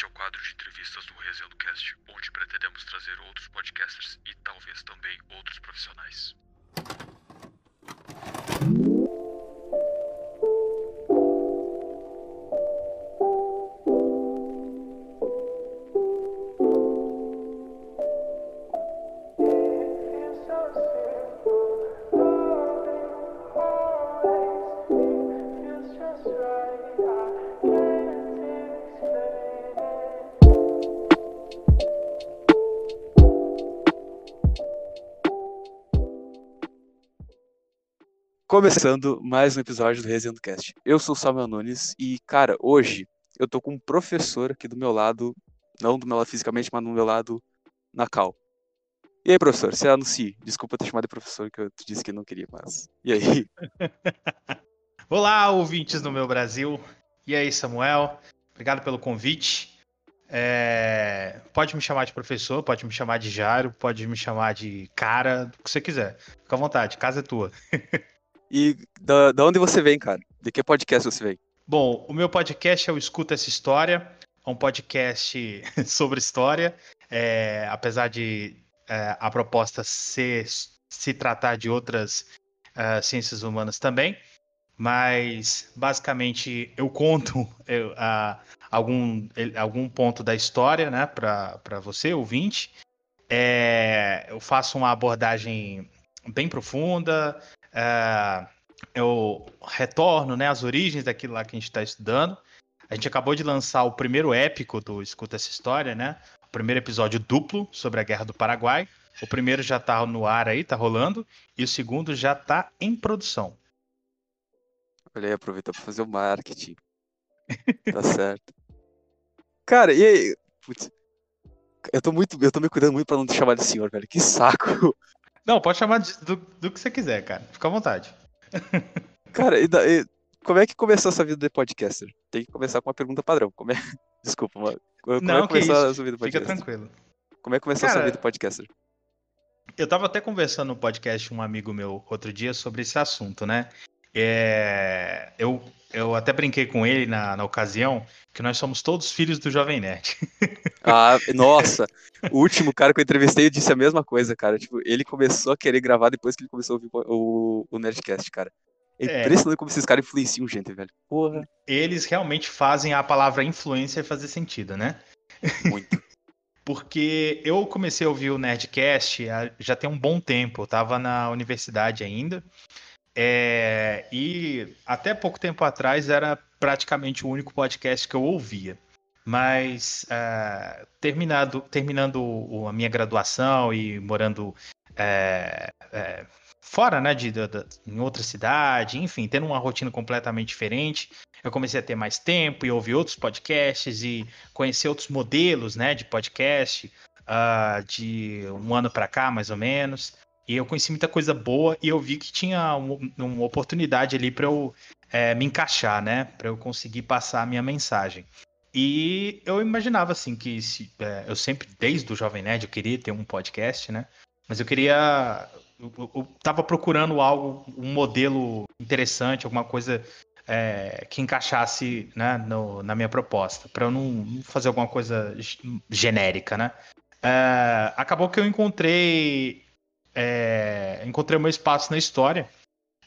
Este é o quadro de entrevistas do Resenha Cast, onde pretendemos trazer outros podcasters e talvez também outros profissionais. Começando mais um episódio do Resenha Cast. Eu sou o Samuel Nunes e, cara, hoje eu tô com um professor aqui do meu lado, não do meu lado fisicamente, mas do meu lado na cal. E aí, professor, você anuncie. Desculpa ter chamado de professor, que eu disse que não queria, mas. E aí? Olá, ouvintes do meu Brasil. E aí, Samuel? Obrigado pelo convite. É... Pode me chamar de professor, pode me chamar de Jairo, pode me chamar de cara, o que você quiser. Fica à vontade, casa é tua. E da, da onde você vem, cara? De que podcast você vem? Bom, o meu podcast é o Escuta Essa História. É um podcast sobre história. É, apesar de é, a proposta ser, se tratar de outras uh, ciências humanas também. Mas, basicamente, eu conto eu, algum, algum ponto da história né, para você, ouvinte. É, eu faço uma abordagem bem profunda, é, eu retorno né, às origens daquilo lá que a gente está estudando. A gente acabou de lançar o primeiro épico do Escuta Essa História, né? O primeiro episódio duplo sobre a Guerra do Paraguai. O primeiro já está no ar aí, tá rolando. E o segundo já está em produção. Olha aí, aproveita para fazer o marketing. tá certo. Cara, e aí? Putz, eu tô muito. Eu tô me cuidando muito pra não te chamar de senhor, velho. Que saco. Não, pode chamar de, do, do, que você quiser, cara. Fica à vontade. Cara, e, e, como é que começou essa vida de podcaster? Tem que começar com uma pergunta padrão. Como é... Desculpa, mano. Como Não, é que começou a sua vida de podcaster? Fica tranquilo. Como é que começou cara, a sua vida de podcaster? Eu tava até conversando no podcast com um amigo meu outro dia sobre esse assunto, né? É, eu, eu até brinquei com ele na, na ocasião que nós somos todos filhos do Jovem Nerd. Ah, nossa! O último cara que eu entrevistei disse a mesma coisa, cara. Tipo, ele começou a querer gravar depois que ele começou a ouvir o, o Nerdcast, cara. É, é impressionante como esses caras influenciam gente, velho. Porra. Eles realmente fazem a palavra influência fazer sentido, né? Muito. Porque eu comecei a ouvir o Nerdcast já tem um bom tempo. Eu tava na universidade ainda. É, e até pouco tempo atrás era praticamente o único podcast que eu ouvia. Mas uh, terminado, terminando a minha graduação e morando é, é, fora, né, de, de, de, em outra cidade, enfim, tendo uma rotina completamente diferente, eu comecei a ter mais tempo e ouvir outros podcasts e conhecer outros modelos, né, de podcast uh, de um ano para cá, mais ou menos. E eu conheci muita coisa boa e eu vi que tinha um, uma oportunidade ali para eu é, me encaixar, né? Para eu conseguir passar a minha mensagem. E eu imaginava assim que se, é, eu sempre, desde o Jovem Nerd, eu queria ter um podcast, né? Mas eu queria. Eu, eu tava procurando algo, um modelo interessante, alguma coisa é, que encaixasse né, no, na minha proposta, para eu não fazer alguma coisa genérica, né? É, acabou que eu encontrei é, encontrei o meu espaço na história.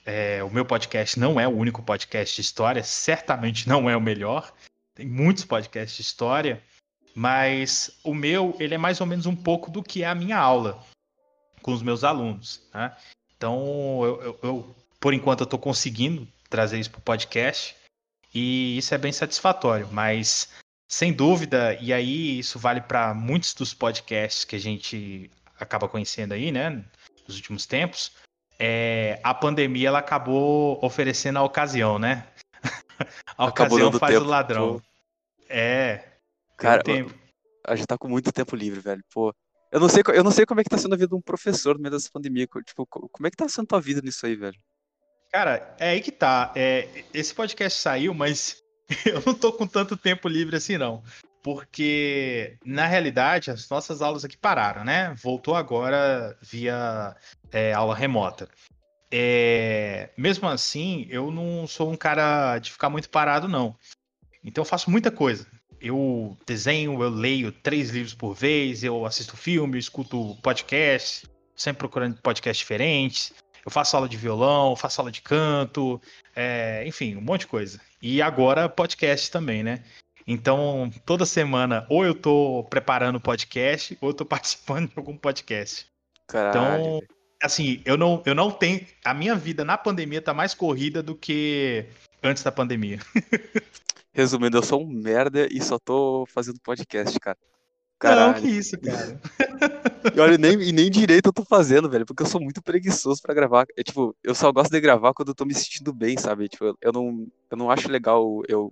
É, o meu podcast não é o único podcast de história, certamente não é o melhor. Tem muitos podcasts de história, mas o meu ele é mais ou menos um pouco do que é a minha aula com os meus alunos. Né? Então, eu, eu, eu, por enquanto, eu estou conseguindo trazer isso para o podcast e isso é bem satisfatório. Mas, sem dúvida, e aí isso vale para muitos dos podcasts que a gente acaba conhecendo aí, né, nos últimos tempos, é, a pandemia ela acabou oferecendo a ocasião, né? a ocasião faz tempo, o ladrão. Pô. É. Cara, tempo. a gente tá com muito tempo livre, velho. Pô, eu não sei, eu não sei como é que tá sendo a vida de um professor no meio dessa pandemia. Tipo, como é que tá sendo a tua vida nisso aí, velho? Cara, é aí que tá. É, esse podcast saiu, mas eu não tô com tanto tempo livre assim, não porque na realidade as nossas aulas aqui pararam, né? Voltou agora via é, aula remota. É, mesmo assim, eu não sou um cara de ficar muito parado, não. Então eu faço muita coisa. eu desenho, eu leio três livros por vez, eu assisto filme, eu escuto podcast, sempre procurando podcasts diferentes. Eu faço aula de violão, faço aula de canto, é, enfim, um monte de coisa. E agora podcast também, né? Então, toda semana, ou eu tô preparando podcast, ou eu tô participando de algum podcast. Caralho. Então, assim, eu não, eu não tenho. A minha vida na pandemia tá mais corrida do que antes da pandemia. Resumindo, eu sou um merda e só tô fazendo podcast, cara. Não, Caralho. que isso, cara. E olha, nem, e nem direito eu tô fazendo, velho, porque eu sou muito preguiçoso pra gravar. É, tipo, eu só gosto de gravar quando eu tô me sentindo bem, sabe? Tipo, eu não, eu não acho legal eu.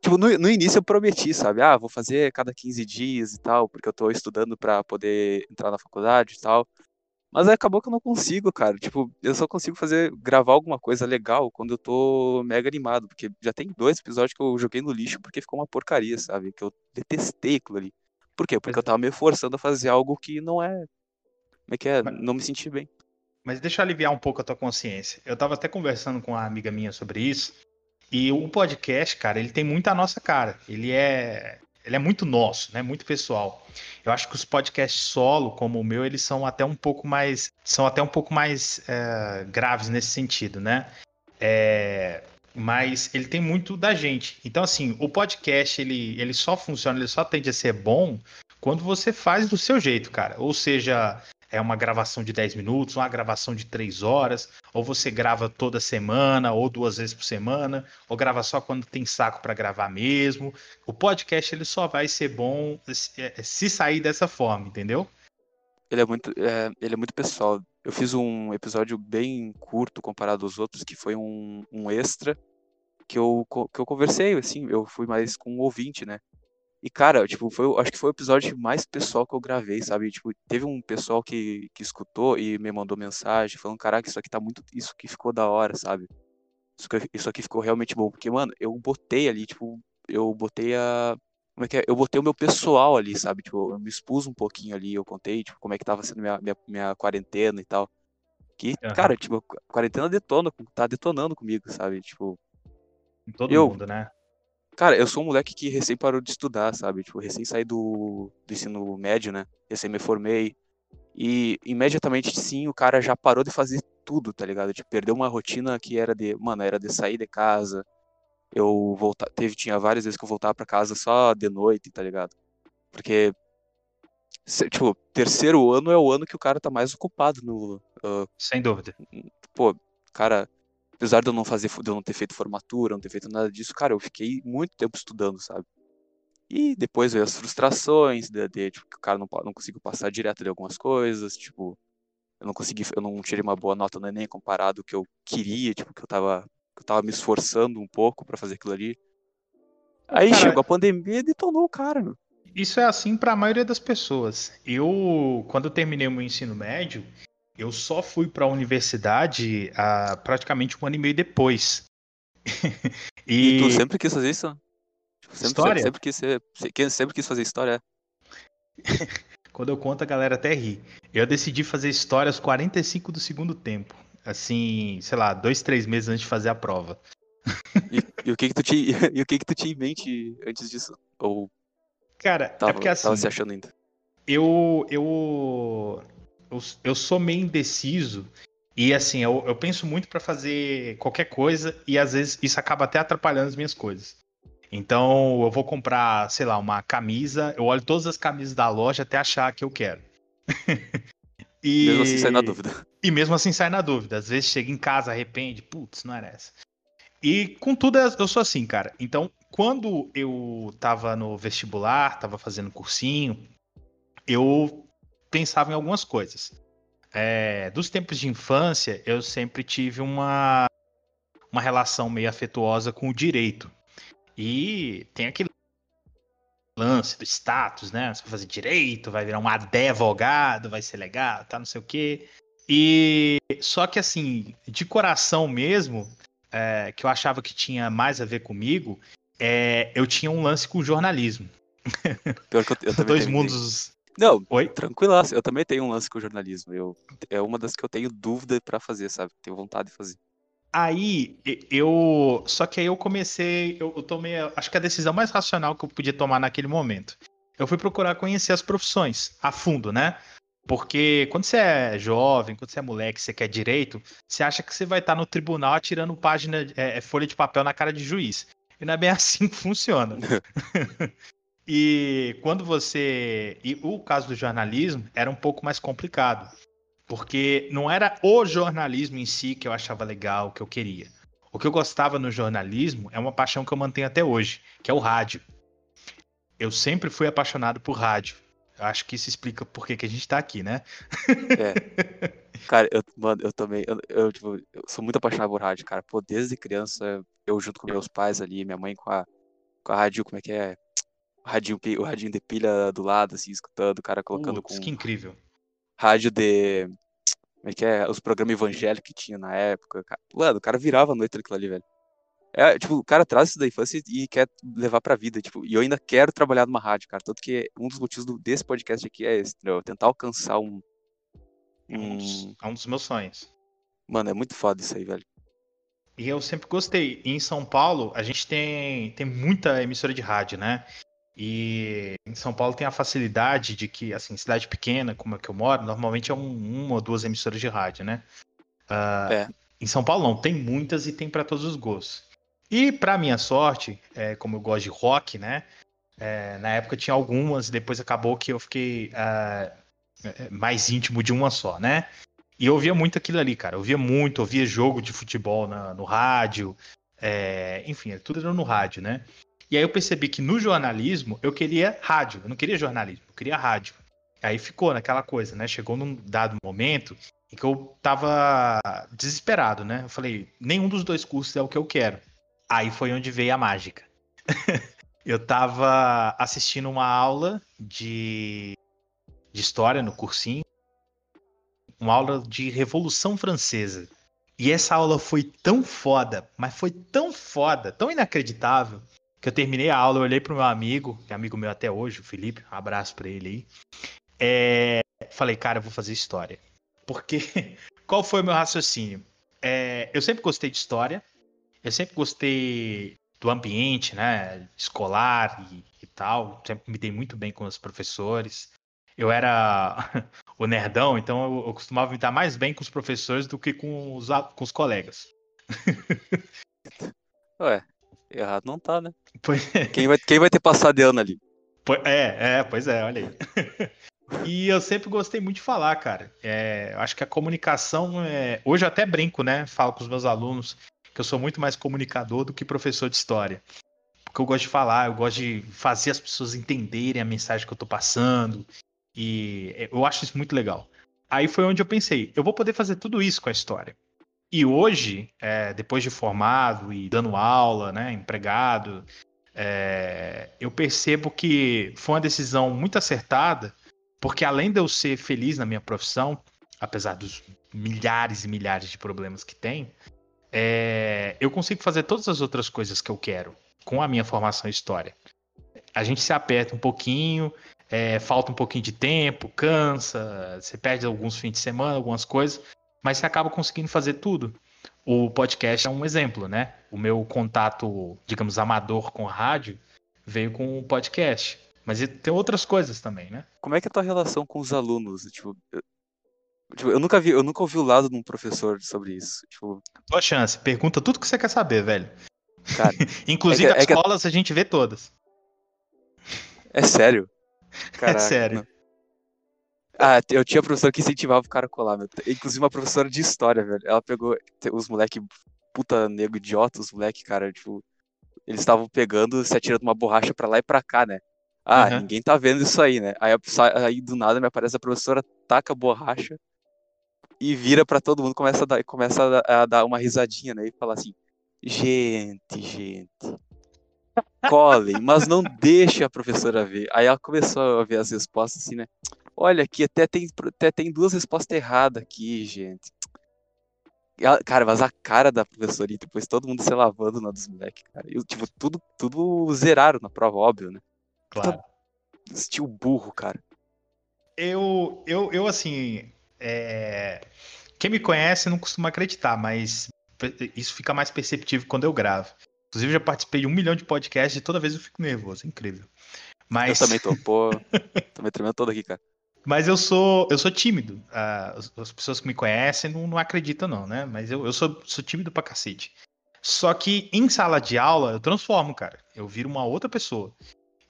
Tipo, no, no início eu prometi, sabe? Ah, vou fazer cada 15 dias e tal, porque eu tô estudando pra poder entrar na faculdade e tal. Mas aí acabou que eu não consigo, cara. Tipo, eu só consigo fazer, gravar alguma coisa legal quando eu tô mega animado, porque já tem dois episódios que eu joguei no lixo porque ficou uma porcaria, sabe? Que eu detestei aquilo ali. Por quê? Porque eu tava me forçando a fazer algo que não é. Como é que é? Não me senti bem. Mas deixa eu aliviar um pouco a tua consciência. Eu tava até conversando com uma amiga minha sobre isso. E o podcast, cara, ele tem muito a nossa cara. Ele é, ele é muito nosso, né? Muito pessoal. Eu acho que os podcasts solo, como o meu, eles são até um pouco mais, são até um pouco mais é, graves nesse sentido, né? É, mas ele tem muito da gente. Então, assim, o podcast ele, ele só funciona, ele só tende a ser bom quando você faz do seu jeito, cara. Ou seja, é uma gravação de 10 minutos, uma gravação de 3 horas, ou você grava toda semana, ou duas vezes por semana, ou grava só quando tem saco para gravar mesmo. O podcast ele só vai ser bom se é, se sair dessa forma, entendeu? Ele é muito, é, ele é muito pessoal. Eu fiz um episódio bem curto comparado aos outros, que foi um, um extra que eu, que eu conversei, assim, eu fui mais com um ouvinte, né? E, cara, tipo, foi, acho que foi o episódio mais pessoal que eu gravei, sabe? Tipo, teve um pessoal que, que escutou e me mandou mensagem falando, caraca, isso aqui tá muito. Isso que ficou da hora, sabe? Isso, que- isso aqui ficou realmente bom. Porque, mano, eu botei ali, tipo, eu botei a. Como é que é? Eu botei o meu pessoal ali, sabe? Tipo, eu me expus um pouquinho ali, eu contei, tipo, como é que tava sendo minha, minha, minha quarentena e tal. Que, Aham. cara, tipo, a quarentena detona, tá detonando comigo, sabe? Tipo, Em todo Eu- mundo, né? Cara, eu sou um moleque que recém parou de estudar, sabe? Tipo, recém saí do, do ensino médio, né? Recém me formei. E imediatamente, sim, o cara já parou de fazer tudo, tá ligado? Tipo, perdeu uma rotina que era de, mano, era de sair de casa. Eu voltar, teve, tinha várias vezes que eu voltava pra casa só de noite, tá ligado? Porque, tipo, terceiro ano é o ano que o cara tá mais ocupado no, ah, Sem dúvida. pô, cara, apesar de eu não fazer, de eu não ter feito formatura, não ter feito nada disso, cara, eu fiquei muito tempo estudando, sabe? E depois veio as frustrações de, de, tipo, que o cara não, não conseguiu passar direto de algumas coisas, tipo, eu não consegui, eu não tirei uma boa nota no Enem comparado ao que eu queria, tipo, que eu tava, que eu tava me esforçando um pouco pra fazer aquilo ali. Aí Cara, chegou a pandemia e detonou o cara, meu. Isso é assim para a maioria das pessoas. Eu, quando eu terminei o meu ensino médio, eu só fui para a universidade ah, praticamente um ano e meio depois. E, e tu sempre quis fazer isso? Tipo, sempre, História? Sempre, quis ser, se- sempre quis fazer história, é. quando eu conto, a galera até ri. Eu decidi fazer história aos 45 do segundo tempo. Assim, sei lá, dois, três meses antes de fazer a prova. E, e o que que tu tinha, e o que que tu tinha em mente antes disso? Ou Cara, tava, é porque assim, tava se achando ainda? eu, eu, eu, eu sou meio indeciso e assim, eu, eu penso muito pra fazer qualquer coisa e às vezes isso acaba até atrapalhando as minhas coisas. Então eu vou comprar, sei lá, uma camisa, eu olho todas as camisas da loja até achar a que eu quero. e, Mesmo assim, sai na dúvida. E mesmo assim sai na dúvida. Às vezes chega em casa, arrepende, putz, não era essa. E com tudo eu sou assim, cara. Então, quando eu tava no vestibular, tava fazendo cursinho, eu pensava em algumas coisas. É, dos tempos de infância, eu sempre tive uma, uma relação meio afetuosa com o direito. E tem aquele lance do status, né? Você vai fazer direito, vai virar um advogado, vai ser legal, tá, não sei o quê. E só que assim, de coração mesmo, é, que eu achava que tinha mais a ver comigo, é, eu tinha um lance com o jornalismo. Pior que eu, eu Dois mundos. Não, Oi? tranquilaço. Eu também tenho um lance com jornalismo. Eu, é uma das que eu tenho dúvida pra fazer, sabe? Tenho vontade de fazer. Aí eu. Só que aí eu comecei. Eu, eu tomei. Acho que a decisão mais racional que eu podia tomar naquele momento. Eu fui procurar conhecer as profissões a fundo, né? Porque quando você é jovem, quando você é moleque, você quer direito, você acha que você vai estar no tribunal atirando página, é, é folha de papel na cara de juiz. E não é bem assim que funciona. e quando você. E o caso do jornalismo era um pouco mais complicado. Porque não era o jornalismo em si que eu achava legal, que eu queria. O que eu gostava no jornalismo é uma paixão que eu mantenho até hoje, que é o rádio. Eu sempre fui apaixonado por rádio. Eu acho que isso explica por que, que a gente tá aqui, né? É. Cara, eu, mano, eu também. Eu, eu, tipo, eu sou muito apaixonado por rádio, cara. Pô, desde criança, eu junto com meus pais ali, minha mãe com a, com a rádio, como é que é? O radinho, o radinho de pilha do lado, assim, escutando, o cara colocando Putz, com. que incrível. Rádio de. Como é que é? Os programas evangélicos que tinha na época. Cara. Mano, o cara virava a noite naquilo ali, velho. É, tipo, o cara traz isso da infância e quer levar pra vida, tipo, e eu ainda quero trabalhar numa rádio, cara, tanto que um dos motivos do, desse podcast aqui é esse, entendeu? Tentar alcançar um... É um, dos, é um dos meus sonhos. Mano, é muito foda isso aí, velho. E eu sempre gostei. E em São Paulo, a gente tem, tem muita emissora de rádio, né? E em São Paulo tem a facilidade de que, assim, cidade pequena, como é que eu moro, normalmente é um, uma ou duas emissoras de rádio, né? Uh, é. Em São Paulo não, tem muitas e tem para todos os gostos. E para minha sorte, é, como eu gosto de rock, né? É, na época tinha algumas, depois acabou que eu fiquei uh, mais íntimo de uma só, né? E eu ouvia muito aquilo ali, cara. Eu ouvia muito, ouvia jogo de futebol na, no rádio, é, enfim, tudo era no rádio, né? E aí eu percebi que no jornalismo eu queria rádio, eu não queria jornalismo, eu queria rádio. Aí ficou naquela coisa, né? Chegou num dado momento em que eu tava desesperado, né? Eu falei, nenhum dos dois cursos é o que eu quero. Aí foi onde veio a mágica. eu tava assistindo uma aula de, de história no cursinho, uma aula de Revolução Francesa. E essa aula foi tão foda, mas foi tão foda, tão inacreditável, que eu terminei a aula, eu olhei pro meu amigo, que é amigo meu até hoje, o Felipe, um abraço pra ele aí. É, falei, cara, eu vou fazer história. Porque qual foi o meu raciocínio? É, eu sempre gostei de história, eu sempre gostei do ambiente, né, escolar e, e, tal. Sempre me dei muito bem com os professores. Eu era o nerdão, então eu, eu, costumava me dar mais bem com os professores do que com os, com os colegas. Ué, errado não tá, né? Pois é. Quem vai, quem vai ter passado de ano ali? É, é, pois é, olha aí. E eu sempre gostei muito de falar, cara. É, eu acho que a comunicação. É... Hoje eu até brinco, né? Falo com os meus alunos que eu sou muito mais comunicador do que professor de história. Porque eu gosto de falar, eu gosto de fazer as pessoas entenderem a mensagem que eu tô passando. E eu acho isso muito legal. Aí foi onde eu pensei, eu vou poder fazer tudo isso com a história. E hoje, é, depois de formado e dando aula, né, empregado, é, eu percebo que foi uma decisão muito acertada, porque além de eu ser feliz na minha profissão, apesar dos milhares e milhares de problemas que tem, é, eu consigo fazer todas as outras coisas que eu quero com a minha formação em história. A gente se aperta um pouquinho, é, falta um pouquinho de tempo, cansa, você perde alguns fins de semana, algumas coisas, mas você acaba conseguindo fazer tudo. O podcast é um exemplo, né? O meu contato, digamos, amador com a rádio veio com o podcast. Mas tem outras coisas também, né? Como é que é a tua relação com os alunos? Tipo, Tipo, eu nunca vi, eu nunca ouvi o lado de um professor sobre isso. Tipo, tua chance, pergunta tudo que você quer saber, velho. Cara, Inclusive é que, as é escolas que... a gente vê todas. É sério? Caraca, é sério. Não. Ah, eu tinha professor que incentivava o cara a colar, meu. Inclusive uma professora de história, velho. Ela pegou os moleque puta nego idiota, os moleque, cara, tipo, eles estavam pegando, se atirando uma borracha pra lá e pra cá, né? Ah, uhum. ninguém tá vendo isso aí, né? Aí, aí do nada me aparece a professora, taca a borracha, e vira para todo mundo, começa a dar, começa a dar, a dar uma risadinha, né? E fala assim: gente, gente, colhem, mas não deixe a professora ver. Aí ela começou a ver as respostas assim, né? Olha aqui, até tem, até tem duas respostas erradas aqui, gente. Cara, mas a cara da professora e depois todo mundo se lavando na dos moleques, cara. E, tipo, tudo, tudo zeraram na prova, óbvio, né? Claro. Estilo burro, cara. Eu, eu, eu assim, é... Quem me conhece não costuma acreditar, mas isso fica mais perceptível quando eu gravo. Inclusive, já participei de um milhão de podcasts e toda vez eu fico nervoso. Incrível. Mas... Eu também tô, pô. também tremendo todo aqui, cara. Mas eu sou, eu sou tímido. As, as, pessoas que me conhecem não, não acreditam, não, né? Mas eu, eu sou, sou tímido pra cacete. Só que em sala de aula eu transformo, cara. Eu viro uma outra pessoa.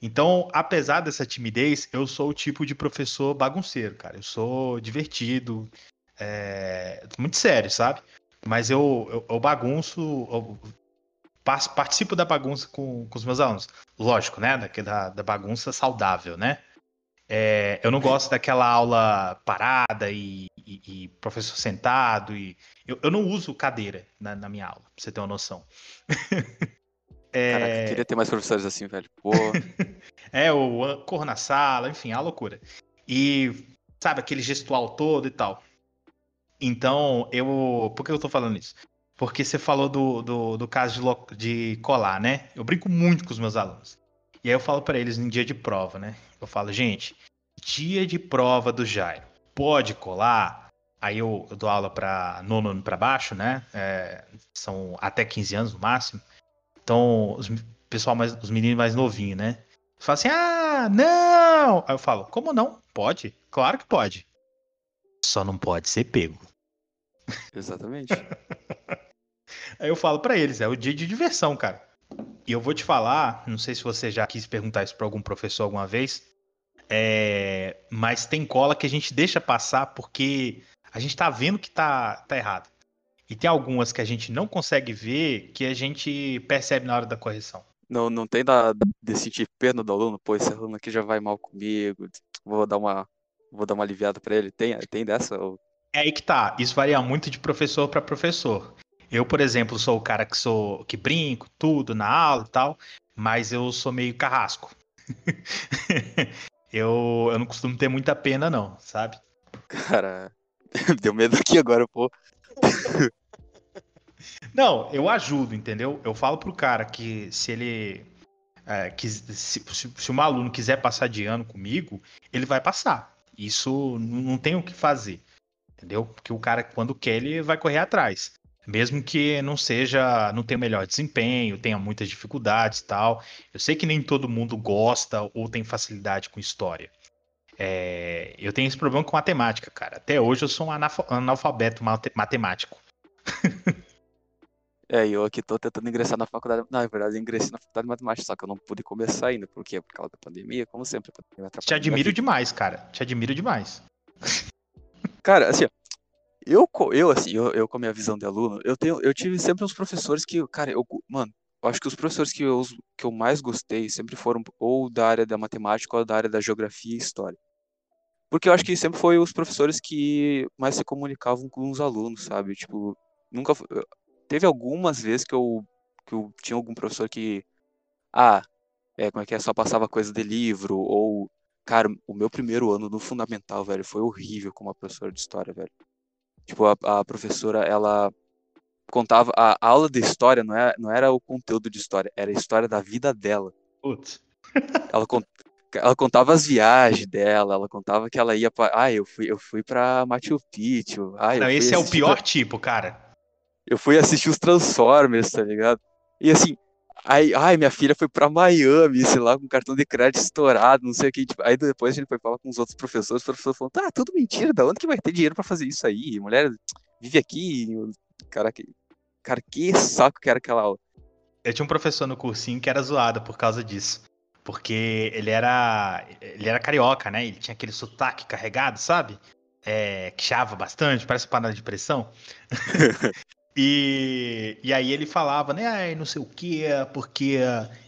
Então, apesar dessa timidez, eu sou o tipo de professor bagunceiro, cara. Eu sou divertido, é... muito sério, sabe? Mas eu, eu, eu bagunço, eu participo da bagunça com, com os meus alunos. Lógico, né? Da, da bagunça saudável, né? É, eu não gosto daquela aula parada e, e, e professor sentado. e eu, eu, não uso cadeira na, na, minha aula, pra você ter uma noção. é... Caraca, eu queria ter mais professores assim, velho. Pô. é, o corro na sala, enfim, a loucura. E, sabe, aquele gestual todo e tal. Então, eu. Por que eu tô falando isso? Porque você falou do, do, do caso de, de colar, né? Eu brinco muito com os meus alunos. E aí eu falo para eles em dia de prova, né? Eu falo, gente, dia de prova do Jairo, pode colar? Aí eu, eu dou aula para nono ano para baixo, né? É, são até 15 anos no máximo. Então, os pessoal mais, os meninos mais novinhos, né? Fala assim, ah, não! Aí eu falo, como não? Pode? Claro que pode. Só não pode ser pego. Exatamente. Aí eu falo para eles, é o dia de diversão, cara. E eu vou te falar, não sei se você já quis perguntar isso para algum professor alguma vez, é, mas tem cola que a gente deixa passar porque a gente tá vendo que tá, tá errado. E tem algumas que a gente não consegue ver que a gente percebe na hora da correção. Não, não tem da, de sentir pena do aluno, pô, esse aluno aqui já vai mal comigo, vou dar uma, vou dar uma aliviada para ele. Tem, tem dessa? Ou... É aí que tá. Isso varia muito de professor para professor. Eu, por exemplo, sou o cara que sou que brinco tudo na aula e tal, mas eu sou meio carrasco. eu, eu não costumo ter muita pena, não, sabe? Cara, deu medo aqui agora, pô. Não, eu ajudo, entendeu? Eu falo pro cara que se ele. É, que, se, se, se um aluno quiser passar de ano comigo, ele vai passar. Isso não tem o que fazer. Entendeu? Porque o cara, quando quer, ele vai correr atrás mesmo que não seja, não tenha o melhor desempenho, tenha muitas dificuldades e tal. Eu sei que nem todo mundo gosta ou tem facilidade com história. É, eu tenho esse problema com matemática, cara. Até hoje eu sou um analfabeto matemático. é, eu aqui tô tentando ingressar na faculdade. Não, na verdade, eu ingressei na faculdade de matemática, só que eu não pude começar ainda. Por quê? Por causa da pandemia, como sempre. Te admiro demais, cara. Te admiro demais. Cara, assim, eu, eu assim, eu, eu com a minha visão de aluno, eu tenho, eu tive sempre uns professores que, cara, eu, mano, eu acho que os professores que eu, que eu mais gostei sempre foram ou da área da matemática ou da área da geografia e história. Porque eu acho que sempre foi os professores que mais se comunicavam com os alunos, sabe? Tipo, nunca teve algumas vezes que eu que eu tinha algum professor que ah, é, como é que é, só passava coisa de livro ou cara, o meu primeiro ano no fundamental, velho, foi horrível como professora de história, velho. Tipo, a, a professora, ela contava. A, a aula de história não era, não era o conteúdo de história, era a história da vida dela. Putz. Ela, ela contava as viagens dela, ela contava que ela ia para. Ah, eu fui, eu fui pra Machu Picchu. Ah, não, esse é o pior pra... tipo, cara. Eu fui assistir os Transformers, tá ligado? E assim, Aí, ai, minha filha foi pra Miami, sei lá, com cartão de crédito estourado, não sei o que. Tipo, aí depois a gente foi falar com os outros professores, os professores falaram, tá, tudo mentira, da onde que vai ter dinheiro pra fazer isso aí? Mulher vive aqui. Cara, que, cara, que saco que era aquela aula. Eu tinha um professor no cursinho que era zoado por causa disso. Porque ele era. Ele era carioca, né? Ele tinha aquele sotaque carregado, sabe? É, que chava bastante, parece panela de pressão. E, e aí ele falava, né, Ai, não sei o que, porque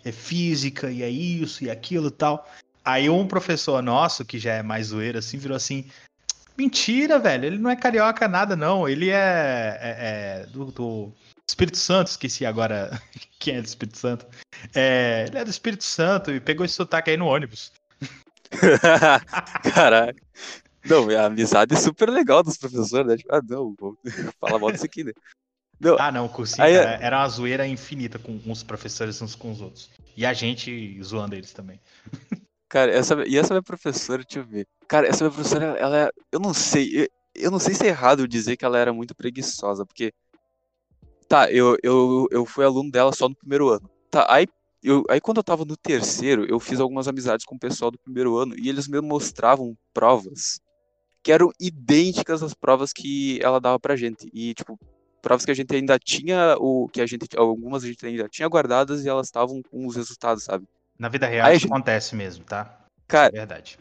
é física e é isso e aquilo tal. Aí um professor nosso, que já é mais zoeiro, assim, virou assim, mentira, velho, ele não é carioca nada, não, ele é, é, é do, do, Espírito Santo, esqueci agora quem é do Espírito Santo. É, ele é do Espírito Santo e pegou esse sotaque aí no ônibus. Caraca. Não, a amizade é super legal dos professores, né? Tipo, ah, não, vou falar mal disso aqui, né? Não. Ah, não, o cursinho Aí, cara, era uma zoeira infinita com uns professores uns com os outros. E a gente zoando eles também. Cara, essa, e essa minha professora, deixa eu ver. Cara, essa minha professora, ela é. Eu não sei. Eu, eu não sei se é errado dizer que ela era muito preguiçosa, porque. Tá, eu, eu, eu fui aluno dela só no primeiro ano. Tá, aí, eu, aí quando eu tava no terceiro, eu fiz algumas amizades com o pessoal do primeiro ano e eles me mostravam provas que eram idênticas às provas que ela dava pra gente. E, tipo, provas que a gente ainda tinha, o que a gente, algumas a gente ainda tinha guardadas e elas estavam com os resultados, sabe? Na vida real Aí, isso gente- acontece mesmo, tá? Cara, É verdade.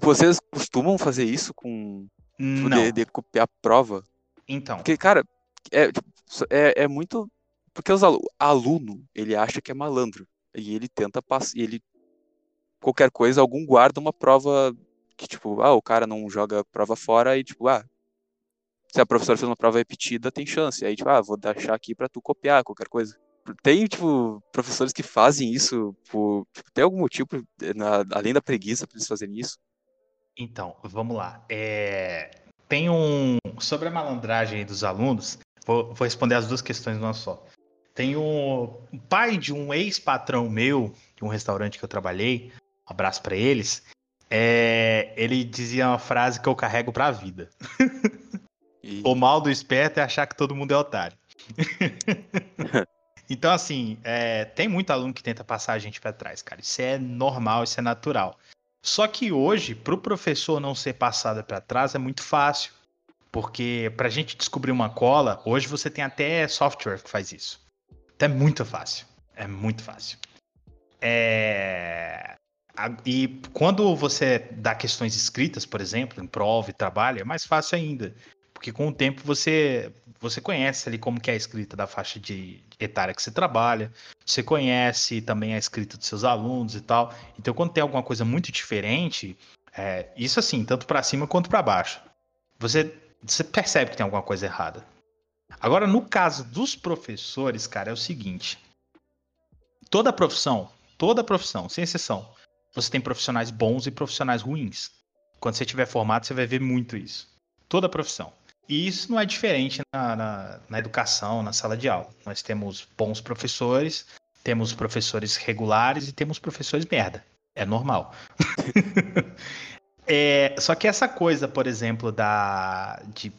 vocês costumam fazer isso com tipo, de, de copiar a prova? Então, Porque, cara, é, tipo, é, é muito. Porque os alu- aluno, ele acha que é malandro. E ele tenta passar. Ele. Qualquer coisa, algum guarda uma prova que, tipo, ah, o cara não joga prova fora e, tipo, ah. Se a professora fez uma prova repetida, tem chance. Aí, tipo, ah, vou deixar aqui pra tu copiar qualquer coisa. Tem, tipo, professores que fazem isso por. Tipo, tem algum motivo, na- além da preguiça, pra eles fazerem isso? Então, vamos lá. É, Tem um. Sobre a malandragem dos alunos, vou, vou responder as duas questões numa só. Tem um pai de um ex-patrão meu, de um restaurante que eu trabalhei, um abraço pra eles. é, Ele dizia uma frase que eu carrego pra vida. E, O mal do esperto é achar que todo mundo é otário. então, assim, é, tem muito aluno que tenta passar a gente pra trás, cara. Isso é normal, isso é natural. Só que hoje, pro professor não ser passado pra trás é muito fácil. Porque pra gente descobrir uma cola, hoje você tem até software que faz isso. Então é muito fácil. É muito fácil. É... a- E quando você dá questões escritas, por exemplo, em prova e trabalho, é mais fácil ainda. Porque com o tempo você você conhece ali como que é a escrita da faixa de etária que você trabalha, você conhece também a escrita dos seus alunos e tal. Então quando tem alguma coisa muito diferente, é, isso assim, tanto para cima quanto para baixo, você você percebe que tem alguma coisa errada. Agora no caso dos professores, cara, é o seguinte: toda profissão, toda profissão, sem exceção, você tem profissionais bons e profissionais ruins. Quando você tiver formado, você vai ver muito isso. Toda profissão. E isso não é diferente na, na, na educação, na sala de aula. Nós temos bons professores, temos professores regulares e temos professores merda. É normal. É, só que essa coisa, por exemplo, da de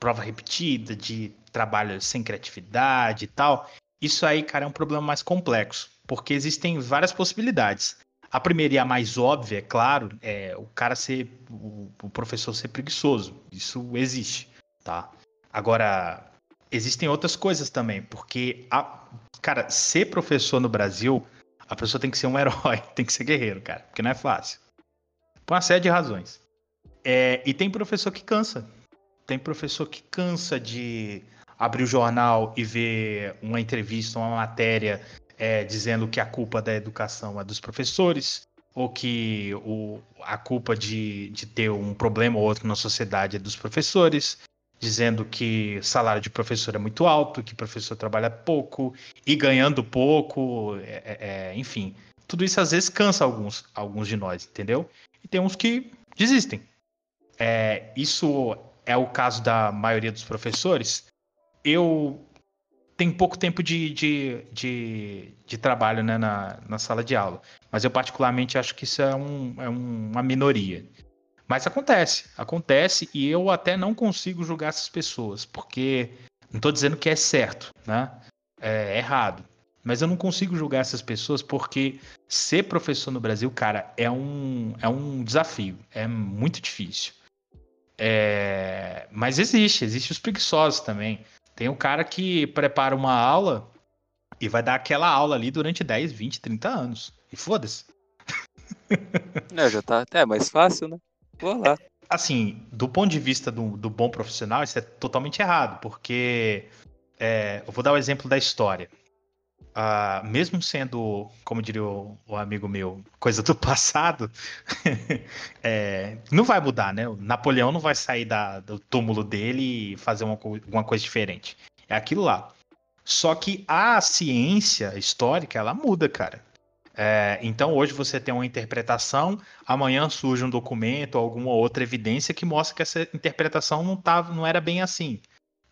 prova repetida, de trabalho sem criatividade e tal, isso aí, cara, é um problema mais complexo, porque existem várias possibilidades. A primeira e a mais óbvia, é claro, é o cara ser, o, o professor ser preguiçoso. Isso existe, tá? Agora, existem outras coisas também, porque, a, cara, ser professor no Brasil, a pessoa tem que ser um herói, tem que ser guerreiro, cara, porque não é fácil. Por uma série de razões. É, e tem professor que cansa. Tem professor que cansa de abrir o jornal e ver uma entrevista, uma matéria é, dizendo que a culpa da educação é dos professores, ou que o, a culpa de, de ter um problema ou outro na sociedade é dos professores, dizendo que o salário de professor é muito alto, que professor trabalha pouco e ganhando pouco, é, é, enfim. Tudo isso às vezes cansa alguns, alguns de nós, entendeu? E tem uns que desistem. É, isso é o caso da maioria dos professores. Eu tenho pouco tempo de, de, de, de trabalho né, na, na sala de aula, mas eu particularmente acho que isso é, um, é um, uma minoria. Mas acontece, acontece e eu até não consigo julgar essas pessoas, porque não estou dizendo que é certo, né? É errado. Mas eu não consigo julgar essas pessoas porque ser professor no Brasil, cara, é um, é um desafio. É muito difícil. É... Mas existe, existe os preguiçosos também. Tem o cara que prepara uma aula e vai dar aquela aula ali durante 10, 20, 30 anos. E foda-se. É, já tá até mais fácil, né? Assim, do ponto de vista do, do bom profissional, isso é totalmente errado, porque é, eu vou dar o exemplo da história. Ah, mesmo sendo, como diria o, o amigo meu, coisa do passado, é, não vai mudar, né? O Napoleão não vai sair da- do túmulo dele e fazer uma, co- uma coisa diferente. É aquilo lá. Só que a ciência histórica, ela muda, cara. É, então hoje você tem uma interpretação, amanhã surge um documento, alguma outra evidência que mostra que essa interpretação não, tava, não era bem assim.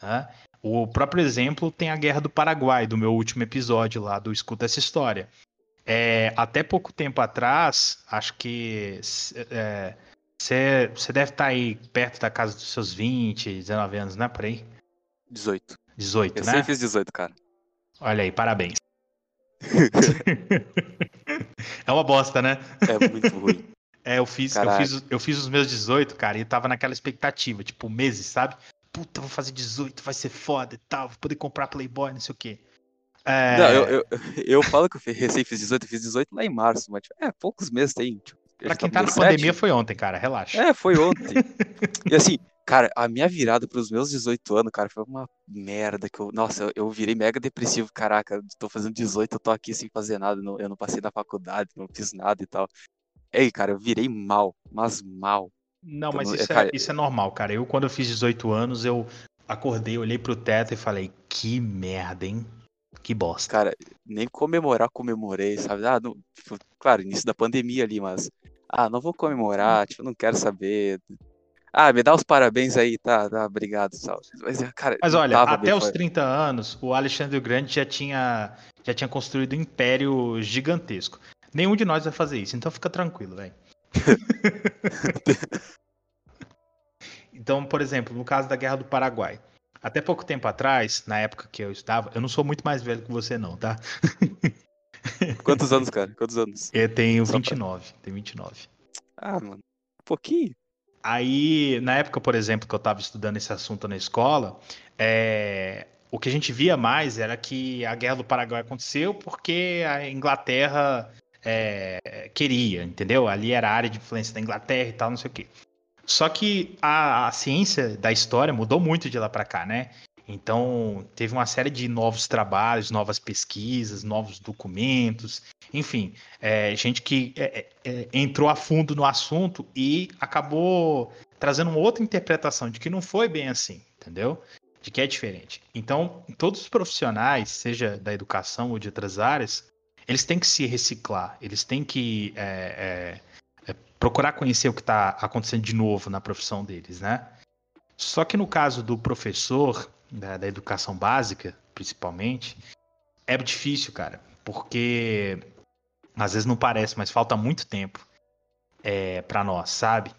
né? O próprio exemplo tem a Guerra do Paraguai, do meu último episódio lá do Escuta essa História. É, até pouco tempo atrás, acho que você deve estar aí perto da casa dos seus 20, 19 anos, né? Por aí. 18. 18, Eu né? sempre fiz 18, cara. Olha aí, parabéns. é uma bosta, né? É muito ruim. É, eu fiz, eu fiz, eu fiz os meus 18, cara, e tava naquela expectativa, tipo, meses, sabe? Puta, vou fazer 18, vai ser foda e tal, vou poder comprar Playboy, não sei o quê. É, Não, eu, eu, eu falo que eu recém fiz 18, eu fiz 18 lá em março, mas tipo, é, poucos meses tem. Tipo, pra quem tá com na 17. pandemia foi ontem, cara, relaxa. É, foi ontem. e assim, cara, a minha virada pros meus 18 anos, cara, foi uma merda que eu. Nossa, eu, eu virei mega depressivo, caraca, tô fazendo 18, eu tô aqui sem fazer nada, não- eu não passei na faculdade, não fiz nada e tal. Ei, cara, eu virei mal, mas mal. Não, mas isso é, isso é normal, cara. Eu, quando eu fiz 18 anos, eu acordei, olhei pro teto e falei, que merda, hein? Que bosta. Cara, nem comemorar, comemorei, sabe? Ah, não, tipo, claro, início da pandemia ali, mas. Ah, não vou comemorar, tipo, não quero saber. Ah, me dá os parabéns aí, tá, tá, obrigado, sal. Mas, cara, Mas olha, até os foi- 30 anos, o Alexandre o Grande já tinha, já tinha construído um império gigantesco. Nenhum de nós vai fazer isso, então fica tranquilo, velho. então, por exemplo, no caso da Guerra do Paraguai. Até pouco tempo atrás, na época que eu estava, eu não sou muito mais velho que você não, tá? Quantos anos, cara? Quantos anos? Eu tenho Só pra- 29, tenho 29. Ah, mano, um pouquinho. Aí, na época, por exemplo, que eu estava estudando esse assunto na escola, é, o que a gente via mais era que a Guerra do Paraguai aconteceu porque a Inglaterra é, queria, entendeu? Ali era a área de influência da Inglaterra e tal, não sei o quê. Só que a, a ciência da história mudou muito de lá para cá, né? Então, teve uma série de novos trabalhos, novas pesquisas, novos documentos, enfim, é, gente que é, é, entrou a fundo no assunto e acabou trazendo uma outra interpretação de que não foi bem assim, entendeu? De que é diferente. Então, todos os profissionais, seja da educação ou de outras áreas, eles têm que se reciclar, eles têm que é, é, é, procurar conhecer o que está acontecendo de novo na profissão deles, né? Só que no caso do professor, da, da educação básica, principalmente, é difícil, cara, porque às vezes não parece, mas falta muito tempo é, para nós, sabe?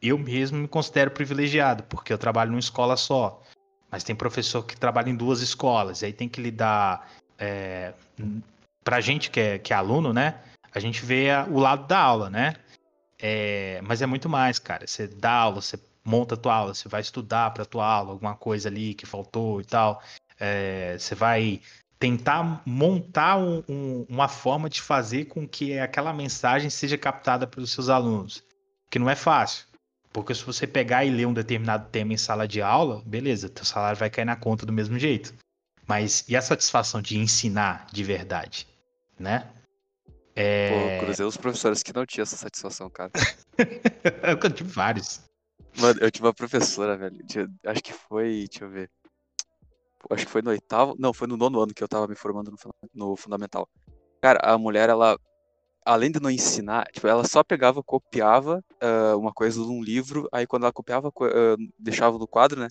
Eu mesmo me considero privilegiado, porque eu trabalho numa escola só. Mas tem professor que trabalha em duas escolas, e aí tem que lidar. É, pra gente que é, que é aluno, né? A gente vê a- o lado da aula, né? É, mas é muito mais, cara. Você dá aula, você monta a tua aula, você vai estudar pra tua aula, alguma coisa ali que faltou e tal. É, você vai tentar montar um- um- uma forma de fazer com que aquela mensagem seja captada pelos seus alunos. Que não é fácil. Porque se você pegar e ler um determinado tema em sala de aula, beleza, teu salário vai cair na conta do mesmo jeito. Mas e a satisfação de ensinar de verdade, né? É... Pô, cruzei os professores que não tinham essa satisfação, cara. Eu tive vários. Mano, eu tive uma professora, velho. Acho que foi. Deixa eu ver. Acho que foi no oitavo. Não, foi no nono ano que eu tava me formando no, no fundamental. Cara, a mulher, ela. Além de não ensinar, tipo, ela só pegava, copiava ah, uma coisa de um livro, aí quando ela copiava, co- ah, deixava no quadro, né?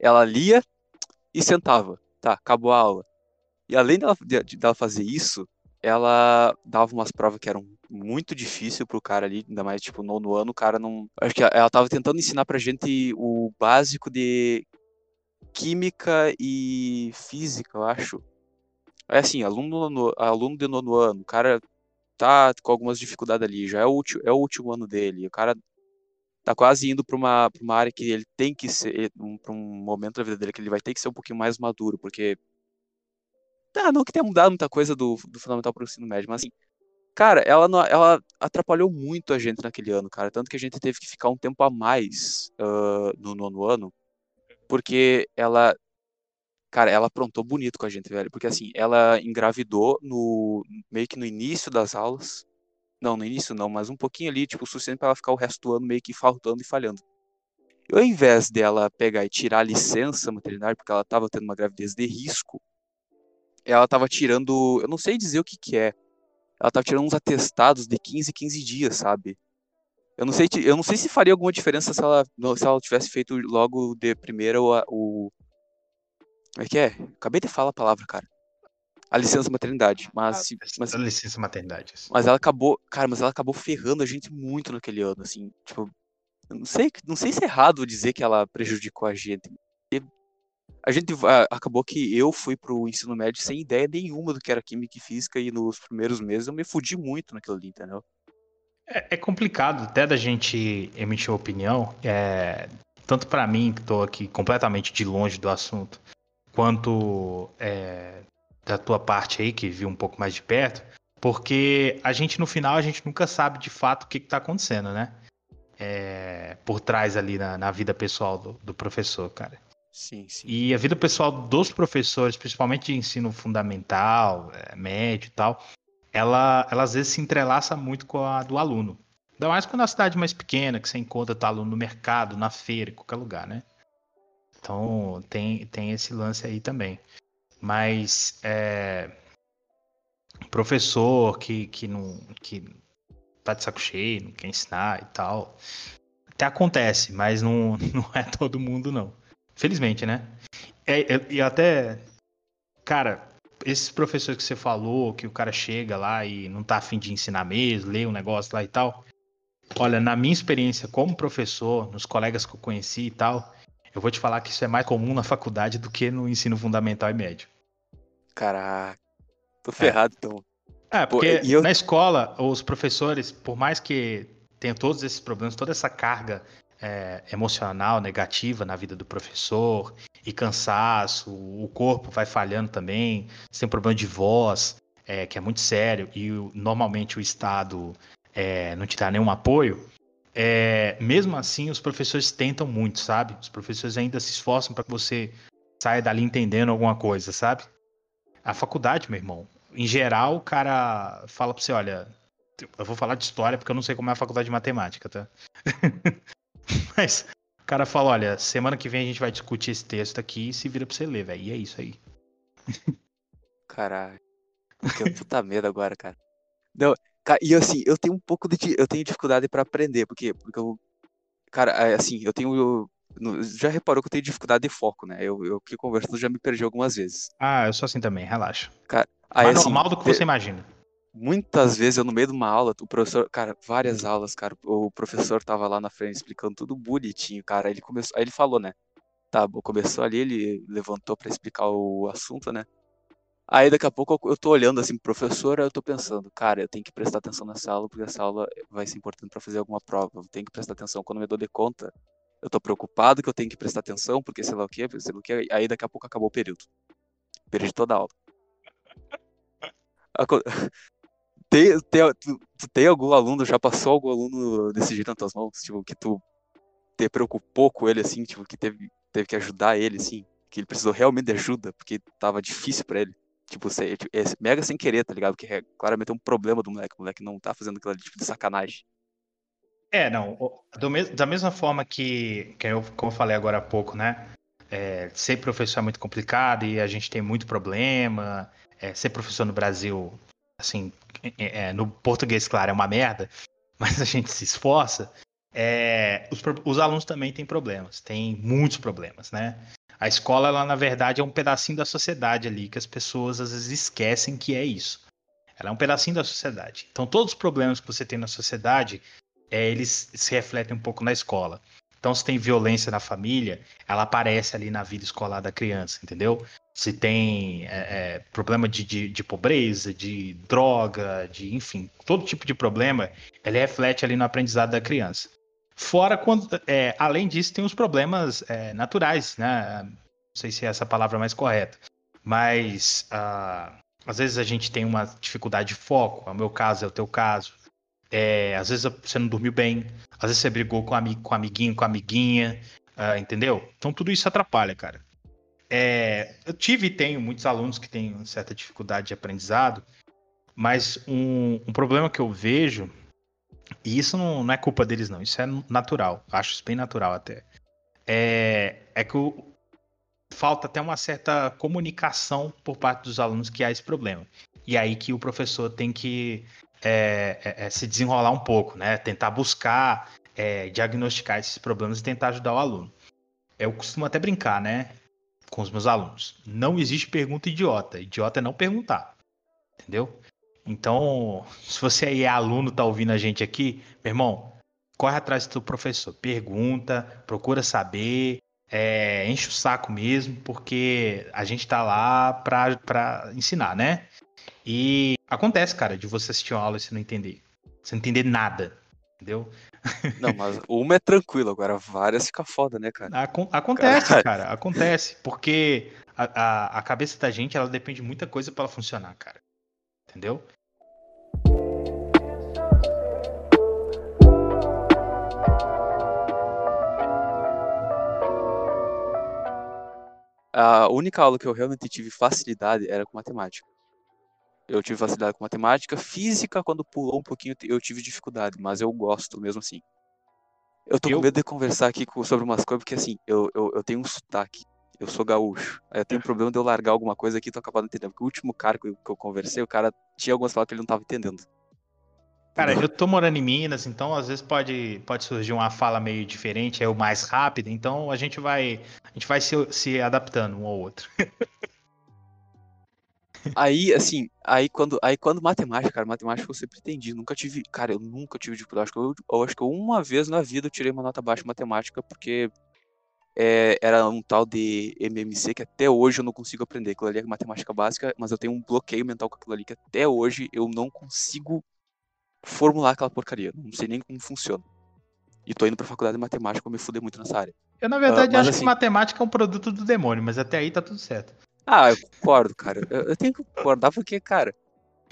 Ela lia e sentava. Tá, acabou a aula. E além dela, de- de- dela fazer isso, ela dava umas provas que eram muito difíceis pro cara ali, ainda mais, tipo, no nono ano, o cara não. Acho que ela tava tentando ensinar pra gente o básico de química e física, eu acho. É assim, aluno, no- aluno de nono ano, o cara tá com algumas dificuldades ali, já é o, ulti- é o último ano dele, o cara tá quase indo pra uma, pra uma área que ele tem que ser, um, pra um momento da vida dele que ele vai ter que ser um pouquinho mais maduro, porque. Tá, não que tenha mudado muita coisa do, do fundamental pro ensino médio, mas assim, cara, ela, ela atrapalhou muito a gente naquele ano, cara, tanto que a gente teve que ficar um tempo a mais ah, no nono ano, porque ela Cara, ela aprontou bonito com a gente, velho. Porque assim, ela engravidou no meio que no início das aulas. Não, no início não, mas um pouquinho ali, tipo, o suficiente pra ela ficar o resto do ano meio que faltando e falhando. E ao invés dela pegar e tirar a licença maternidade, porque ela tava tendo uma gravidez de risco, ela tava tirando, eu não sei dizer o que que é. Ela tava tirando uns atestados de 15 15 dias, sabe? Eu não sei, eu não sei se faria alguma diferença se ela, se ela tivesse feito logo de primeira o, o como é que é? Acabei de falar a palavra, cara. A licença maternidade. Mas, se- mas, Dá licença maternidade. mas ela acabou. Cara, mas ela acabou ferrando a gente muito naquele ano, assim. Tipo, não sei, não sei se é errado dizer que ela prejudicou a gente. A gente acabou que eu fui pro ensino médio sem ideia nenhuma do que era química e física, e nos primeiros meses eu me fudi muito naquilo ali, entendeu? É, é complicado até da gente emitir opinião, é, tanto para mim, que estou aqui completamente de longe do assunto, quanto é, da tua parte aí, que viu um pouco mais de perto, porque a gente, no final, a gente nunca sabe de fato o que está acontecendo, né? É, por trás ali na, na vida pessoal do, do professor, cara. Sim, sim. E a vida pessoal dos professores, principalmente de ensino fundamental, é, médio e tal, ela, ela às vezes se entrelaça muito com a do aluno. Ainda mais quando é uma cidade mais pequena, que você encontra tá, aluno no mercado, na feira, em qualquer lugar, né? Então tem, tem esse lance aí também. Mas é, professor que, que não que tá de saco cheio, não quer ensinar e tal. Até acontece, mas não, não é todo mundo, não. Felizmente, né? É, é, e até, cara, esses professores que você falou, que o cara chega lá e não tá afim de ensinar mesmo, lê um negócio lá e tal. Olha, na minha experiência como professor, nos colegas que eu conheci e tal, eu vou te falar que isso é mais comum na faculdade do que no ensino fundamental e médio. Caraca, tô ferrado então. É, Pô, porque e eu- na escola, os professores, por mais que tenham todos esses problemas, toda essa carga é, emocional negativa na vida do professor, e cansaço, o corpo vai falhando também, tem problema de voz, é, que é muito sério, e o- normalmente o Estado é, não te dá nenhum apoio, é, mesmo assim os professores tentam muito, sabe? Os professores ainda se esforçam para que você saia dali entendendo alguma coisa, sabe? A faculdade, meu irmão, em geral, o cara fala pra você, olha, eu vou falar de história porque eu não sei como é a faculdade de matemática, tá? Mas o cara fala, olha, semana que vem a gente vai discutir esse texto aqui e se vira pra você ler, velho. E é isso aí. Caralho. Que puta medo agora, cara. Não, e assim, eu tenho um pouco de. Eu tenho dificuldade pra aprender, porque, porque eu. Cara, é, assim, eu tenho. eu- já reparou que eu tenho dificuldade de foco, né? Eu, eu que conversando já me perdi algumas vezes. Ah, eu sou assim também, relaxa. Aí, Mais assim, normal do que você imagina. Muitas vezes eu no meio de uma aula, o professor, cara, várias aulas, cara, o professor tava lá na frente explicando tudo bonitinho, cara. Aí ele começou, aí ele falou, né? Tá começou ali, ele levantou pra explicar o assunto, né? Aí daqui a pouco eu- tô olhando assim pro professor, eu tô pensando, cara, eu tenho que prestar atenção nessa aula, porque essa aula vai ser importante pra fazer alguma prova. Eu tenho que prestar atenção quando eu me dou de conta. Eu tô preocupado que eu tenho que prestar atenção, porque sei lá o quê, sei lá o quê. Aí daqui a pouco acabou o período. Perdi toda a aula. Tem, tem, tu, tu tem algum aluno, já passou algum aluno desse jeito nas tuas mãos? Tipo, que tu te preocupou com ele, assim, tipo, que teve, teve que ajudar ele, assim, que ele precisou realmente de ajuda, porque tava difícil pra ele. Tipo, tipo, é mega sem querer, tá ligado? Porque é claramente um problema do moleque. O moleque não tá fazendo aquilo tipo, de sacanagem. É, não. mes- da mesma forma que, que eu, como eu falei agora há pouco, né? É, ser professor é muito complicado e a gente tem muito problema. É, ser professor no Brasil, assim, é- é, no português, claro, é uma merda, mas a gente se esforça. É, os, os alunos também têm problemas, têm muitos problemas, né? A escola, ela, na verdade, é um pedacinho da sociedade ali, que as pessoas às vezes esquecem que é isso. Ela é um pedacinho da sociedade. Então, todos os problemas que você tem na sociedade, é, eles se refletem um pouco na escola. Então, se tem violência na família, ela aparece ali na vida escolar da criança, entendeu? Se tem é, é, problema de, de, de pobreza, de droga, de enfim, todo tipo de problema, ele reflete ali no aprendizado da criança. Fora quando, é, além disso, tem os problemas é, naturais, né? Não sei se é essa palavra mais correta, mas ah, às vezes a gente tem uma dificuldade de foco. É o meu caso, é o teu caso. É, às vezes você não dormiu bem, às vezes você brigou com, ami com amiguinho, com amiguinha, ah, entendeu? Então tudo isso atrapalha, cara. É, eu tive e tenho muitos alunos que têm certa dificuldade de aprendizado, mas um, um problema que eu vejo, e isso não, não é culpa deles, não, isso é natural, acho isso bem natural até, é, é que o, falta até uma certa comunicação por parte dos alunos que há esse problema. E aí que o professor tem que é, é, é, se desenrolar um pouco, né? Tentar buscar, é, diagnosticar esses problemas e tentar ajudar o aluno. Eu costumo até brincar, né? Com os meus alunos. Não existe pergunta idiota. Idiota é não perguntar. Entendeu? Então, se você aí é aluno, tá ouvindo a gente aqui, meu irmão, corre atrás do professor. Pergunta, procura saber. é, enche o saco mesmo, porque a gente tá lá pra, pra ensinar, né? E acontece, cara, de você assistir uma aula e você não entender. Você não entender nada, entendeu? Não, mas uma é tranquilo, agora várias fica foda, né, cara? Acon- acontece, cara, acontece. Porque a, a, a cabeça da gente, ela depende de muita coisa pra ela funcionar, cara. Entendeu? A única aula que eu realmente tive facilidade era com matemática. Eu tive facilidade com matemática, física, quando pulou um pouquinho, eu tive dificuldade, mas eu gosto mesmo assim. Eu tô Eu- com medo de conversar aqui com- sobre umas coisas, porque assim, eu, eu, eu tenho um sotaque, eu sou gaúcho. Aí eu tenho um problema de eu largar alguma coisa aqui e tô acabando entendendo. Porque o último cara que eu, que eu conversei, o cara tinha algumas palavras que ele não tava entendendo. Cara, eu tô morando em Minas, então às vezes pode, pode surgir uma fala meio diferente, é o mais rápido, então a gente vai, a gente vai se, se adaptando um ao outro. Aí, assim, aí quando, aí quando matemática, cara, matemática eu sempre entendi. Nunca tive, cara, eu nunca tive dificuldade. Acho que eu, eu acho que uma vez na vida eu tirei uma nota baixa em matemática, porque é, era um tal de MMC que até hoje eu não consigo aprender. Aquilo ali é matemática básica, mas eu tenho um bloqueio mental com aquilo ali que até hoje eu não consigo formular aquela porcaria. Não sei nem como funciona. E tô indo pra faculdade de matemática pra me fuder muito nessa área. Eu, na verdade, mas acho assim- que matemática é um produto do demônio, mas até aí tá tudo certo. Ah, eu concordo, cara. Eu, eu tenho que concordar porque, cara,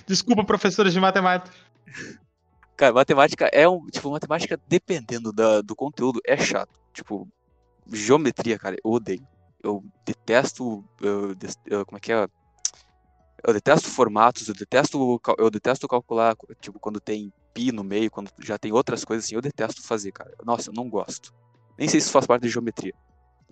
Desculpa, professores de matemática. Cara, matemática é um. Tipo, matemática, dependendo da, do conteúdo, é chato. Tipo, geometria, cara, eu odeio. Eu detesto. eu eu- como é que é? Eu detesto formatos, eu detesto, eu detesto calcular, tipo, quando tem pi no meio, quando já tem outras coisas assim, eu detesto fazer, cara. Nossa, eu não gosto. Nem sei se isso faz parte de geometria.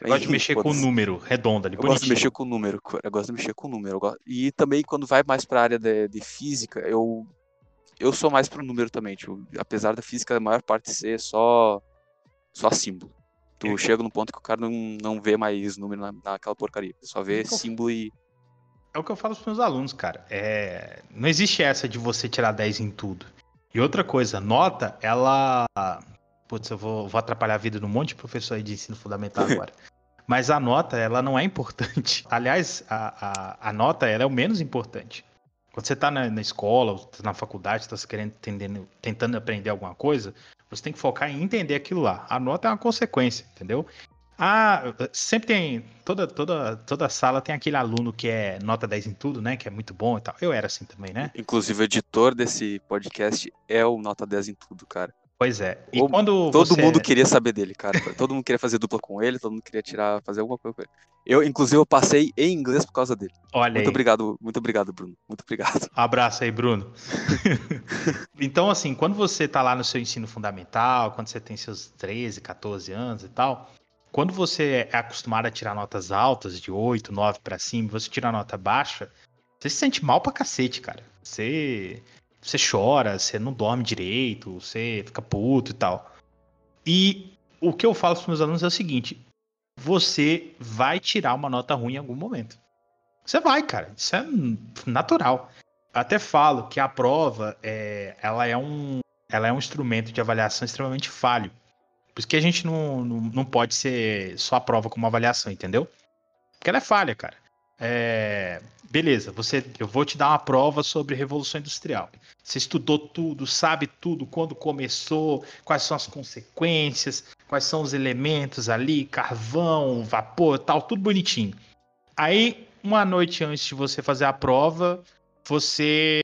Eu gosto de mexer com o número redondo ali, Eu gosto de bonitinho. mexer com o número. Eu gosto de mexer com o número. gosto- E também quando vai mais pra área de, de física, eu eu sou mais pro número também, tipo, apesar da física a maior parte ser só só símbolo. Tu Eu- chega num ponto que o cara não, não vê mais número na, naquela porcaria, só vê conf- símbolo e É o que eu falo pros meus alunos, cara. É... Não existe essa de você tirar 10 em tudo. E outra coisa, nota, ela. Putz, eu vou, vou atrapalhar a vida de um monte de professor aí de ensino fundamental agora. Mas a nota, ela não é importante. Aliás, a, a, a nota, ela é o menos importante. Quando você tá na, na escola, na faculdade, tá querendo tentando aprender alguma coisa, você tem que focar em entender aquilo lá. A nota é uma consequência, entendeu? Ah, sempre tem. Toda, toda, toda sala tem aquele aluno que é nota 10 em tudo, né? Que é muito bom e tal. Eu era assim também, né? inclusive o editor desse podcast é o nota 10 em tudo, cara. Pois é. E Ô, quando Todo você... mundo queria saber dele, cara. Todo mundo queria fazer dupla com ele, todo mundo queria tirar, fazer alguma coisa com ele. Eu, inclusive, eu passei em inglês por causa dele. Olha Muito aí. obrigado, muito obrigado, Bruno. Muito obrigado. Abraço aí, Bruno. então, assim, quando você tá lá no seu ensino fundamental, quando você tem seus 13, 14 anos e tal, quando você é acostumado a tirar notas altas, de 8, 9 pra cima, você tira a nota baixa, você se sente mal pra cacete, cara. Você, você chora, você não dorme direito, você fica puto e tal. E o que eu falo pros meus alunos é o seguinte: você vai tirar uma nota ruim em algum momento. Você vai, cara. Isso é natural. Eu até falo que a prova é, ela é um, ela é um instrumento de avaliação extremamente falho. Por isso que a gente não, não, não pode ser só a prova como avaliação, entendeu? Porque ela é falha, cara. É, beleza, você, eu vou te dar uma prova sobre Revolução Industrial. Você estudou tudo, sabe tudo, quando começou, quais são as consequências, quais são os elementos ali, carvão, vapor, tal, tudo bonitinho. Aí, uma noite antes de você fazer a prova, você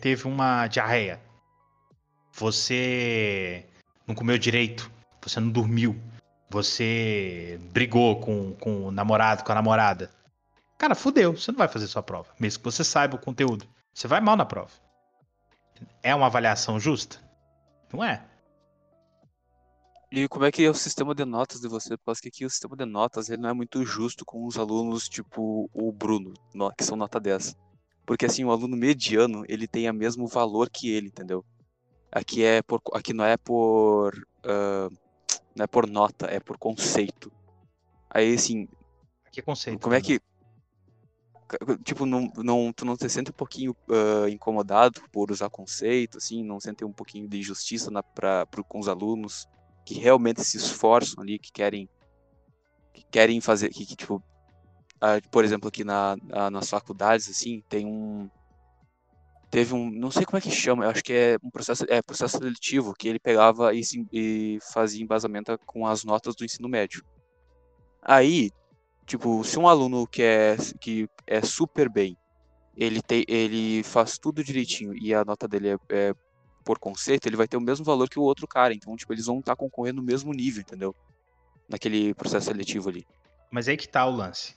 teve uma diarreia. Você não comeu direito. Você não dormiu. Você brigou com, com o namorado, com a namorada. Cara, fudeu. Você não vai fazer sua prova. Mesmo que você saiba o conteúdo. Você vai mal na prova. É uma avaliação justa? Não é. E como é que é o sistema de notas de você? Porque que aqui o sistema de notas ele não é muito justo com os alunos, tipo o Bruno, no- que são nota 10. Porque assim, o aluno mediano, ele tem o mesmo valor que ele, entendeu? Aqui é por, aqui não é por ah, não é por nota, é por conceito. Aí assim, Que conceito. como é Bruno? que tipo não, não tu não te sente um pouquinho ah, incomodado por usar conceito, assim, não sente um pouquinho de injustiça na, pra, pro, com os alunos que realmente se esforçam ali, que querem que querem fazer, que, que tipo, ah, por exemplo, aqui na, na- nas faculdades, assim, tem um. Teve um. Não sei como é que chama, eu acho que é um processo, é, processo seletivo, que ele pegava e, e fazia embasamento com as notas do ensino médio. Aí, tipo, se um aluno que é, que é super bem, ele, tem, ele faz tudo direitinho e a nota dele é, é por conceito, ele vai ter o mesmo valor que o outro cara. Então, tipo, eles vão estar concorrendo no mesmo nível, entendeu? Naquele processo seletivo ali. Mas aí que tá o lance.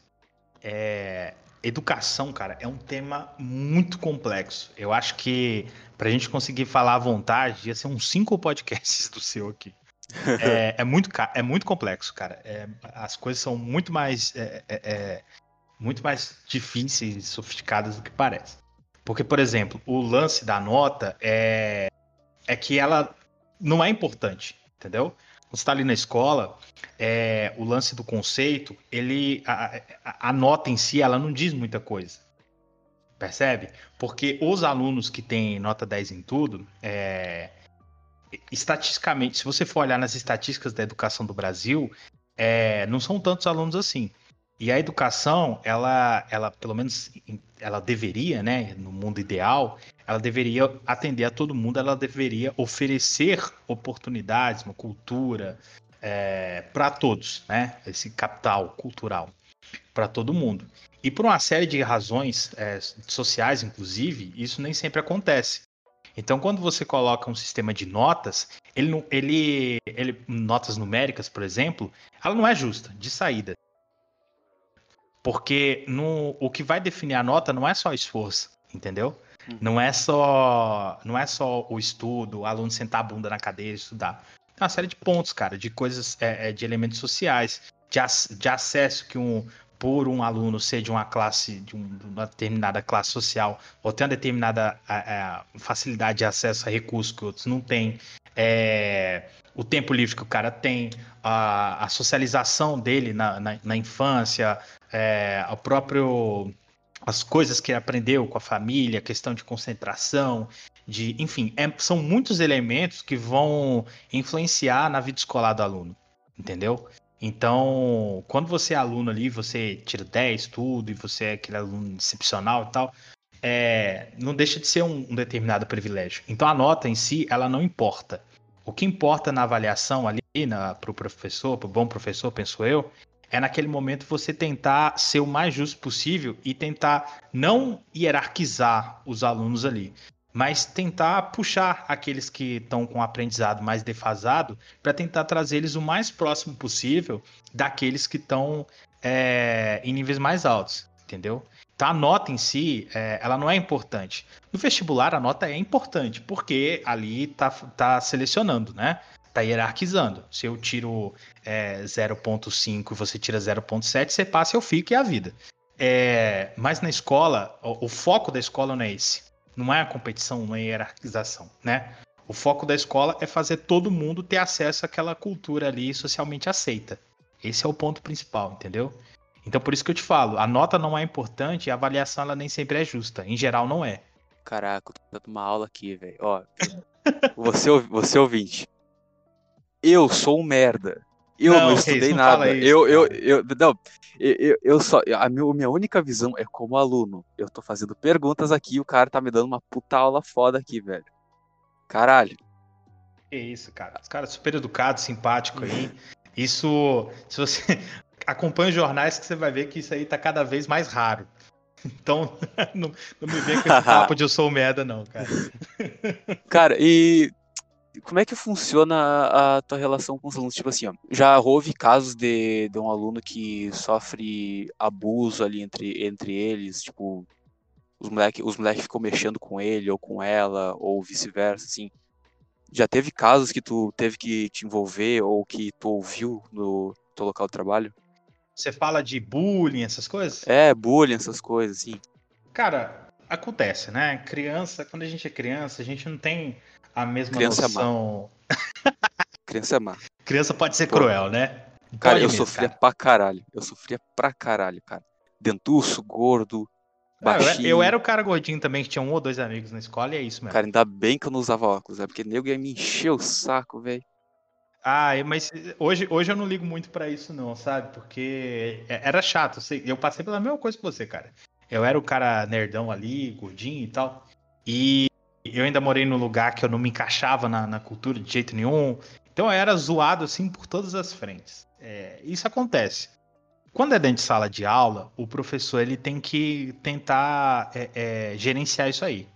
É, Educação, cara, é um tema muito complexo. Eu acho que pra gente conseguir falar à vontade, ia ser uns cinco podcasts do seu aqui. É, é muito, é muito complexo, cara. É, as coisas são muito mais, é, é, é, muito mais difíceis e sofisticadas do que parece. Porque, por exemplo, o lance da nota é, é que ela não é importante, entendeu? Você está ali na escola, é, o lance do conceito, ele a, a- a nota em si, ela não diz muita coisa. Percebe? Porque os alunos que têm nota 10 em tudo, é, estatisticamente, se você for olhar nas estatísticas da educação do Brasil, é, não são tantos alunos assim. E a educação, ela, ela pelo menos, ela deveria, né, no mundo ideal, ela deveria atender a todo mundo, ela deveria oferecer oportunidades, uma cultura para todos, né? Esse capital cultural para todo mundo. E por uma série de razões é, sociais, inclusive, isso nem sempre acontece. Então, quando você coloca um sistema de notas, ele, não- ele, ele notas numéricas, por exemplo, ela não é justa de saída. Porque no, o que vai definir a nota não é só esforço, entendeu? Uhum. Não é só não é só o estudo, o aluno sentar a bunda na cadeira e estudar. Tem uma série de pontos, cara, de coisas, é, é, de elementos sociais, de, de acesso que um por um aluno ser de uma classe, de, um- uma determinada classe social, ou ter uma determinada facilidade de acesso a recursos que outros não têm, é, o tempo livre que o cara tem, a, a socialização dele na, na, na infância, é, próprio as coisas que ele aprendeu com a família, questão de concentração, de, enfim, é- são muitos elementos que vão influenciar na vida escolar do aluno, entendeu? Então, quando você é aluno ali, você tira 10, tudo, e você é aquele aluno excepcional e tal, é, não deixa de ser um, um determinado privilégio. Então, a nota em si, ela não importa. O que importa na avaliação ali, para o professor, para o bom professor, penso eu, é naquele momento você tentar ser o mais justo possível e tentar não hierarquizar os alunos ali, mas tentar puxar aqueles que estão com o aprendizado mais defasado para tentar trazer eles o mais próximo possível daqueles que estão é, em níveis mais altos, entendeu? Então a nota em si, é, ela não é importante. No vestibular a nota é importante, porque ali tá, tá selecionando, né? Tá hierarquizando. Se eu tiro é, 0.5 e você tira 0.7, você passa, eu fico e é a vida. É, mas na escola, o, o foco da escola não é esse. Não é a competição, não é a hierarquização, né? O foco da escola é fazer todo mundo ter acesso àquela cultura ali socialmente aceita. Esse é o ponto principal, entendeu? Então por isso que eu te falo, a nota não é importante e a avaliação ela nem sempre é justa. Em geral não é. Caraca, eu tô dando uma aula aqui, velho. Ó, você, você ouvinte. Eu sou um merda. Eu Não, não, estudei não nada. isso, eu, eu, eu, não, eu, eu, só. A minha, única visão é como aluno. Eu tô fazendo perguntas aqui e o cara tá me dando uma puta aula foda aqui, velho. Caralho. Que isso, cara. Os caras super educados, simpáticos aí. Isso, se você acompanha os jornais, que você vai ver que isso aí tá cada vez mais raro. Então, não, não me vem com esse papo de eu sou merda, não, cara. Cara, e como é que funciona a, a tua relação com os alunos? Tipo assim, ó, já houve casos de, de um aluno que sofre abuso ali entre, entre eles, tipo, os moleques os moleque ficam mexendo com ele ou com ela, ou vice-versa, assim. Já teve casos que tu teve que te envolver ou que tu ouviu no teu local de trabalho? Você fala de bullying, essas coisas? É, bullying, essas coisas, assim. Cara, acontece, né? Criança, quando a gente é criança, a gente não tem a mesma Criança é má. noção. Criança é má. Criança pode ser Pô. cruel, né? Cara, Pode eu mesmo, sofria cara. pra caralho. Eu sofria pra caralho, cara. Dentuço, gordo, Ah, eu- baixinho. eu era o cara gordinho também, que tinha um ou dois amigos na escola, e é isso mesmo. Cara, ainda bem que eu não usava óculos, é porque nego ia me encher o saco, velho. Ah, mas hoje, hoje eu não ligo muito pra isso, não, sabe? Porque é, era chato. Eu passei pela mesma coisa que você, cara. Eu era o cara nerdão ali, gordinho e tal. E eu ainda morei num lugar que eu não me encaixava na, na cultura de jeito nenhum. Então eu era zoado assim por todas as frentes. É, isso acontece. Quando é dentro de sala de aula, o professor ele tem que tentar é, é, gerenciar isso aí.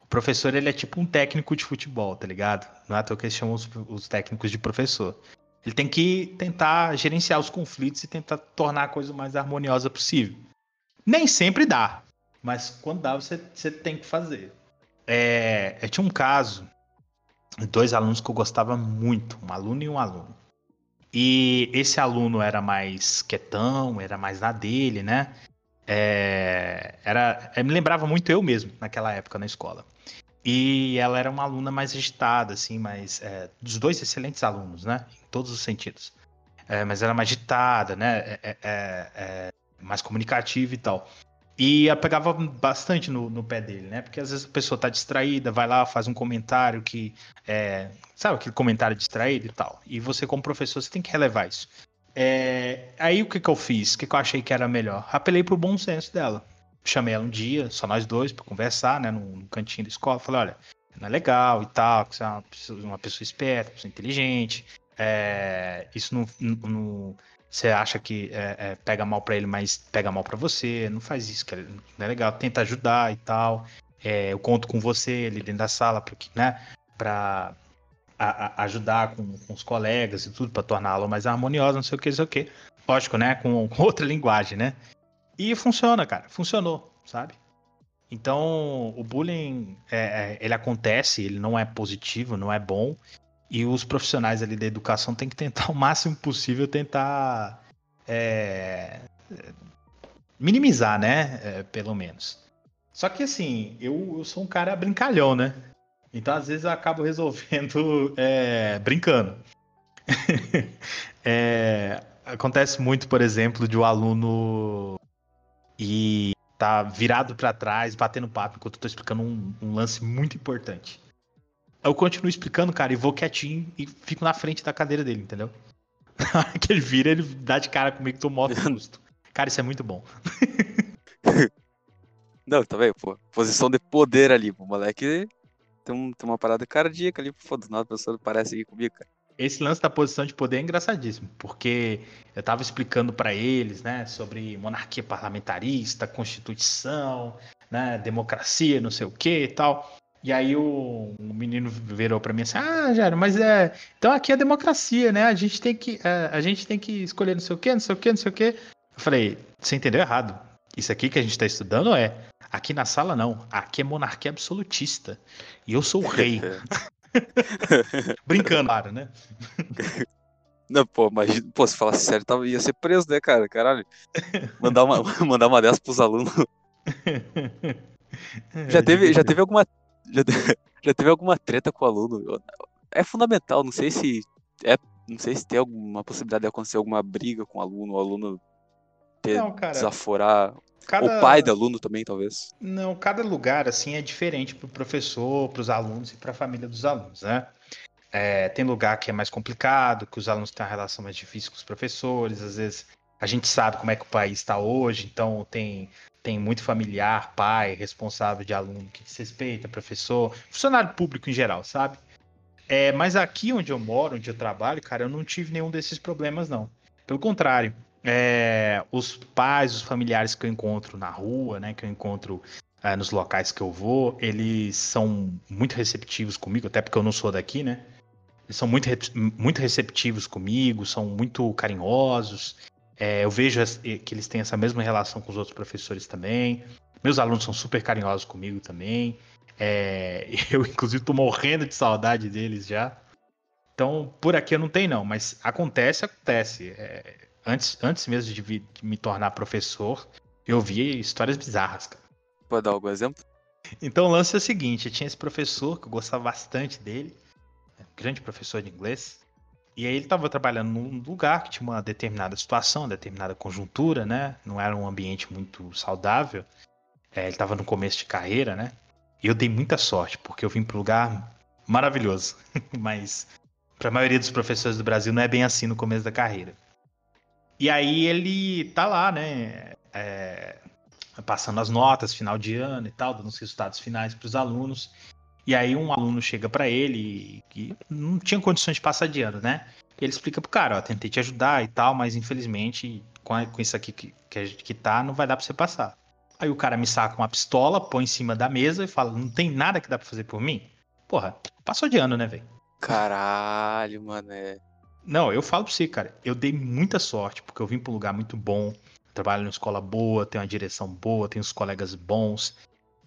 O professor ele é tipo um técnico de futebol, tá ligado? Não é à toa que eles chamam os, os técnicos de professor. Ele tem que tentar gerenciar os conflitos e tentar tornar a coisa o mais harmoniosa possível. Nem sempre dá, mas quando dá, você, você tem que fazer. É, eu tinha um caso de dois alunos que eu gostava muito, um aluno e um aluno. E esse aluno era mais quietão, era mais na dele, né? É, era, me lembrava muito eu mesmo naquela época na escola. E ela era uma aluna mais agitada, assim, mais. É, dos dois excelentes alunos, né? Em todos os sentidos. É, mas era mais agitada, né? É, é, é, é mais comunicativa e tal. E pegava bastante no, no, pé dele, né? Porque às vezes a pessoa tá distraída, vai lá, faz um comentário que. É, sabe aquele comentário distraído e tal. E você, como professor, você tem que relevar isso. É, aí o que, que eu fiz? O que, que eu achei que era melhor? Apelei pro bom senso dela. Chamei ela um dia, só nós dois, para conversar, né? No, no, cantinho da escola. Falei, olha, não é legal e tal, que você é uma, uma pessoa esperta, uma pessoa inteligente. É, isso não, não, você acha que é, é, pega mal para ele, mas pega mal para você. Não faz isso, cara. Não é legal. Tenta ajudar e tal. É, eu conto com você ali dentro da sala, porque, né? Pra a, a ajudar com, com, os colegas e tudo, para tornar a aula mais harmoniosa, não sei o que, não sei o que. Lógico, né? Com, com outra linguagem, né? E funciona, cara. Funcionou, sabe? Então, o bullying, é, é, ele acontece, ele não é positivo, não é bom. E os profissionais ali da educação têm que tentar o máximo possível tentar é, minimizar, né? É, pelo menos. Só que assim, eu, eu, sou um cara brincalhão, né? Então às vezes eu acabo resolvendo é, brincando. É, acontece muito, por exemplo, de um aluno e tá virado para trás, batendo papo enquanto eu tô explicando um, um lance muito importante. Eu continuo explicando, cara, e vou quietinho e fico na frente da cadeira dele, entendeu? Na hora que ele vira, ele dá de cara comigo, tô moto justo. Cara, isso é muito bom. Não, tá vendo, pô? Posição de poder ali, pô. O moleque tem, um, tem uma parada cardíaca ali, pô, do nada a pessoa parece aqui comigo, cara. Esse lance da posição de poder é engraçadíssimo, porque eu tava explicando para eles, né, sobre monarquia parlamentarista, constituição, né, democracia, não sei o que e tal. E aí o, o menino virou para mim assim, ah, Jairo, mas é. Então aqui é democracia, né? A gente tem que. A, é, a gente tem que escolher não sei o quê, não sei o quê, não sei o quê. Eu falei, você entendeu errado. Isso aqui que a gente está estudando é. Aqui na sala não. Aqui é monarquia absolutista. E eu sou o rei. Brincando, claro, né? Não, pô, mas, pô, se falasse sério, tava, ia ser preso, né, cara? Caralho. Mandar uma, mandar uma dessas pros alunos. Já teve, já teve alguma já, já teve alguma treta com o aluno? É fundamental, não sei se é, não sei se tem alguma possibilidade de acontecer alguma briga com o aluno, o aluno ter, não, cara, desaforar. Cada... O pai do aluno também, talvez. Não, cada lugar assim é diferente para o professor, para os alunos e para a família dos alunos, né? É, tem lugar que é mais complicado, que os alunos têm uma relação mais difícil com os professores, às vezes a gente sabe como é que o país está hoje, então tem tem muito familiar, pai, responsável de aluno que desrespeita, professor, funcionário público em geral, sabe? É, mas aqui onde eu moro, onde eu trabalho, cara, eu não tive nenhum desses problemas, não. Pelo contrário, é, os pais, os familiares que eu encontro na rua, né, que eu encontro é, nos locais que eu vou, eles são muito receptivos comigo, até porque eu não sou daqui, né? Eles são muito, muito receptivos comigo, são muito carinhosos. É, eu vejo que eles têm essa mesma relação com os outros professores também. Meus alunos são super carinhosos comigo também. É, eu, inclusive, tô morrendo de saudade deles já. Então, por aqui eu não tenho, não, mas acontece, acontece. É, antes, antes mesmo de, de, me tornar professor, eu vi histórias bizarras, cara. Pode dar algum exemplo? Então, o lance é o seguinte: eu tinha esse professor que eu gostava bastante dele, grande professor de inglês. E aí ele estava trabalhando num lugar que tinha uma determinada situação, uma determinada conjuntura, né? Não era um ambiente muito saudável. É, ele estava no começo de carreira, né? E eu dei muita sorte, porque eu vim para um lugar maravilhoso. mas Para a maioria dos professores do Brasil não é bem assim no começo da carreira. E aí ele tá lá, né? É, passando as notas, final de ano e tal, dando os resultados finais para os alunos. E aí um aluno chega para ele que não tinha condições de passar de ano, né? E ele explica pro cara, ó, tentei te ajudar e tal, mas infelizmente com, a, com isso aqui que, que, que tá, não vai dar para você passar. Aí o cara me saca uma pistola, põe em cima da mesa e fala, não tem nada que dá para fazer por mim? Porra, passou de ano, né, velho? Caralho, mano, é... Não, eu falo pra você, cara, eu dei muita sorte, porque eu vim pra um lugar muito bom, trabalho numa escola boa, tenho uma direção boa, tenho os colegas bons,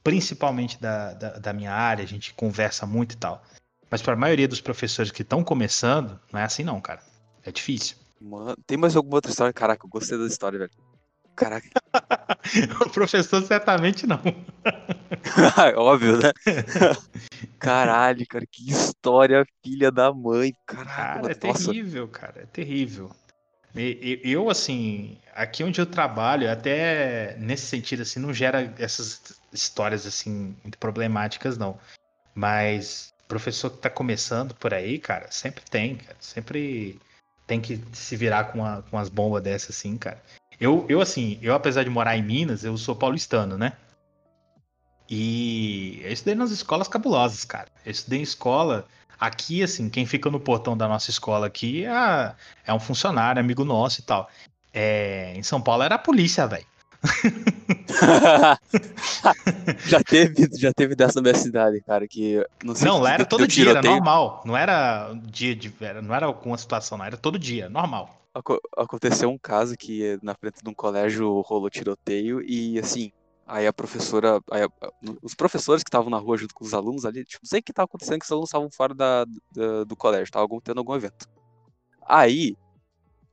principalmente da, da, da minha área, a gente conversa muito e tal. Mas para a maioria dos professores que estão começando, não é assim não, cara. É difícil. Mano, tem mais alguma outra história? Caraca, eu gostei da história, velho. Caraca. o professor certamente não. Óbvio, né? Caralho, cara, que história filha da mãe. Caraca, cara, é nossa. terrível, cara, é terrível. Eu, assim, aqui onde eu trabalho, até nesse sentido, assim, não gera essas histórias, assim, muito problemáticas, não. Mas professor que tá começando por aí, cara, sempre tem, cara. Sempre tem que se virar com, uma, com bombas dessas, assim, cara. Eu, eu, assim, eu apesar de morar em Minas, eu sou paulistano, né? E eu estudei nas escolas cabulosas, cara. Eu estudei em escola Aqui, assim, quem fica no portão da nossa escola aqui é, é um funcionário, amigo nosso e tal. É, em São Paulo era a polícia, velho. já teve, já teve dessa na minha cidade, cara, que não sei Não, lá era todo dia, era normal. Não era dia de, não era alguma situação, não, era todo dia, normal. Aconteceu um caso que na frente de um colégio rolou tiroteio e assim, Aí a professora, aí a, os professores que estavam na rua junto com os alunos ali, tipo, não sei o que estava acontecendo, que os alunos estavam fora da, da, do colégio, estavam tendo algum evento. Aí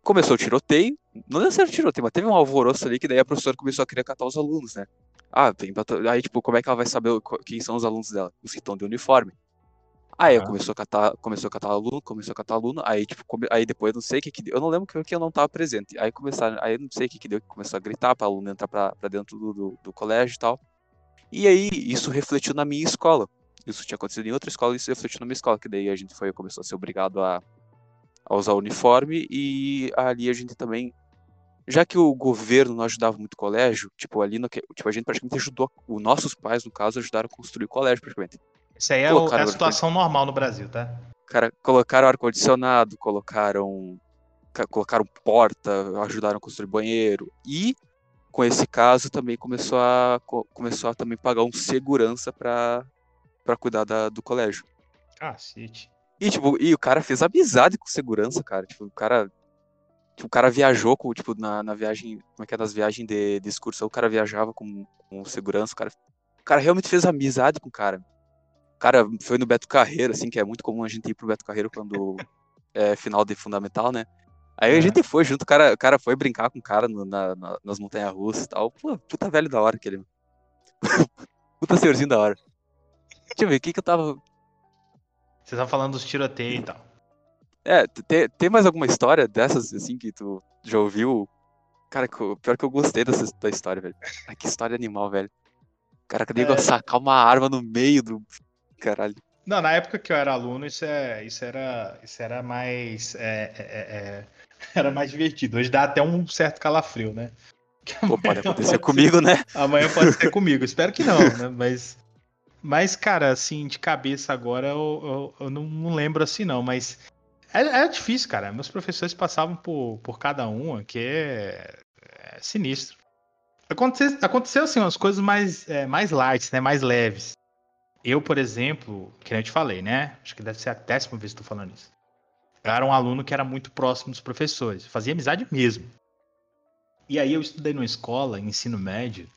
começou o tiroteio, não deu certo tiroteio, mas teve um alvoroço ali que daí a professora começou a querer catar os alunos, né? Ah, tem, aí tipo, como é que ela vai saber quem são os alunos dela? Os que estão de uniforme. Aí eu começou a catar, começou a catar aluno, começou a catar aluno, aí tipo, come, aí depois não sei o que que deu, eu não lembro que, que eu não tava presente. Aí começaram, aí não sei o que que deu, que começou a gritar para aluno entrar para dentro do, do, do, colégio e tal. E aí isso refletiu na minha escola. Isso tinha acontecido em outra escola, isso refletiu na minha escola, que daí a gente foi começou a ser obrigado a, a usar o uniforme e ali a gente também já que o governo não ajudava muito o colégio, tipo, ali no, tipo, a gente praticamente ajudou, os nossos pais, no caso, ajudaram a construir o colégio, praticamente. Isso aí é, o, é a situação normal no Brasil, tá? Cara, colocaram ar-condicionado, colocaram colocaram porta, ajudaram a construir banheiro e com esse caso também começou a começou a também pagar um segurança para para cuidar da, do colégio. Cacete. E tipo, e o cara fez amizade com segurança, cara. Tipo, o cara tipo, o cara viajou com, tipo, na, na viagem, como é que é, nas viagens de, de excursão, o cara viajava com, com segurança, o cara, o cara realmente fez amizade com o cara cara foi no Beto Carreiro, assim, que é muito comum a gente ir pro Beto Carreiro quando é final de fundamental, né? Aí a gente foi junto, o cara, o cara foi brincar com o cara no, na, na, nas montanhas russas e tal. Pô, puta velho da hora aquele. puta senhorzinho da hora. Deixa eu ver, o que que eu tava. Você tá falando dos tiroteios e tal. É, tem, tem mais alguma história dessas, assim, que tu já ouviu? Cara, pior que eu gostei dessa da história, velho. Ai, que história animal, velho. Cara queria é... sacar uma arma no meio do Caralho. Não, na época que eu era aluno, isso, é, isso, era, isso era mais. É, é, é, é era mais divertido. Hoje dá até um certo calafrio, né? Pô, pode acontecer pode comigo, ser, né? Amanhã pode ser comigo. Espero que não, né? Mas, mas cara, assim, de cabeça agora eu, eu, eu não, não, lembro assim, não. Mas é, é, difícil, cara. Meus professores passavam por, por cada uma, que é, é sinistro. Aconteceu, aconteceu assim, umas coisas mais, é, mais light, né? Mais leves. Eu, por exemplo, que eu te falei, né? Acho que deve ser a décima vez que estou falando isso. Eu era um aluno que era muito próximo dos professores, fazia amizade mesmo. E aí eu estudei numa escola, ensino médio,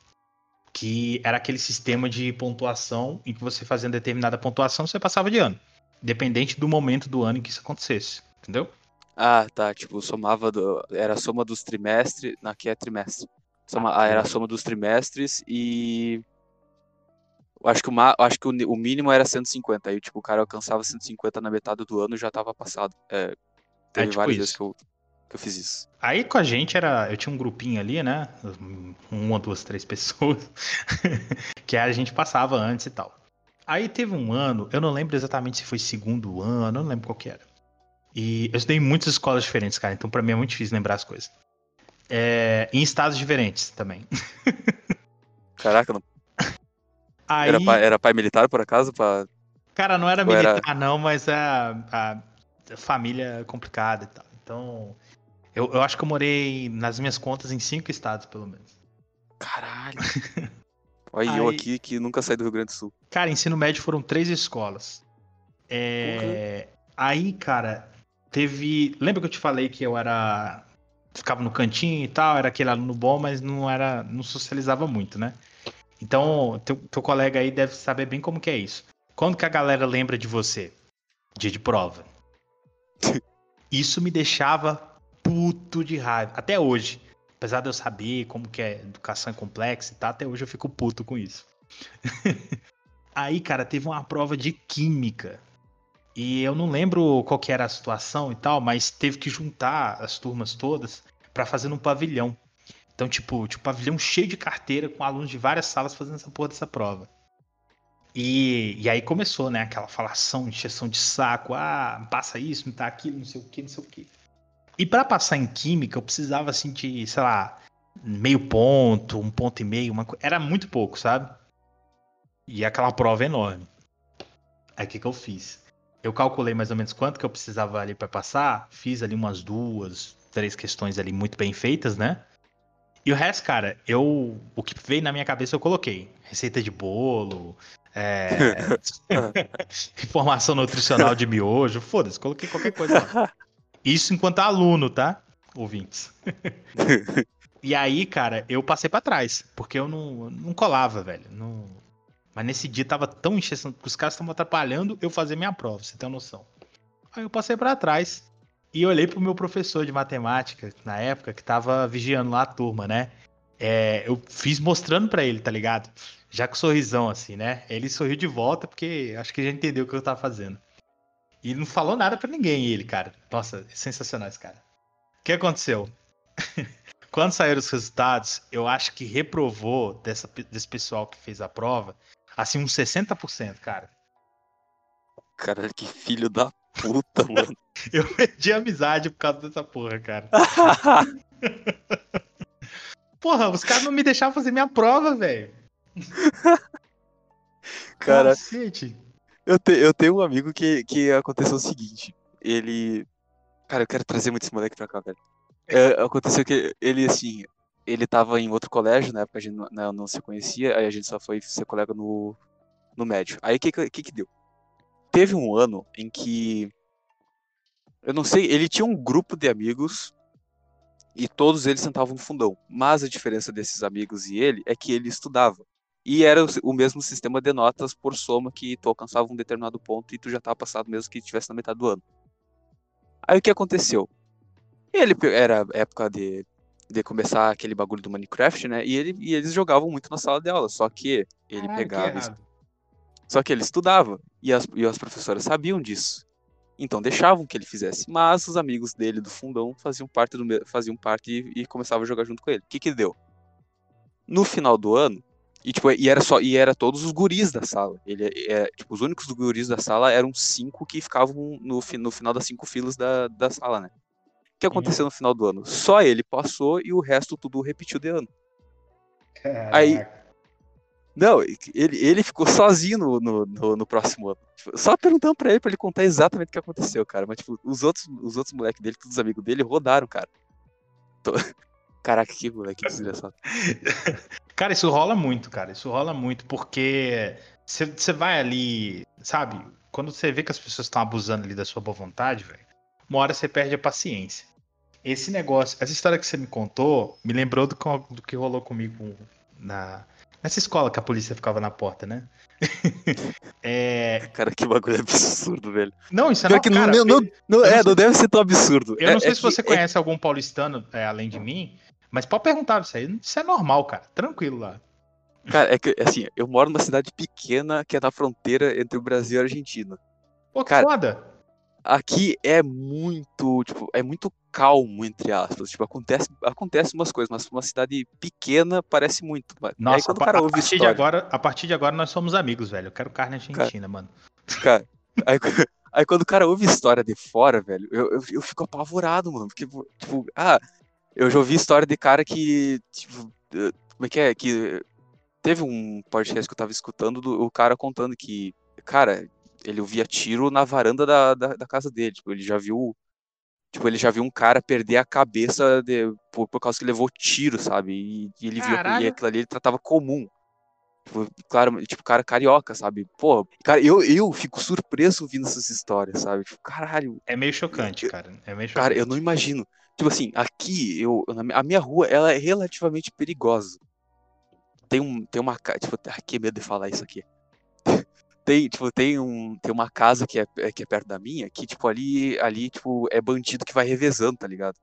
que era aquele sistema de pontuação em que você fazendo determinada pontuação, você passava de ano. Independente do momento do ano em que isso acontecesse. Entendeu? Ah, tá. Tipo, somava do. Era a soma dos trimestres. Aqui é trimestre. Soma... Ah, era a soma dos trimestres e acho que, o, acho que o, o, mínimo era 150. Aí, tipo, o cara alcançava 150 na metade do ano e já tava passado. É, teve é, tipo várias isso. vezes que eu, que eu fiz isso. Aí com a gente era. Eu tinha um grupinho ali, né? Uma, duas, três pessoas. que a gente passava antes e tal. Aí teve um ano, eu não lembro exatamente se foi segundo ano, eu não lembro qual que era. E eu estudei em muitas escolas diferentes, cara, então pra mim é muito difícil lembrar as coisas. É, em estados diferentes também. Caraca, não... Aí, era, pai, era pai militar por acaso? Pra... cara, não era Ou era- militar não, mas a, a família complicada e tal. Então, eu, eu acho que eu morei nas minhas contas em cinco estados, pelo menos. Caralho. Olha eu Aí- aqui que nunca saí do Rio Grande do Sul. Cara, ensino médio foram três escolas. É, Aí, cara, teve. Lembra que eu te falei que eu era. Ficava no cantinho e tal, era aquele aluno bom, mas não era. não socializava muito, né? Então, teu, teu colega aí deve saber bem como que é isso. Quando que a galera lembra de você? Dia de prova. Isso me deixava puto de raiva. Até hoje. Apesar de eu saber como que é educação complexa e tal, até hoje eu fico puto com isso. Aí, cara, teve uma prova de química. E eu não lembro qual que era a situação e tal, mas teve que juntar as turmas todas pra fazer num pavilhão. Então, tipo, tipo, pavilhão cheio de carteira com alunos de várias salas fazendo essa porra dessa prova. E, e aí começou, né, aquela falação, encheção de saco, ah, passa isso, não tá aquilo, não sei o que, não sei o que. E pra passar em química, eu precisava, assim, de, sei lá, meio ponto, um ponto e meio, uma era muito pouco, sabe? E aquela prova enorme. Aí o que, que eu fiz? Eu calculei mais ou menos quanto que eu precisava ali pra passar, fiz ali umas duas, três questões ali muito bem feitas, né? E o resto, cara, eu. O que veio na minha cabeça eu coloquei. Receita de bolo, é, informação nutricional de miojo, foda-se, coloquei qualquer coisa lá. Isso enquanto aluno, tá? Ouvintes. E aí, cara, eu passei pra trás, porque eu não, não colava, velho. Não... Mas nesse dia tava tão encheção, os caras estavam atrapalhando eu fazer minha prova, você tem uma noção. Aí eu passei pra trás e olhei pro meu professor de matemática, na época, que tava vigiando lá a turma, né? É, eu fiz mostrando pra ele, tá ligado? Já com sorrisão, assim, né? Ele sorriu de volta, porque acho que já entendeu o que eu tava fazendo. E não falou nada pra ninguém, ele, cara. Nossa, sensacional esse cara. O que aconteceu? Quando saíram os resultados, eu acho que reprovou dessa, desse pessoal que fez a prova, assim, uns 60%, cara. Caralho, que filho da puta, mano. Eu perdi a amizade por causa dessa porra, cara. Porra, os caras não me deixavam fazer minha prova, velho. Cara, Cacete. Eu, te- eu tenho um amigo que, que aconteceu o seguinte. Ele. Cara, eu quero trazer muito esse moleque pra cá, velho. É, aconteceu que ele, assim, ele tava em outro colégio, na época a gente não, não, não se conhecia, aí a gente só foi ser colega no, no médio. Aí o que, que que deu? Teve um ano em que. Eu não sei, ele tinha um grupo de amigos e todos eles sentavam no fundão. Mas a diferença desses amigos e ele é que ele estudava. E era o, mesmo sistema de notas por soma que tu alcançava um determinado ponto e tu já estava passado mesmo que estivesse na metade do ano. Aí o que aconteceu? Ele era época de, de começar aquele bagulho do Minecraft, né? E, ele, e eles jogavam muito na sala de aula. Só que ele que pegava. errado. Só que ele estudava. E as, e as professoras sabiam disso. Então deixavam que ele fizesse. Mas os amigos dele do fundão faziam parte do faziam parte e, e começavam a jogar junto com ele. O que que deu? No final do ano, e, tipo, e era só e era todos os guris da sala. Ele é, tipo, os únicos guris da sala eram cinco que ficavam no, no final das cinco filas da, da sala, né? O que aconteceu no final do ano? Só ele passou e o resto tudo repetiu de ano. Aí- Caraca. Não, ele, ele ficou sozinho no, no, no, no próximo ano. Tipo, só perguntando pra ele pra ele contar exatamente o que aconteceu, cara. Mas, tipo, os outros, os outros moleques dele, todos os amigos dele, rodaram, cara. Tô- Caraca, que moleque desgraçado. Cara, isso rola muito, cara. Isso rola muito, porque você vai ali, sabe? Quando você vê que as pessoas estão abusando ali da sua boa vontade, velho, uma hora você perde a paciência. Esse negócio, essa história que você me contou, me lembrou do, do que rolou comigo na, nessa escola que a polícia ficava na porta, né? é, Cara, que bagulho absurdo, velho. não, isso é não, que cara, não, não, não, é, não não deve ser tão absurdo. Eu não É- sei é se que- você é- conhece algum paulistano é, além de mim, mas pode perguntar isso aí. Isso é normal, cara. Tranquilo lá. Cara, é que, assim, eu moro numa cidade pequena que é na fronteira entre o Brasil e a Argentina. Pô, que Cara, foda. Aqui é muito, tipo, é muito calmo, entre aspas. Tipo, acontece, acontece umas coisas, mas uma cidade pequena parece muito. Aí Nossa, o a, cara a ouve partir de agora, a partir de agora nós somos amigos, velho. Eu quero carne argentina, mano. cara, aí, Aí quando o cara ouve história de fora, velho, eu, eu, eu fico apavorado, mano. Porque, tipo, ah, eu já ouvi história de cara que, tipo, eh, como é que é? Que teve um podcast que eu tava escutando do o cara contando que, cara, ele ouvia tiro na varanda da, da, da casa dele. Tipo, ele já viu. Tipo, ele já viu um cara perder a cabeça de, por, por causa que levou tiro, sabe? E, e ele viu Caralho. e aquilo ali ele tratava comum. Tipo, claro, tipo, cara carioca, sabe? Pô, cara, eu, eu fico surpreso ouvindo essas histórias, sabe? Tipo, caralho, É meio chocante, cara. É meio chocante. cara, eu não imagino. Tipo assim, aqui, eu, a minha rua, ela é relativamente perigosa. Tem, um, tem uma casa, tipo, que medo de falar isso aqui. Tem, tipo, tem, um, tem uma casa que é, é- que é perto da minha, que, tipo, ali, ali, tipo, é bandido que vai revezando, tá ligado?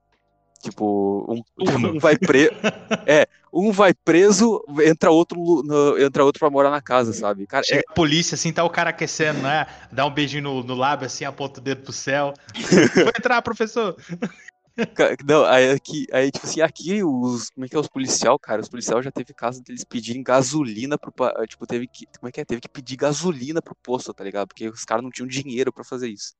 Tipo, um, um vai preso. É, um vai preso, entra outro, no- entra outro pra morar na casa, sabe? Cara, é, Chega a polícia, assim, tá o cara aquecendo, né? Dá um beijinho no, no lábio, assim, aponta o dedo pro céu. Vou entrar, professor. Não, aí aqui, aí, tipo assim, aqui os. Como é que é os policial, cara? Os policial já teve caso deles pedirem gasolina pro. pa- Tipo, teve que. Como é que é? Teve que pedir gasolina pro posto, tá ligado? Porque os caras não tinham dinheiro pra fazer isso.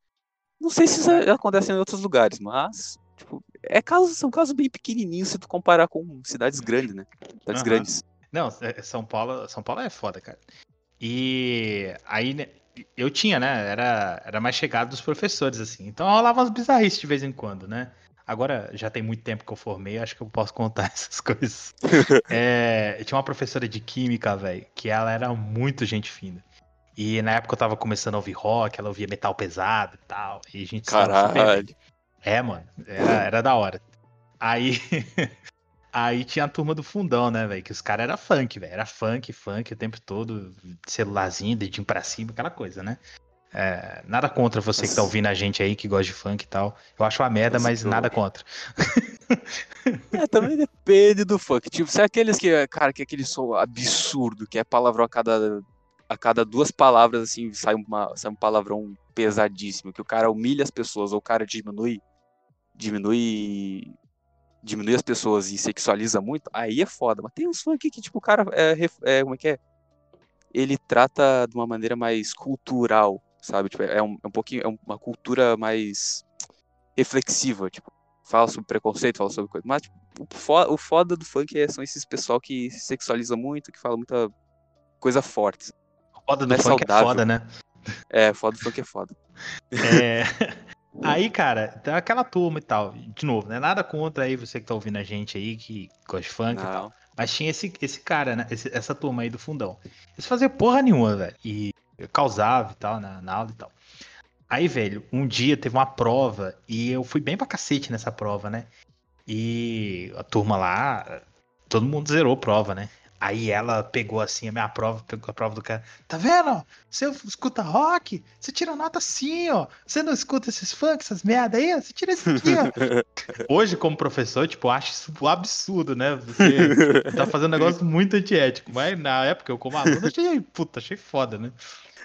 Não sei se isso é- acontece em outros lugares, mas. Tipo, é casos, são casos bem pequenininhos se tu comparar com cidades grandes, né? Cidades Aham. grandes. Não, é- São Paulo, São Paulo é foda, cara. E aí, né, eu tinha, né? Era, era mais chegado dos professores, assim. Então rolava umas bizarrices de vez em quando, né? Agora já tem muito tempo que eu formei, acho que eu posso contar essas coisas. É, tinha uma professora de química, velho, que ela era muito gente fina. E na época eu tava começando a ouvir rock, ela ouvia metal pesado e tal. E a gente super. Caralho. É, mano, era, era da hora. Aí, aí tinha a turma do fundão, né, velho? Que os caras eram funk, velho. Era funk, funk o tempo todo, celularzinho, dedinho pra cima, aquela coisa, né? É, nada contra você que tá ouvindo a gente aí, que gosta de funk e tal. Eu acho uma merda, mas nada contra. É, também depende do funk. Tipo, se é aqueles que, cara, que é aquele som absurdo, que é palavrão a cada, a cada duas palavras, assim, sai, uma, sai um palavrão pesadíssimo, que o cara humilha as pessoas, ou o cara diminui, diminui, diminui as pessoas e sexualiza muito, aí é foda. Mas tem uns funk que, tipo, o cara, é, é, como é que é? Ele trata de uma maneira mais cultural, sabe? Tipo, é um, é um pouquinho, é uma cultura mais reflexiva, tipo, fala sobre preconceito, fala sobre coisa. Mas tipo, o, fo- o foda do funk é- são esses pessoal que se sexualiza muito, que fala muita coisa forte. Foda do Não é funk é saudável. foda, né? É, foda do funk é foda. É, Aí, cara, tem aquela turma e tal. De novo, né? Nada contra aí você que tá ouvindo a gente aí, que gosta de funk e tal. Não. Mas tinha esse, esse cara, né? esse- essa turma aí do fundão. Eles faziam porra nenhuma, velho. E eu causava e tal, na, na aula e tal. Aí, velho, um dia teve uma prova e eu fui bem pra cacete nessa prova, né? E a turma lá, todo mundo zerou a prova, né? Aí ela pegou assim a minha prova, pegou a prova do cara. Tá vendo? Você escuta rock, você tira nota assim, ó. Você não escuta esses funk, essas merda aí, você tira isso aqui, ó. Hoje, como professor, tipo, acho isso um absurdo, né? Você tá fazendo um negócio muito antiético. Mas na época, eu como aluno, achei, puta, achei foda, né?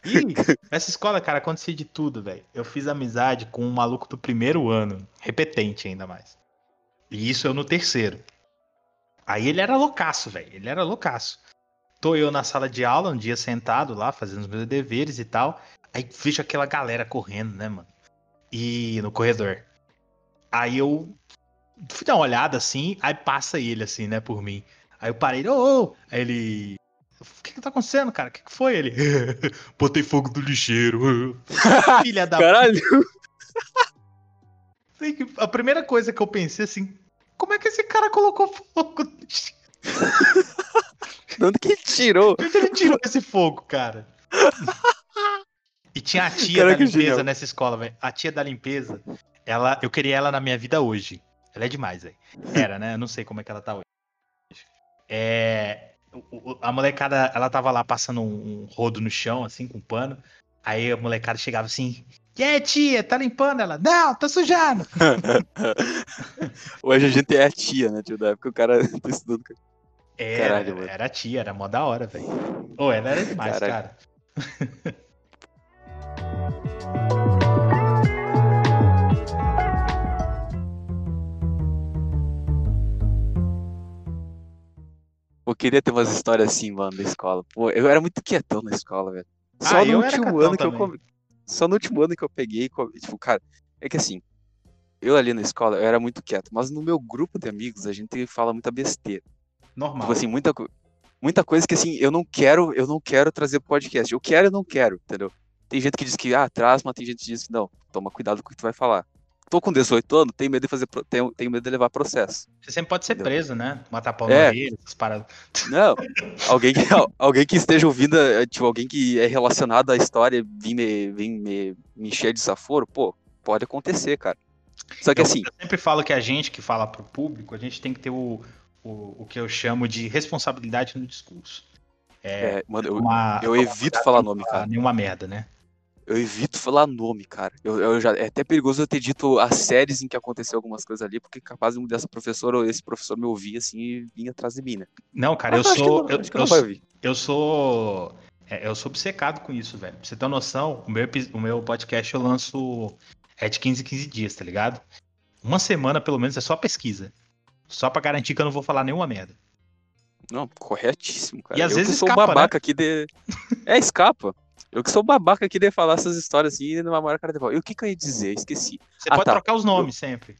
E nessa escola, cara, acontecia de tudo, velho. Eu fiz amizade com um maluco do primeiro ano, repetente ainda mais. E isso eu no terceiro. Aí ele era loucaço, velho. Ele era loucaço. Tô eu na sala de aula, um dia sentado lá, fazendo os meus deveres e tal. Aí vejo aquela galera correndo, né, mano? E no corredor. Aí eu fui dar uma olhada assim, aí passa ele assim, né, por mim. Aí eu parei, ô, ô! Aí ele. O que que tá acontecendo, cara? O que que foi ele? Botei fogo do lixeiro. Filha da Caralho. Sei que A primeira coisa que eu pensei assim, como é que esse cara colocou fogo? De onde que ele tirou? De onde ele tirou esse fogo, cara? E tinha a tia Cara, da limpeza genial. nessa escola, velho. A tia da limpeza, ela, eu queria ela na minha vida hoje. Ela é demais, velho. Era, né? Eu não sei como é que ela tá hoje. É, a molecada, ela tava lá passando um, um rodo no chão, assim, com um pano. Aí a molecada chegava assim, e aí, tia, tá limpando? Ela, não, tá sujando. Hoje a gente é a tia, né, tio? Da época o cara tá estudando. Era, Caralho, mano. era a tia, era mó da hora, velho. Ô, ela era demais, Caralho. cara. Eu queria ter umas histórias assim, mano, da escola. Pô, eu era muito quietão na escola, velho. Só Ah, no eu último ano que eu também. come... Só no último ano que eu peguei, tipo, cara, é que assim, eu ali na escola, eu era muito quieto, mas no meu grupo de amigos, a gente fala muita besteira. Normal. Tipo assim, muita, muita coisa que assim, eu não quero, eu não quero trazer pro podcast. Eu quero, eu não quero, entendeu? Tem gente que diz que, ah, traz, mas tem gente que diz que não, toma cuidado com o que tu vai falar. Tô com 18 anos, tenho medo de fazer, tenho, tenho medo de levar processo. Você sempre pode ser Entendeu? preso, né? Matar pau É. orelha, essas paradas. Não, alguém que, alguém que esteja ouvindo, eh, tipo, alguém que é relacionado à história vir me, vir me, me encher de desaforo, pô, pode acontecer, cara. Só que Eu- assim, Eu sempre falo que a gente que fala pro público, a gente tem que ter o, o, o que eu chamo de responsabilidade no discurso. É, é, mano, eu, uma, eu evito falar nome, cara. nenhuma merda, né? Eu evito falar nome, cara. Eu, eu já, é até perigoso eu ter dito as séries em que aconteceu algumas coisas ali, porque capaz de dessa professora ou esse professor me ouvir assim e vir atrás de mim, né? Não, cara, eu Mas sou. não- eu, eu sou- ouvir. eu sou. é, eu sou obcecado com isso, velho. Pra você ter uma noção, o meu, o meu podcast eu lanço é de 15 em 15 dias, tá ligado? Uma semana, pelo menos, é só pesquisa. Só pra garantir que eu não vou falar nenhuma merda. Não, corretíssimo, cara. E às eu vezes que sou escapa, né? babaca aqui de. É, escapa. Eu que sou babaca aqui de falar essas histórias assim e numa maior cara de pau. E o que que eu ia dizer? Esqueci. Você Ah, pode tá. trocar os nomes sempre.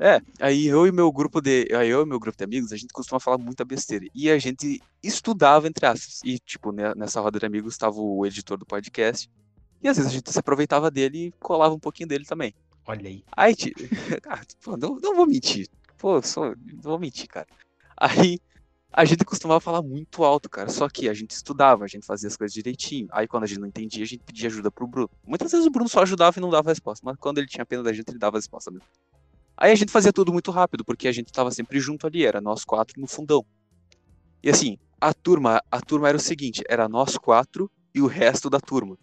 É, aí eu e meu grupo de. Aí eu e meu grupo de amigos, a gente costuma falar muita besteira. E a gente estudava, entre aspas. E, tipo, né, nessa roda de amigos estava o editor do podcast. E às vezes a gente se aproveitava dele e colava um pouquinho dele também. Olha aí. Aí, ti- ah, pô, não, não vou mentir. Pô, só, não vou mentir, cara. Aí a gente costumava falar muito alto, cara. Só que a gente estudava, a gente fazia as coisas direitinho. Aí quando a gente não entendia, a gente pedia ajuda pro Bruno. Muitas vezes o Bruno só ajudava e não dava resposta. Mas quando ele tinha pena da gente, ele dava a resposta mesmo. Aí a gente fazia tudo muito rápido, porque a gente tava sempre junto ali, era nós quatro no fundão. E assim, a turma, a turma era o seguinte, era nós quatro e o resto da turma.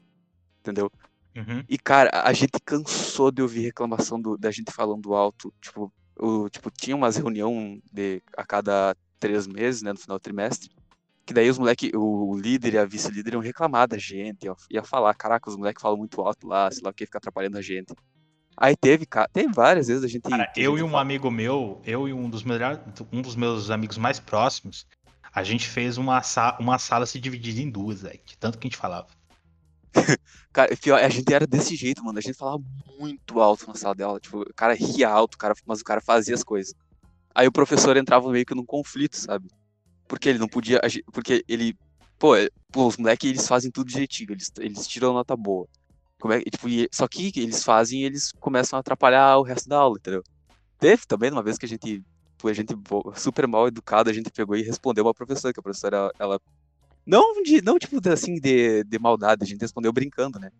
Entendeu? Uhum. E, cara, a gente cansou de ouvir reclamação do- da gente falando alto. Tipo, o, tipo, tinha umas reunião de a cada três meses, né, no final do trimestre. Que daí os moleques, o líder e a vice-líder iam reclamar da gente, ia, ia falar, caraca, os moleques falam muito alto lá, sei lá o que, fica atrapalhando a gente. Aí teve, cara, teve várias vezes a gente. Cara, eu gente e um fala- amigo meu, eu e um dos, melhores, um dos meus amigos mais próximos, a gente fez uma, sa uma sala se dividida em duas, velho. De tanto que a gente falava. Cara, pior, a gente era desse jeito, mano. A gente falava muito alto na sala dela. Tipo, o cara ria alto, cara, mas o cara fazia as coisas. Aí o professor entrava meio que num conflito, sabe? Porque ele não podia. Porque ele. Pô, é- pô os moleques eles fazem tudo direitinho, eles, eles tiram nota boa. Como é, tipo, e- só que eles fazem e eles começam a atrapalhar o resto da aula, entendeu? Teve também uma vez que a gente. Pô, a gente super mal educado, a gente pegou e respondeu uma professora, que a professora, ela. Não, de, não tipo, assim, de, de maldade, a gente respondeu brincando, né?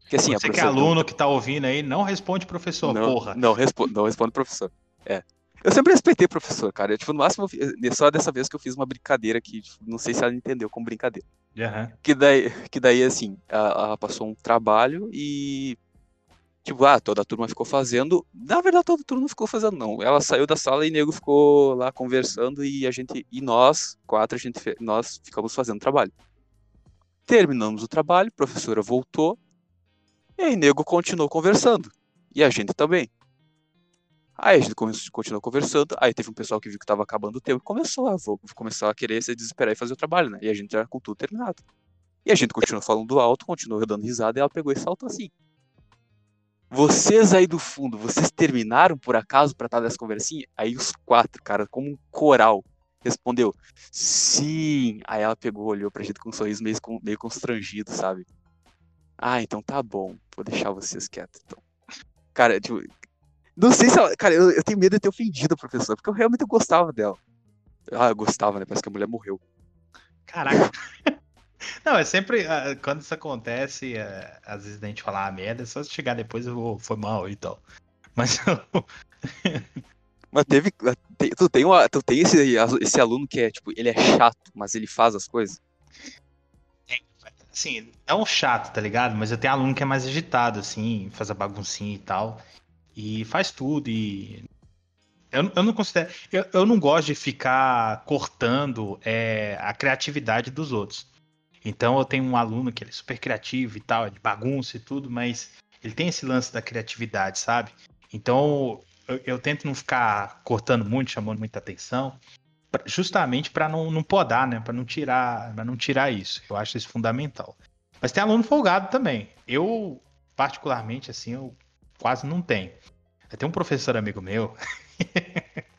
Porque assim, a Você que é aluno que tá ouvindo aí, não responde professor, não, porra. Não, respo não responde professor. É. Eu sempre respeitei professor, cara. Eu, tipo, no máximo, só dessa vez que eu fiz uma brincadeira que, tipo, não sei se ela entendeu como brincadeira. Aham. Que daí, que daí assim, ela, passou um trabalho e. Tipo, ah, toda a turma ficou fazendo. Na verdade, toda a turma não ficou fazendo, não. Ela saiu da sala e o nego ficou lá conversando e a gente. E nós, quatro, a gente, nós ficamos fazendo trabalho. Terminamos o trabalho, a professora voltou. E aí, nego continuou conversando. E a gente também. Aí a gente continuou conversando. Aí teve um pessoal que viu que tava acabando o tempo e começou a, vo- começou a querer se desesperar e fazer o trabalho, né? E a gente já com tudo terminado. E a gente continuou falando alto, continuou dando risada, e ela pegou e saltou assim. Vocês aí do fundo, vocês terminaram por acaso pra estar nessa conversinha? Aí os quatro, cara, como um coral, respondeu, sim. Aí ela pegou, olhou pra gente com um sorriso meio, meio constrangido, sabe? Ah, então tá bom, vou deixar vocês quietos, então. Cara, tipo, não sei se ela. Cara, eu, eu tenho medo de ter ofendido a professora, porque eu realmente gostava dela. Ah, eu gostava, né? Parece que a mulher morreu. Caraca. Não, é sempre. ah, Quando isso acontece, ah, às vezes a gente fala, ah, merda, é só chegar depois eu vou, foi mal e tal. Mas Mas teve. tem- tu tem, uma, tu tem esse, esse aluno que é, tipo, ele é chato, mas ele faz as coisas. assim, é um chato, tá ligado? Mas eu tenho aluno que é mais agitado, assim, faz a baguncinha e tal. E faz tudo e. Eu, eu não considero. Eu, eu não gosto de ficar cortando é, a criatividade dos outros. Então eu tenho um aluno que ele é super criativo e tal, é de bagunça e tudo, mas ele tem esse lance da criatividade, sabe? Então eu, eu tento não ficar cortando muito, chamando muita atenção, justamente para não, não podar, né? Para não tirar, para não tirar isso. Eu acho isso fundamental. Mas tem aluno folgado também. Eu particularmente, assim, eu quase não tenho. Tem um professor amigo meu.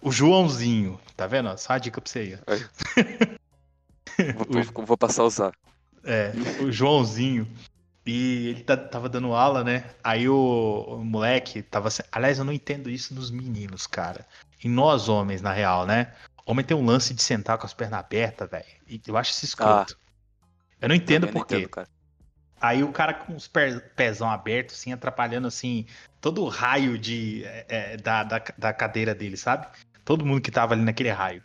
o Joãozinho, tá vendo? Só uma dica pra você aí. Vou, vou, vou passar a usar. É, o Joãozinho. E ele tá- tava dando aula, né? Aí o, o moleque tava. Aliás, eu não entendo isso nos meninos, cara. E nós, homens, na real, né? Homem tem um lance de sentar com as pernas abertas, velho. E eu acho isso escroto. eu não entendo por quê. entendo. Aí o cara com os pezão abertos, assim, atrapalhando, assim, todo o raio de, é, é, da, da, da cadeira dele, sabe? Todo mundo que tava ali naquele raio.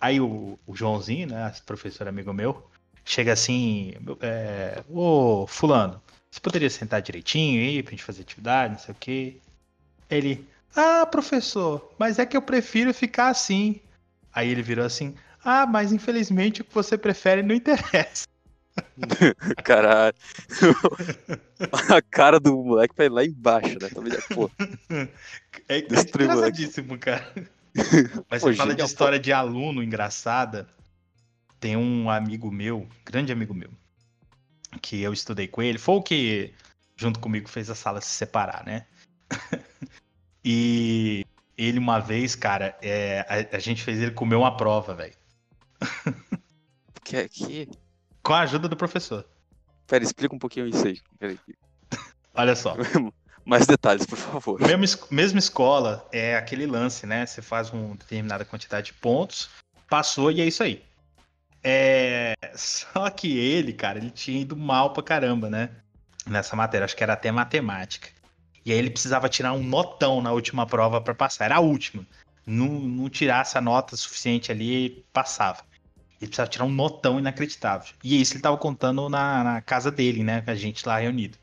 Aí o, o Joãozinho, né, professor amigo meu, chega assim, é, ô fulano, você poderia sentar direitinho aí pra gente fazer atividade, não sei o quê? Ele, ah, professor, mas é que eu prefiro ficar assim. Aí ele virou assim, ah, mas infelizmente o que você prefere não interessa. Caralho. a cara do moleque vai lá embaixo, né? Também, pô, É, é engraçadíssimo, cara. Mas Pô, você fala de história de aluno engraçada. Tem um amigo meu, grande amigo meu, que eu estudei com ele. Foi o que, junto comigo, fez a sala se separar, né? e ele, uma vez, cara, é, a, a gente fez ele comer uma prova, velho. que, que... Com a ajuda do professor. Pera, explica um pouquinho isso aí. Pera aí. Olha só. Mais detalhes, por favor. Mesma, es- mesma escola é aquele lance, né? Você faz uma determinada quantidade de pontos, passou e é isso aí. É... Só que ele, cara, ele tinha ido mal pra caramba, né? Nessa matéria, acho que era até matemática. E aí ele precisava tirar um notão na última prova pra passar. Era a última. Não, não tirasse a nota suficiente ali, passava. Ele precisava tirar um notão inacreditável. E isso ele tava contando na, na casa dele, né? Com a gente lá reunido.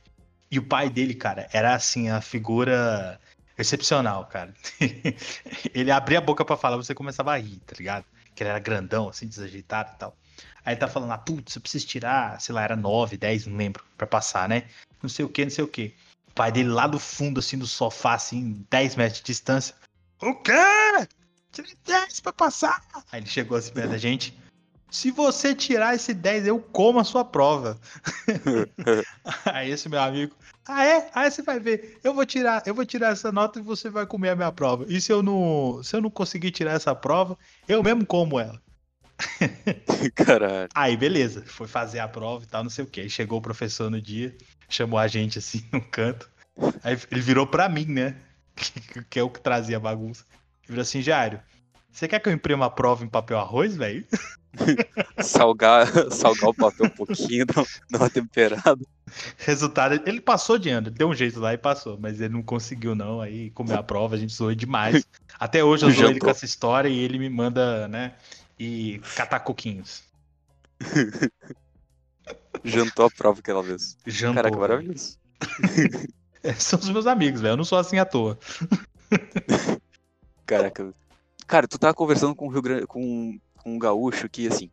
E o pai dele, cara, era assim, a figura excepcional, cara. ele abria a boca pra falar, você começava a rir, tá ligado? Que ele era grandão, assim, desajeitado e tal. Aí tá falando, ah, putz, eu preciso tirar, sei lá, era 9, 10, não lembro, pra passar, né? Não sei o que, não sei o que. O pai dele lá do fundo, assim, do sofá, assim, 10 metros de distância. O quê? Tirei 10 pra passar. Aí ele chegou assim perto da gente. Se você tirar esse 10, eu como a sua prova. Aí esse meu amigo, ah é? Aí você vai ver, eu vou tirar, eu vou tirar essa nota e você vai comer a minha prova. E se eu não, se eu não conseguir tirar essa prova, eu mesmo como ela. Caralho. Aí beleza, foi fazer a prova e tal, não sei o que. Aí chegou o professor no dia, chamou a gente assim no canto. Aí ele virou pra mim, né? Que, que é o que trazia a bagunça. Ele virou assim, Jário, você quer que eu imprima a prova em papel arroz, velho? Salgar, salgar o papel um pouquinho, dar uma temperada. Resultado, ele passou de ano, deu um jeito lá e passou, mas ele não conseguiu não, aí comeu a prova, a gente zoou demais. Até hoje eu zoo ele com essa história e ele me manda, né, e catar coquinhos. Jantou a prova aquela vez. Jantou. Caraca, maravilhoso. É, São os meus amigos, velho, eu não sou assim à toa. Caraca. Cara, tu tava conversando com o Rio Grande, com, com um gaúcho que, assim.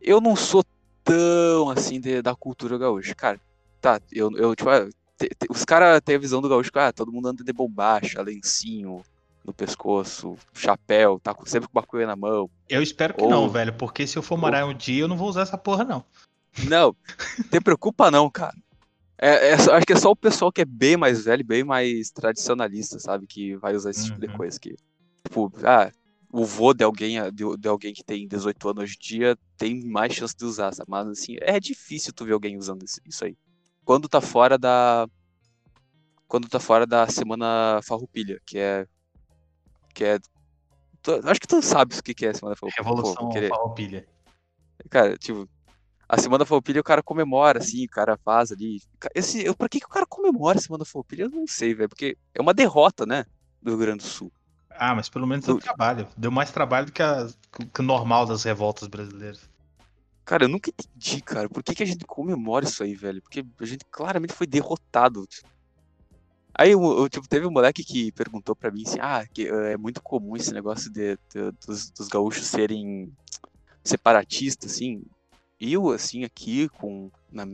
Eu não sou tão assim de- da cultura gaúcha. Cara, tá, eu, eu tipo, ah, te- te- os caras têm a visão do gaúcho que, ah, todo mundo anda de bombacha, lencinho no pescoço, chapéu, tá sempre com uma coisa na mão. Eu espero que Ou- não, velho, porque se eu for morar um dia eu não vou usar essa porra, não. Não, te preocupa não, cara. É, é acho que é só o pessoal que é bem mais velho, bem mais tradicionalista, sabe? Que vai usar esse tipo de Uhum. coisa. Que, tipo, ah, o vô de alguém, de, de alguém que tem 18 anos hoje em dia tem mais chance de usar, sabe? Mas assim, é difícil tu ver alguém usando isso, isso aí. Quando tá fora da. Quando tá fora da semana farroupilha, que é. Que é. tu- acho que tu sabe o que que é a semana farroupilha. pô, Revolução vou querer- farroupilha. Cara, tipo, a Semana Farroupilha o cara comemora, assim, o cara faz ali. Esse, eu, pra que, que o cara comemora a Semana Farroupilha? Eu não sei, velho, porque é uma derrota, né, do Rio Grande do Sul. Ah, mas pelo menos deu trabalho. Deu mais trabalho do que, a- que o normal das revoltas brasileiras. Cara, eu nunca entendi, cara, por que, que a gente comemora isso aí, velho? Porque a gente claramente foi derrotado. Aí, eu, eu, tipo, teve um moleque que perguntou pra mim assim, ah, que eh, é muito comum esse negócio de, de- dos, dos gaúchos serem separatistas, assim. Eu, assim, aqui, com, na,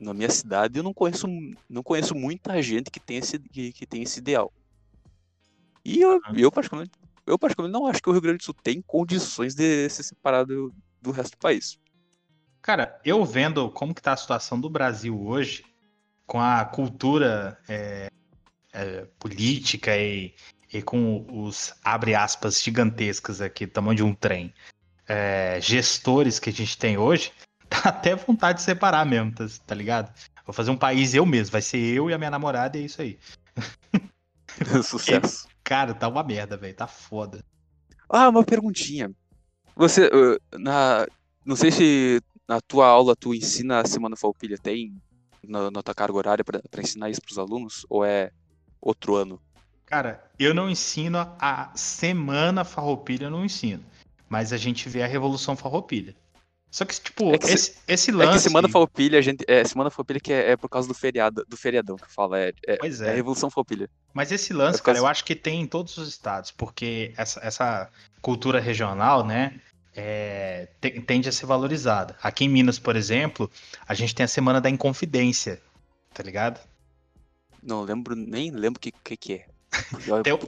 na minha cidade, eu não conheço, não conheço muita gente que tem esse, que, que tem esse ideal. E eu, eu, particularmente, eu, particularmente, não acho que o Rio Grande do Sul tem condições de se separar do, do resto do país. Cara, eu vendo como que tá a situação do Brasil hoje, com a cultura é, é, política e, e, com os, abre aspas, gigantescas aqui, tamanho de um trem, é, gestores que a gente tem hoje, dá até vontade de separar mesmo, tá, tá, ligado? Vou fazer um país eu mesmo, vai ser eu e a minha namorada e é isso aí. Sucesso. cara, tá uma merda, velho, tá foda. Ah, uma perguntinha. Você, na, não sei se na tua aula tu ensina a Semana Falpilha, tem na, na tua carga horária para ensinar isso pros alunos, ou é outro ano? Cara, eu não ensino a Semana Farroupilha, eu não ensino. Mas a gente vê a Revolução Farroupilha. Só que, tipo, é que esse, se, esse lance. É que Semana Farroupilha, a gente. É, Semana Farroupilha que é, é, por causa do feriado, do feriadão que fala. É, é, pois é. é Revolução Farroupilha. Mas esse lance, é cara, eu acho que tem em todos os estados, porque essa, essa cultura regional, né? É, tende a ser valorizada. Aqui em Minas, por exemplo, a gente tem a Semana da Inconfidência, tá ligado? Não lembro, nem lembro o que, que, que é. Tem o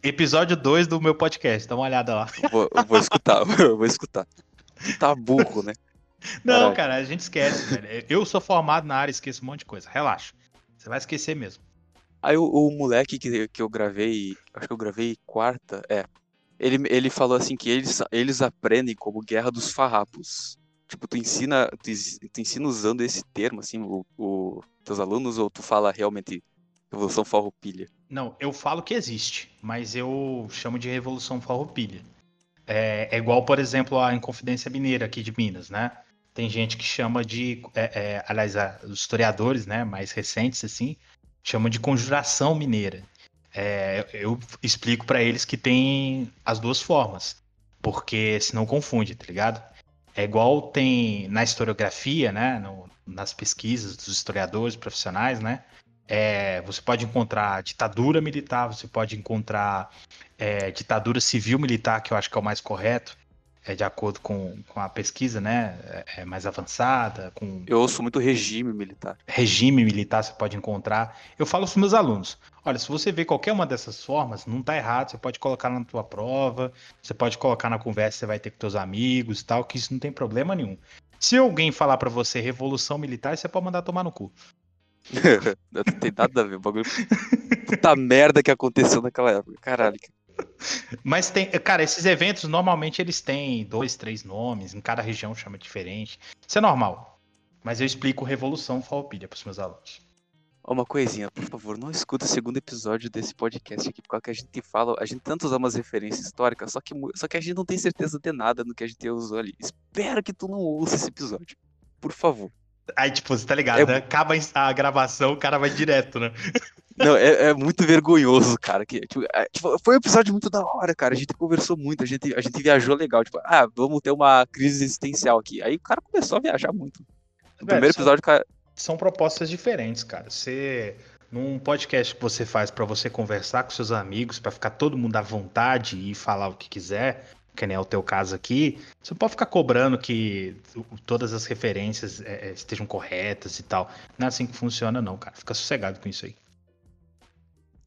episódio 2 do meu podcast, dá uma olhada lá. Vou, vou escutar, vou escutar. Tá burro, né? Não, Caralho. cara, a gente esquece, velho. Eu sou formado na área, esqueço um monte de coisa. Relaxa. Você vai esquecer mesmo. Aí o, o moleque que, que eu gravei, acho que eu gravei quarta, é. Ele, ele falou assim que eles, eles aprendem como guerra dos farrapos. Tipo, tu ensina, tu, tu ensina usando esse termo, assim, o, o teus alunos, ou tu fala realmente Revolução Farroupilha? Não, eu falo que existe, mas eu chamo de Revolução Farroupilha. É, é igual, por exemplo, a Inconfidência Mineira aqui de Minas, né? Tem gente que chama de, é, é, aliás, a, os historiadores, né, mais recentes assim, chamam de Conjuração Mineira. É, eu explico para eles que tem as duas formas, porque senão confunde, tá ligado? É igual tem na historiografia, né, no, nas pesquisas dos historiadores profissionais, né, é, você pode encontrar ditadura militar, você pode encontrar é, ditadura civil-militar, que eu acho que é o mais correto, é, de acordo com, com a pesquisa, né? É, é mais avançada. Com... Eu ouço muito regime militar. Regime militar você pode encontrar. Eu falo para os meus alunos: olha, se você vê qualquer uma dessas formas, não está errado, você pode colocar na tua prova, você pode colocar na conversa que você vai ter com teus amigos e tal, que isso não tem problema nenhum. Se alguém falar para você revolução militar, você pode mandar tomar no cu. não tem nada a ver, o bagulho. Puta merda que aconteceu naquela época. Caralho. Mas tem, cara, esses eventos normalmente eles têm dois, três nomes, em cada região chama diferente. Isso é normal. Mas eu explico Revolução Falpilha para os meus alunos. Uma coisinha, por favor, não escuta o segundo episódio desse podcast aqui, porque a gente fala, a gente tanto usa umas referências históricas, só que, só que a gente não tem certeza de nada no que a gente usou ali. Espero que tu não ouça esse episódio. Por favor. Aí, tipo, você tá ligado, é... né? Acaba a gravação, o cara vai direto, né? Não, é, é muito vergonhoso, cara. Que, tipo, é, tipo, foi um episódio muito da hora, cara. A gente conversou muito, a gente, a gente viajou legal. Tipo, ah, vamos ter uma crise existencial aqui. Aí o cara começou a viajar muito. No primeiro são, episódio, cara. São propostas diferentes, cara. Você. Num podcast que você faz para você conversar com seus amigos, para ficar todo mundo à vontade e falar o que quiser, que nem é o teu caso aqui, você pode ficar cobrando que todas as referências é, é, estejam corretas e tal. Não é assim que funciona, não, cara. Fica sossegado com isso aí.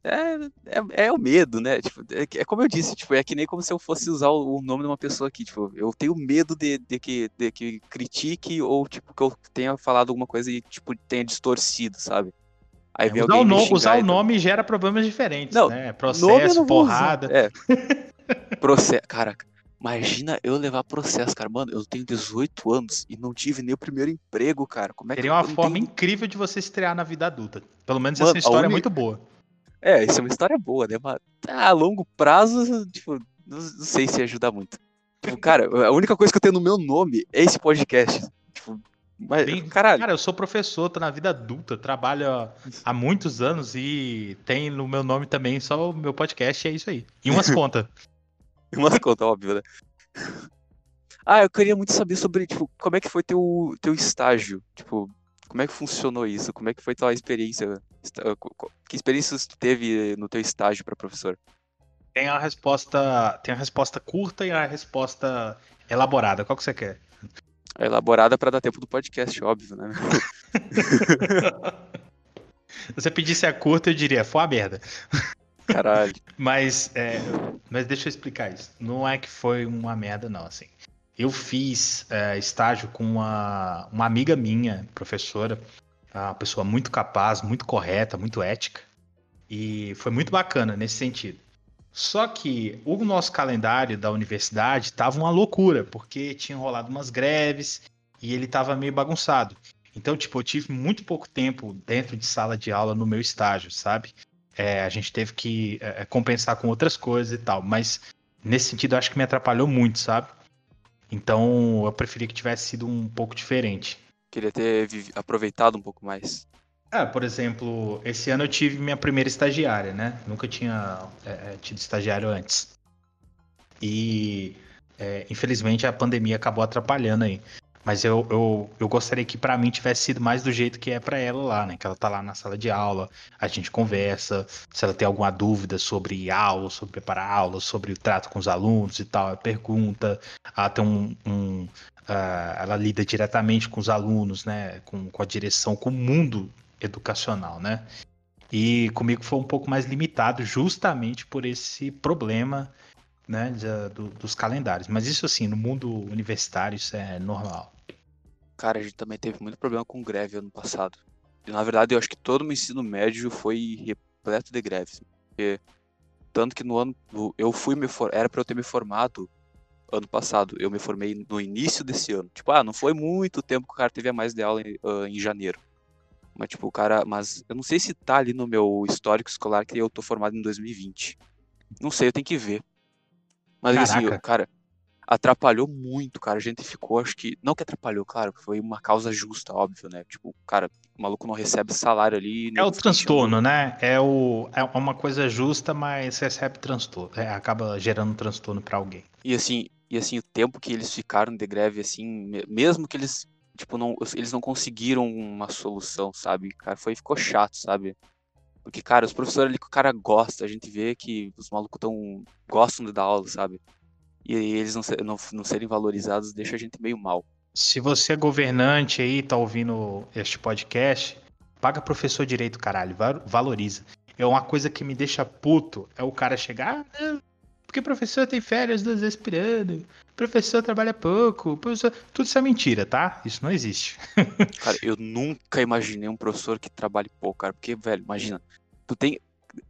É, é, é o medo, né? Tipo, é, é, como eu disse, tipo, é que nem como se eu fosse usar o, o nome de uma pessoa aqui. Tipo, eu tenho medo de, de, que, de que critique ou, tipo, que eu tenha falado alguma coisa e, tipo, tenha distorcido, sabe? Aí é, usar, o, no, usar o nome gera problemas diferentes, não, né? Processo, porrada. É. Processo. Caraca, Imagina eu levar processo, cara. Mano, eu tenho 18 anos e não tive nem o primeiro emprego, cara. Como é Seria que uma forma tenho... incrível de você estrear na vida adulta. Pelo menos Mano, essa história é muito boa. É, isso é uma história boa, né? Mas a longo prazo, tipo, não, não sei se ajuda muito. Tipo, cara, a única coisa que eu tenho no meu nome é esse podcast. Tipo, mas, Bem, caralho. Cara, eu sou professor, tô na vida adulta, trabalho há muitos anos e tem no meu nome também só o meu podcast, é isso aí. E umas contas. Umas contas, óbvio, né? Ah, eu queria muito saber sobre, tipo, como é que foi teu, teu estágio? Tipo, como é que funcionou isso? Como é que foi tua experiência? Que experiências tu teve no teu estágio para professor? Tem a resposta, tem a resposta curta e a resposta elaborada. Qual que você quer? A elaborada para dar tempo do podcast, óbvio, né? Se você pedisse a curta, eu diria, foi a merda. Caralho. mas, é, mas deixa eu explicar isso. Não é que foi uma merda, não, assim. eu fiz é, estágio com uma, uma amiga minha, professora, uma pessoa muito capaz, muito correta, muito ética. E foi muito bacana nesse sentido. Só que o nosso calendário da universidade estava uma loucura, porque tinha rolado umas greves e ele estava meio bagunçado. Então, tipo, eu tive muito pouco tempo dentro de sala de aula no meu estágio, sabe? É, a gente teve que é, compensar com outras coisas e tal. Mas nesse sentido, eu acho que me atrapalhou muito, sabe? Então, eu preferia que tivesse sido um pouco diferente. Queria ter aproveitado um pouco mais. É, por exemplo, esse ano eu tive minha primeira estagiária, né? Nunca tinha é, é tido estagiário antes. E é, infelizmente a pandemia acabou atrapalhando aí. Mas eu, eu, eu gostaria que para mim tivesse sido mais do jeito que é para ela lá, né? Que ela tá lá na sala de aula, a gente conversa, se ela tem alguma dúvida sobre aula, sobre preparar aula, sobre o trato com os alunos e tal, ela pergunta. Ela tem um. um uh, ela lida diretamente com os alunos, né? Com, com a direção, com o mundo educacional, né? E comigo foi um pouco mais limitado, justamente por esse problema né, de, do, dos calendários. Mas isso assim, no mundo universitário, isso é normal. Cara, a gente também teve muito problema com greve ano passado. E, na verdade, eu acho que todo o meu ensino médio foi repleto de greves. Porque, tanto que no ano. Eu fui me for, Era para eu ter me formado ano passado. Eu me formei no início desse ano. Tipo, ah, não foi muito tempo que o cara teve a mais de aula em, uh, em janeiro. Mas, tipo, o cara. Mas eu não sei se tá ali no meu histórico escolar que eu tô formado em 2020. Não sei, eu tenho que ver. Mas assim, Caraca. assim, cara, atrapalhou muito, cara. A gente ficou, acho que. Não que atrapalhou, claro, foi uma causa justa, óbvio, né? Tipo, cara, o maluco não recebe salário ali. É o transtorno, né? É, o, é uma coisa justa, mas recebe transtorno. É, acaba gerando transtorno para alguém. E assim, e assim, o tempo que eles ficaram de greve, assim, mesmo que eles. Tipo, não, eles não conseguiram uma solução, sabe? Cara, foi, ficou chato, sabe? Porque, cara, os professores ali que o cara gosta, a gente vê que os malucos tão, gostam de dar aula, sabe? E eles não, não, não serem valorizados deixa a gente meio mal. Se você é governante aí, tá ouvindo este podcast, paga professor direito, caralho, valoriza. É uma coisa que me deixa puto, é o cara chegar, ah, porque professor tem férias duas vezes por ano, professor trabalha pouco, professor... tudo isso é mentira, tá? Isso não existe. cara, eu nunca imaginei um professor que trabalhe pouco, cara, porque, velho, imagina, tu tem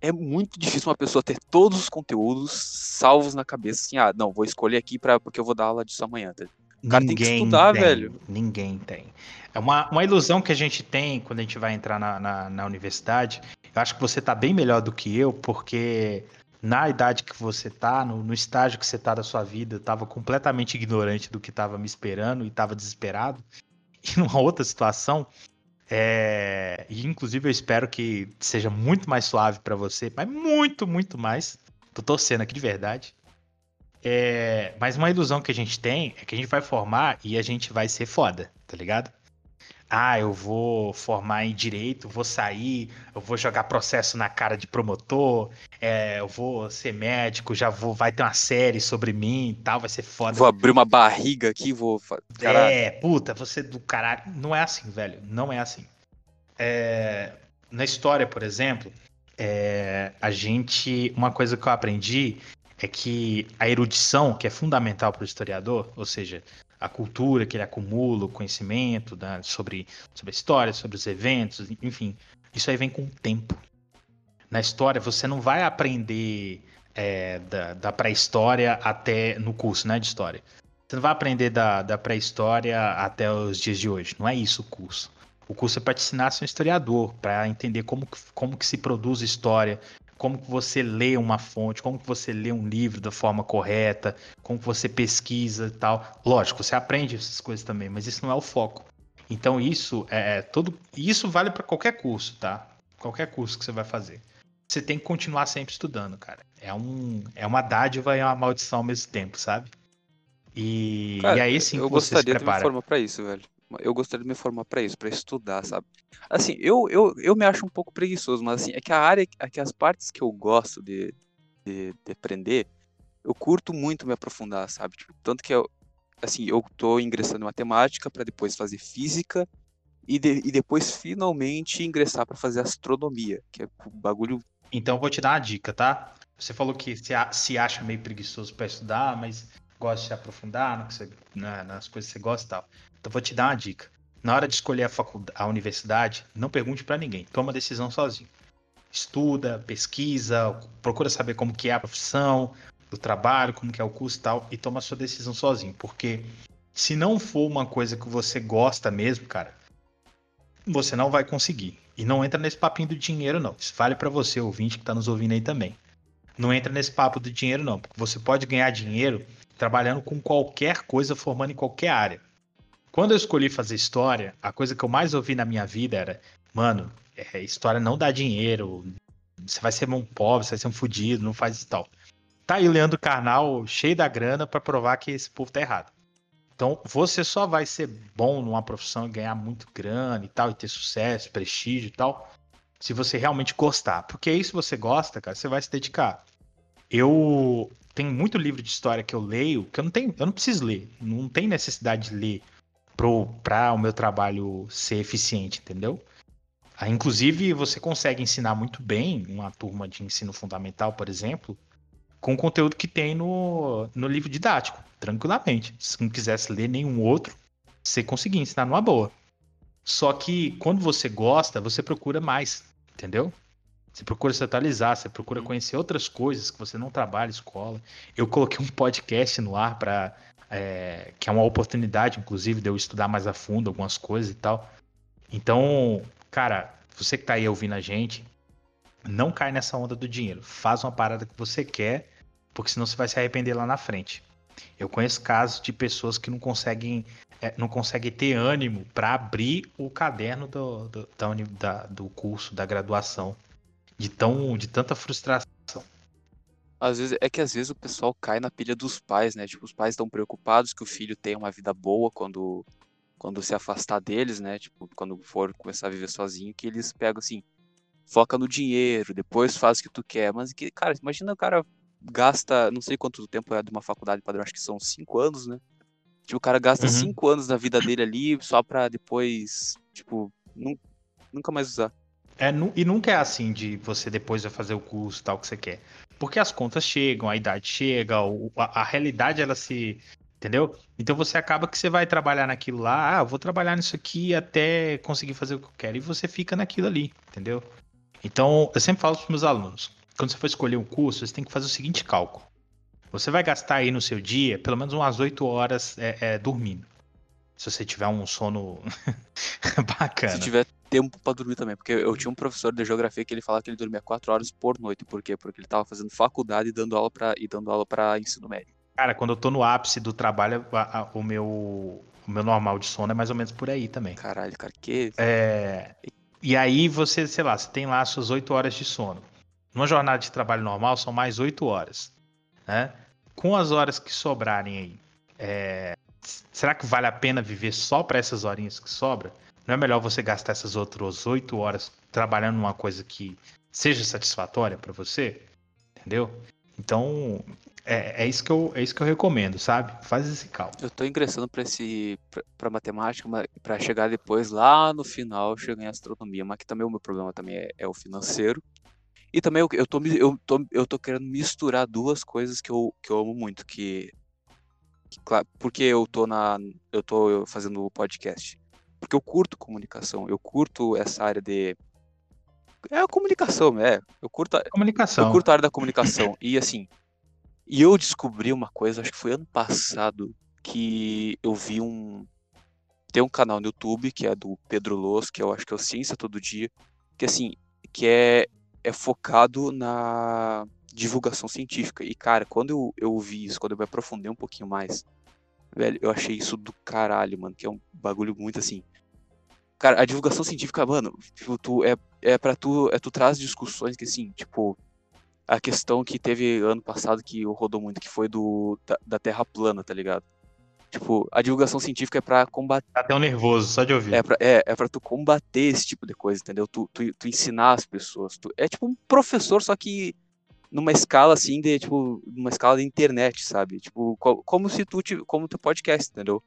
é muito difícil uma pessoa ter todos os conteúdos salvos na cabeça, assim, ah, não, vou escolher aqui para porque eu vou dar aula disso amanhã. Tá? O cara ninguém tem que estudar, tem, velho. Ninguém tem. É uma, uma ilusão que a gente tem quando a gente vai entrar na, na, na universidade. Eu acho que você tá bem melhor do que eu, porque na idade que você tá, no, no estágio que você tá da sua vida, eu tava completamente ignorante do que tava me esperando e tava desesperado. E numa outra situação, é, e inclusive eu espero que seja muito mais suave para você, mas muito, muito mais. Tô torcendo aqui de verdade. É, mas uma ilusão que a gente tem é que a gente vai formar e a gente vai ser foda, tá ligado? Ah, eu vou formar em direito, vou sair, eu vou jogar processo na cara de promotor, é, eu vou ser médico, já vou, vai ter uma série sobre mim e tal, vai ser foda. Vou abrir uma barriga aqui, vou. Caralho. É, puta, você do caralho. Não é assim, velho. Não é assim. É, na história, por exemplo, é, a gente. Uma coisa que eu aprendi é que a erudição, que é fundamental para o historiador, ou seja, a cultura que ele acumula, o conhecimento né, sobre, sobre a história, sobre os eventos, enfim. Isso aí vem com o tempo. Na história, você não vai aprender é, da, da pré-história até no curso né, de história. Você não vai aprender da, da pré-história até os dias de hoje. Não é isso o curso. O curso é para te ensinar a ser um historiador, para entender como, como que se produz história, como que você lê uma fonte, como que você lê um livro da forma correta, como que você pesquisa e tal. Lógico, você aprende essas coisas também, mas isso não é o foco. Então isso é, é todo, isso vale para qualquer curso, tá? Qualquer curso que você vai fazer. Você tem que continuar sempre estudando, cara. É um, é uma dádiva e uma maldição ao mesmo tempo, sabe? E, cara, e aí sim eu gostaria de me formar para isso, velho eu gostaria de me formar para isso, para estudar, sabe? Assim, eu, eu, eu me acho um pouco preguiçoso, mas assim, é que a área, é que as partes que eu gosto de, de, de aprender, eu curto muito me aprofundar, sabe? Tipo, tanto que eu, assim, eu tô ingressando em matemática para depois fazer física e, de, e depois finalmente ingressar para fazer astronomia, que é o bagulho. Então eu vou te dar uma dica, tá? Você falou que se, se acha meio preguiçoso para estudar, mas gosta de se aprofundar no você, na, nas coisas que você gosta e tal. Então vou te dar uma dica. Na hora de escolher a, a universidade, não pergunte para ninguém. Toma a decisão sozinho. Estuda, pesquisa, procura saber como que é a profissão, do trabalho, como que é o curso e tal, e toma a sua decisão sozinho. Porque se não for uma coisa que você gosta mesmo, cara, você não vai conseguir. E não entra nesse papinho do dinheiro, não. Isso vale para você, ouvinte, que tá nos ouvindo aí também. Não entra nesse papo do dinheiro, não. Porque você pode ganhar dinheiro trabalhando com qualquer coisa, formando em qualquer área. Quando eu escolhi fazer história, a coisa que eu mais ouvi na minha vida era: mano, é, história não dá dinheiro, você vai ser um pobre, você vai ser um fudido, não faz isso tal. Tá aí Leandro Carnal cheio da grana para provar que esse povo tá errado. Então, você só vai ser bom numa profissão e ganhar muito grana e tal, e ter sucesso, prestígio e tal, se você realmente gostar. Porque aí, se você gosta, cara, você vai se dedicar. Eu tenho muito livro de história que eu leio, que eu não tenho, eu não preciso ler, não tem necessidade de ler para o meu trabalho ser eficiente, entendeu? Ah, inclusive, você consegue ensinar muito bem uma turma de ensino fundamental, por exemplo, com o conteúdo que tem no, no livro didático, tranquilamente. Se não quisesse ler nenhum outro, você conseguia ensinar numa boa. Só que quando você gosta, você procura mais, entendeu? Você procura se atualizar, você procura conhecer outras coisas que você não trabalha escola. Eu coloquei um podcast no ar para é, que é uma oportunidade, inclusive, de eu estudar mais a fundo algumas coisas e tal. Então, cara, você que tá aí ouvindo a gente, não cai nessa onda do dinheiro. Faz uma parada que você quer, porque senão você vai se arrepender lá na frente. Eu conheço casos de pessoas que não conseguem, é, não conseguem ter ânimo para abrir o caderno do, do, da, do curso, da graduação de tão de tanta frustração. Às vezes é que às vezes o pessoal cai na pilha dos pais, né? Tipo, os pais estão preocupados que o filho tenha uma vida boa quando quando se afastar deles, né? Tipo, quando for começar a viver sozinho, que eles pegam assim, foca no dinheiro, depois faz o que tu quer. Mas que, cara, imagina o cara gasta, não sei quanto tempo é de uma faculdade padrão, acho que são cinco anos, né? Tipo, o cara gasta uhum. cinco anos da vida dele ali só pra depois, tipo, nunca mais usar. É, e nunca é assim de você depois vai fazer o curso tal que você quer. Porque as contas chegam, a idade chega, a, a realidade ela se. Entendeu? Então você acaba que você vai trabalhar naquilo lá, ah, vou trabalhar nisso aqui até conseguir fazer o que eu quero. E você fica naquilo ali, entendeu? Então, eu sempre falo para os meus alunos, quando você for escolher um curso, você tem que fazer o seguinte cálculo. Você vai gastar aí no seu dia pelo menos umas 8 horas é, é, dormindo. Se você tiver um sono bacana. Se tiver tempo para dormir também, porque eu tinha um professor de geografia que ele falava que ele dormia quatro horas por noite. Por quê? Porque ele estava fazendo faculdade e dando aula para e dando aula para ensino médio. Cara, quando eu tô no ápice do trabalho, a, a, o meu o meu normal de sono é mais ou menos por aí também. Caralho, cara, que é e aí você, sei lá, você tem lá suas oito horas de sono. Numa jornada de trabalho normal são mais oito horas, né? Com as horas que sobrarem aí, é... será que vale a pena viver só para essas horinhas que sobra? Não é melhor você gastar essas outras oito horas trabalhando numa coisa que seja satisfatória para você? Entendeu? Então, é, é, isso que eu, é isso que eu recomendo, sabe? Faz esse cálculo. Eu tô ingressando para esse para matemática para chegar depois lá no final chegar em astronomia, mas que também o meu problema também é, é o financeiro. E também eu, eu, tô, eu, tô, eu tô querendo misturar duas coisas que eu, que eu amo muito, que, que porque eu tô na eu tô fazendo o podcast porque eu curto comunicação, eu curto essa área de. É a comunicação, é. Eu curto a... Comunicação. Eu curto a área da comunicação. e assim. E eu descobri uma coisa, acho que foi ano passado, que eu vi um. Tem um canal no YouTube que é do Pedro Loss, que eu acho que é o Ciência Todo Dia, que assim, que é, é focado na divulgação científica. E, cara, quando eu, eu vi isso, quando eu me aprofundei um pouquinho mais, velho, eu achei isso do caralho, mano, que é um bagulho muito assim. Cara, a divulgação científica, mano, tipo, tu, é, é pra tu, é tu traz discussões que, assim, tipo, a questão que teve ano passado que rodou muito, que foi do da, da Terra plana, tá ligado? Tipo, a divulgação científica é pra combater. Tá até um nervoso, só de ouvir. É pra, é, é pra tu combater esse tipo de coisa, entendeu? Tu, tu, tu ensinar as pessoas. Tu, é tipo um professor, só que numa escala assim, de, tipo, numa escala de internet, sabe? Tipo, como se tu, como teu podcast, entendeu?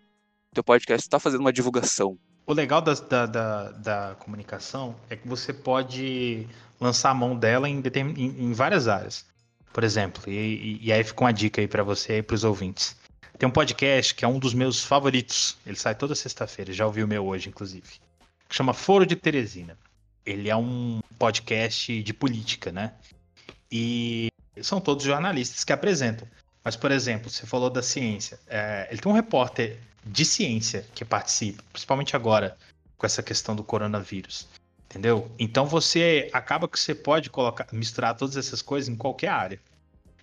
Teu podcast tá fazendo uma divulgação, o legal da, da, da, da, comunicação é que você pode lançar a mão dela em, em, em várias áreas. Por exemplo, e, e, aí fica uma dica aí para você e para os ouvintes. Tem um podcast que é um dos meus favoritos. Ele sai toda sexta-feira, já ouviu o meu hoje, inclusive. Que chama Foro de Teresina. Ele é um podcast de política, né? E são todos jornalistas que apresentam. Mas, por exemplo, você falou da ciência. É, ele tem um repórter de ciência que participa, principalmente agora, com essa questão do coronavírus. Entendeu? Então você acaba que você pode colocar, misturar todas essas coisas em qualquer área.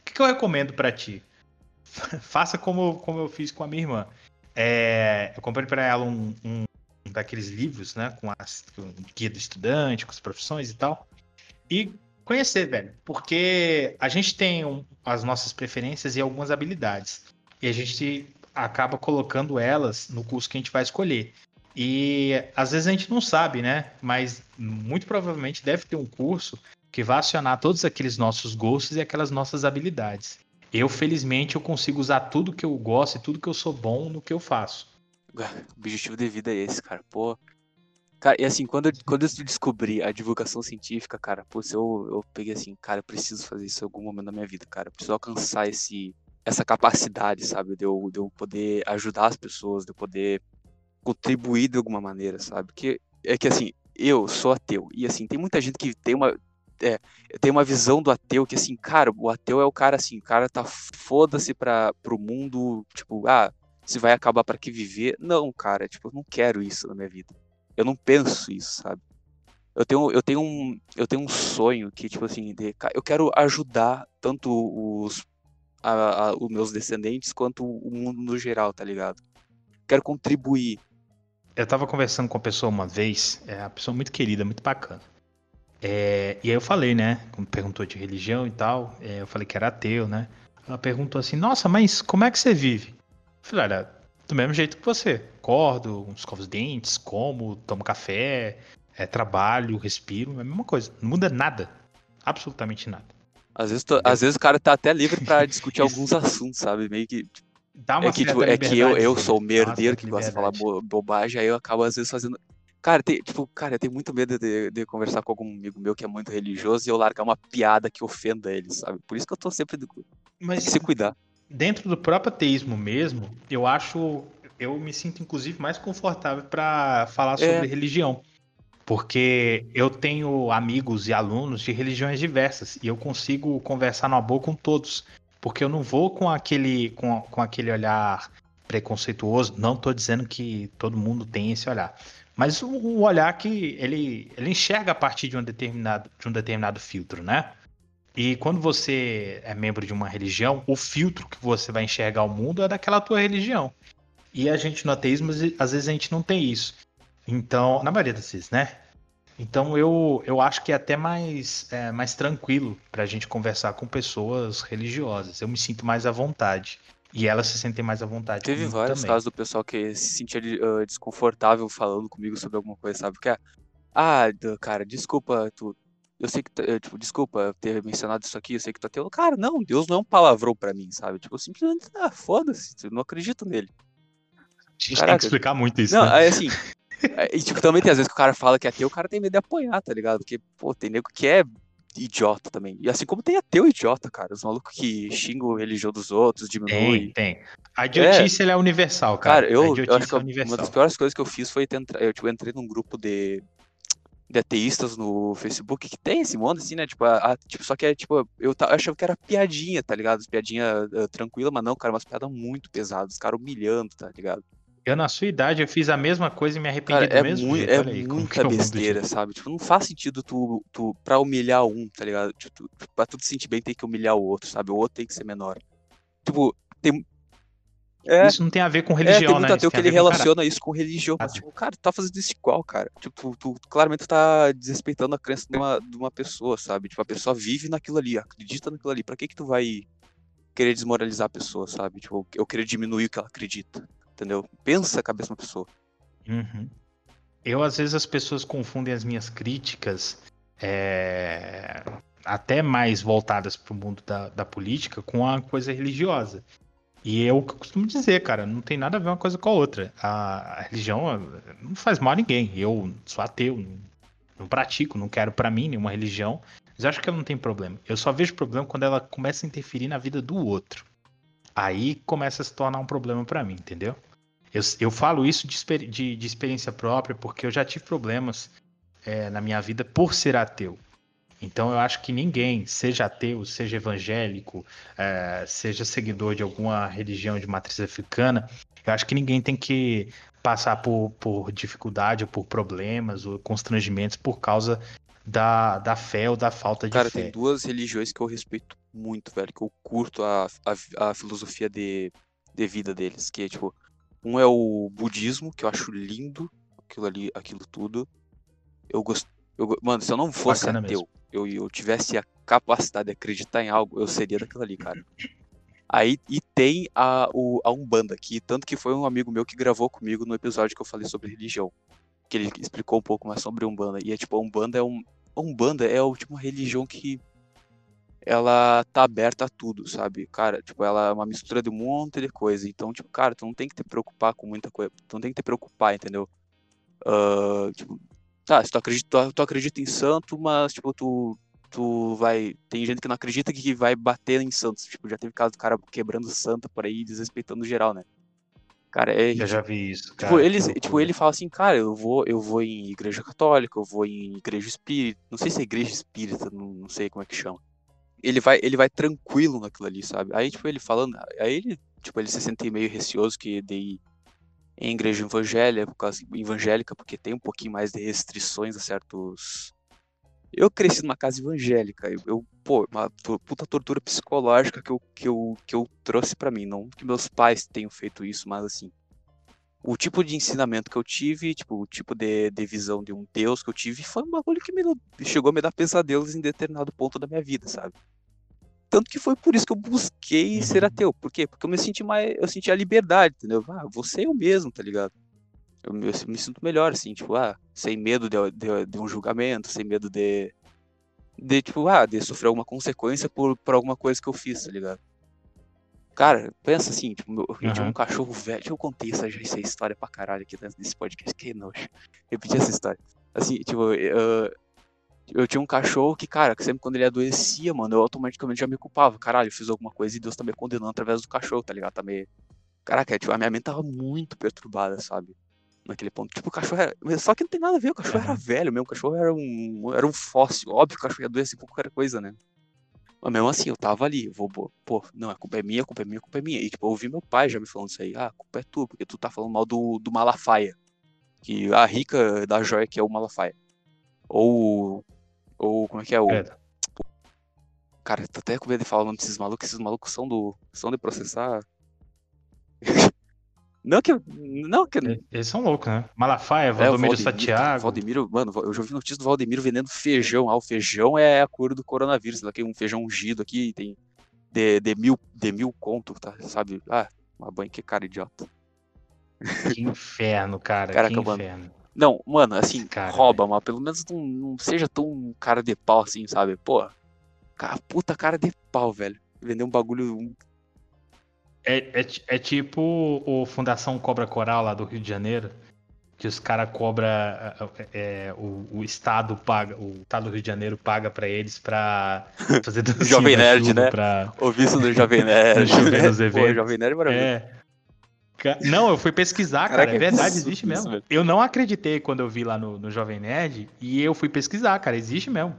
O que, que eu recomendo para ti? Faça como, como eu fiz com a minha irmã. É, eu comprei para ela um, um, daqueles livros, né? Com, as, com o guia do estudante, com as profissões e tal. E conhecer, velho. Porque a gente tem um, as nossas preferências e algumas habilidades. E a gente acaba colocando elas no curso que a gente vai escolher. E às vezes a gente não sabe, né? Mas muito provavelmente deve ter um curso que vai acionar todos aqueles nossos gostos e aquelas nossas habilidades. Eu, felizmente, eu consigo usar tudo que eu gosto e tudo que eu sou bom no que eu faço. O objetivo de vida é esse, cara. Pô. Cara, e assim, quando eu, quando eu descobri a divulgação científica, cara, pô, eu, eu peguei assim, cara, eu preciso fazer isso em algum momento da minha vida, cara. Eu preciso alcançar esse, essa capacidade, sabe? De eu, de eu poder ajudar as pessoas, de eu poder contribuir de alguma maneira, sabe? Porque é que assim, eu sou ateu. E assim, tem muita gente que tem uma. É, tem uma visão do ateu que assim, cara, o ateu é o cara assim, o cara tá foda-se para pro mundo, tipo, ah, se vai acabar para que viver. Não, cara, tipo, eu não quero isso na minha vida. Eu não penso isso, sabe? Eu tenho, eu tenho um, eu tenho um sonho que tipo assim, de, eu quero ajudar tanto os a, a, os meus descendentes quanto o mundo no geral, tá ligado? Quero contribuir eu tava conversando com uma pessoa uma vez, é uma pessoa muito querida, muito bacana. É, e aí eu falei, né? Como perguntou de religião e tal, é, eu falei que era ateu, né? Ela perguntou assim, nossa, mas como é que você vive? Eu falei, olha, do mesmo jeito que você. Acordo, escovo os dentes, como, tomo café, é, trabalho, respiro, é a mesma coisa. Não muda nada. Absolutamente nada. Às vezes, tô, às vezes o cara tá até livre para discutir alguns assuntos, sabe? Meio que Dá uma é que, tipo, é que eu, eu sou o merdeiro que gosta de falar bo bobagem, aí eu acabo às vezes fazendo. Cara, tem, tipo, cara, eu tenho muito medo de, de, conversar com algum amigo meu que é muito religioso e eu largar uma piada que ofenda ele, sabe? Por isso que eu tô sempre. Mas se cuidar. Dentro do próprio ateísmo mesmo, eu acho. Eu me sinto, inclusive, mais confortável para falar sobre é. religião. Porque eu tenho amigos e alunos de religiões diversas e eu consigo conversar numa boa com todos. Porque eu não vou com aquele, com, com aquele olhar preconceituoso. Não estou dizendo que todo mundo tem esse olhar. Mas o, o, olhar que ele, ele enxerga a partir de um, determinado, de um determinado filtro, né? E quando você é membro de uma religião, o filtro que você vai enxergar o mundo é daquela tua religião. E a gente no ateísmo, às vezes a gente não tem isso. Então, na maioria das vezes, né? Então eu, eu acho que é até mais, é, mais tranquilo para a gente conversar com pessoas religiosas. Eu me sinto mais à vontade. E elas se sentem mais à vontade. Teve vários também. casos do pessoal que se sentia uh, desconfortável falando comigo sobre alguma coisa, sabe? Que é, ah, cara, desculpa, tu. Eu sei que, eh, tipo, desculpa ter mencionado isso aqui, eu sei que tu é ateu. Cara, não, Deus não é um palavrão para mim, sabe? Tipo, simplesmente, ah, foda-se, eu não acredito nele. A gente Caraca. tem que explicar muito isso. Não, né? assim, é, e tipo, também tem às vezes que o cara fala que é ateu, o cara tem medo de apanhar, tá ligado? Porque, pô, tem nego que é idiota também. E assim como tem ateu idiota, cara. Os malucos que xingam a religião dos outros, diminuem. Tem, tem. A idiotice é, é universal, cara. Cara, eu, eu acho que é uma das piores coisas que eu fiz foi tentar. Eu tipo, entrei num grupo de, de ateístas no Facebook que tem esse mundo, assim, né? Tipo, a, a, tipo só que é tipo, eu, eu achava que era piadinha, tá ligado? Piadinha uh, tranquila, mas não, cara, umas piadas muito pesadas, os caras humilhando, tá ligado? Eu, na sua idade, eu fiz a mesma coisa e me arrependi Cara, do é mesmo muito, jeito. É aí, muita besteira, sabe? Tipo, não faz sentido tu, tu pra humilhar um, tá ligado? Tipo, tu, pra tu te sentir bem, tem que humilhar o outro, sabe? O outro tem que ser menor. Tipo, tem... É, isso não tem a ver com religião, é, tem muito né? ateu que ele relaciona isso com religião. Mas, tipo, cara, tu tá fazendo isso igual, cara. Tipo, tu, tu claramente tá desrespeitando a crença de uma, de uma pessoa, sabe? Tipo, a pessoa vive naquilo ali, acredita naquilo ali. Pra que que tu vai querer desmoralizar a pessoa, sabe? Tipo, eu querer diminuir o que ela acredita entendeu? Pensa a cabeça de uma pessoa. Uhum. Eu, às vezes, as pessoas confundem as minhas críticas, é... até mais voltadas para o mundo da, da política, com a coisa religiosa. E é o que eu costumo dizer, cara, não tem nada a ver uma coisa com a outra. A, a religião não faz mal a ninguém. Eu sou ateu, não, não pratico, não quero para mim nenhuma religião. Mas acho que ela não tem problema. Eu só vejo problema quando ela começa a interferir na vida do outro. Aí começa a se tornar um problema para mim, entendeu? Eu, eu falo isso de, de, de, experiência própria porque eu já tive problemas é, na minha vida por ser ateu. Então eu acho que ninguém, seja ateu, seja evangélico, é, seja seguidor de alguma religião de matriz africana, eu acho que ninguém tem que passar por, por dificuldade ou por problemas ou constrangimentos por causa da, da fé ou da falta de Cara, fé. tem duas religiões que eu respeito muito, velho, que eu curto a, a, a filosofia de, de vida deles, que é tipo, um é o budismo, que eu acho lindo, aquilo ali, aquilo tudo. Eu gosto, eu, mano, se eu não fosse Bacana ateu, eu, eu tivesse a capacidade de acreditar em algo, eu seria daquilo ali, cara. Aí e tem a, o, a Umbanda, que tanto que foi um amigo meu que gravou comigo no episódio que eu falei sobre religião. Que ele explicou um pouco mais sobre Umbanda. E é tipo, a Umbanda é um. A Umbanda é a última religião que ela tá aberta a tudo, sabe? Cara, tipo, ela é uma mistura de um monte de coisa. Então, tipo, cara, tu não tem que te preocupar com muita coisa. Tu não tem que te preocupar, entendeu? Uh, tipo, tá, se tu acredita, tu acredita em santo, mas, tipo, tu, tu vai. Tem gente que não acredita que vai bater em santos. Tipo, já teve caso do cara quebrando santo por aí, desrespeitando geral, né? Cara, é. Eu já vi isso. Tipo, cara, tipo, eles, tipo, ele fala assim, cara, eu vou, eu vou em igreja católica, eu vou em igreja espírita. Não sei se é igreja espírita, não, não sei como é que chama ele vai, ele vai tranquilo naquilo ali, sabe? Aí, tipo, ele falando, aí ele, tipo, ele se sente meio receoso que daí em igreja evangélica, evangélica, porque tem um pouquinho mais de restrições a certos. Eu cresci numa casa evangélica, eu pô, uma puta tortura psicológica que eu, que eu, que eu trouxe para mim. Não que meus pais tenham feito isso, mas assim. O tipo de ensinamento que eu tive, tipo, o tipo de, de visão de um Deus que eu tive, foi um bagulho que me chegou a me dar pesadelos em determinado ponto da minha vida, sabe? Tanto que foi por isso que eu busquei uhum. ser ateu. Por quê? Porque eu me senti mais. Eu senti a liberdade, entendeu? Ah, você eu mesmo, tá ligado? Eu me, eu me sinto melhor, assim, tipo, ah, sem medo de, de, de, um julgamento, sem medo de. De, tipo, ah, de sofrer alguma consequência por, por alguma coisa que eu fiz, tá ligado? Cara, pensa assim, tipo, eu, eu tinha um cachorro velho. Eu contei essa, essa história pra caralho aqui nesse podcast, que nojo. Repeti essa história. Assim, tipo, eu, eu tinha um cachorro que, cara, que sempre quando ele adoecia, mano, eu automaticamente já me culpava. Caralho, eu fiz alguma coisa e Deus tá me condenando através do cachorro, tá ligado? Tá meio... Caraca, tipo, a minha mente tava muito perturbada, sabe? Naquele ponto. Tipo, o cachorro era. Só que não tem nada a ver, o cachorro era velho mesmo, o cachorro era um, era um fóssil. Óbvio que o cachorro ia adoecer por qualquer coisa, né? Mas mesmo assim, eu tava ali, eu vou, pô, não, a culpa é minha, a culpa é minha, a culpa é minha. E tipo, eu ouvi meu pai já me falando isso aí, ah, a culpa é tua, porque tu tá falando mal do, do Malafaia. Que a rica da joia que é o Malafaia. Ou ou como é que é o. É. Cara, tô até com medo de falar o nome desses malucos. Esses malucos são do. são de processar. não que. Não que. Eles são loucos, né? Malafaia, é, Valdomiro é, Santiago. Valdemiro, mano, eu já ouvi notícia do Valdemiro vendendo feijão. Ah, o feijão é a cura do coronavírus. Daqui um feijão ungido aqui, tem de, de, mil, de mil conto, tá? Sabe? Ah, uma banha que cara idiota. Que inferno, cara. Caraca, que inferno. Não, mano, assim, cara, rouba, mas pelo menos não, não, seja tão cara de pau assim, sabe? Pô, cara, puta cara de pau, velho. Vender um bagulho. É, é, é tipo o Fundação Cobra Coral lá do Rio de Janeiro, que os caras cobram. É, é, o, o Estado paga, o Estado do Rio de Janeiro paga pra eles pra fazer Jovem Nerd, né? Pra... O visto do Jovem Nerd. Pô, Jovem Nerd é maravilhoso. É. Não, eu fui pesquisar, cara. Caraca, é verdade, existe mesmo. Isso, eu não acreditei quando eu vi lá no, no Jovem Nerd e eu fui pesquisar, cara. Existe mesmo.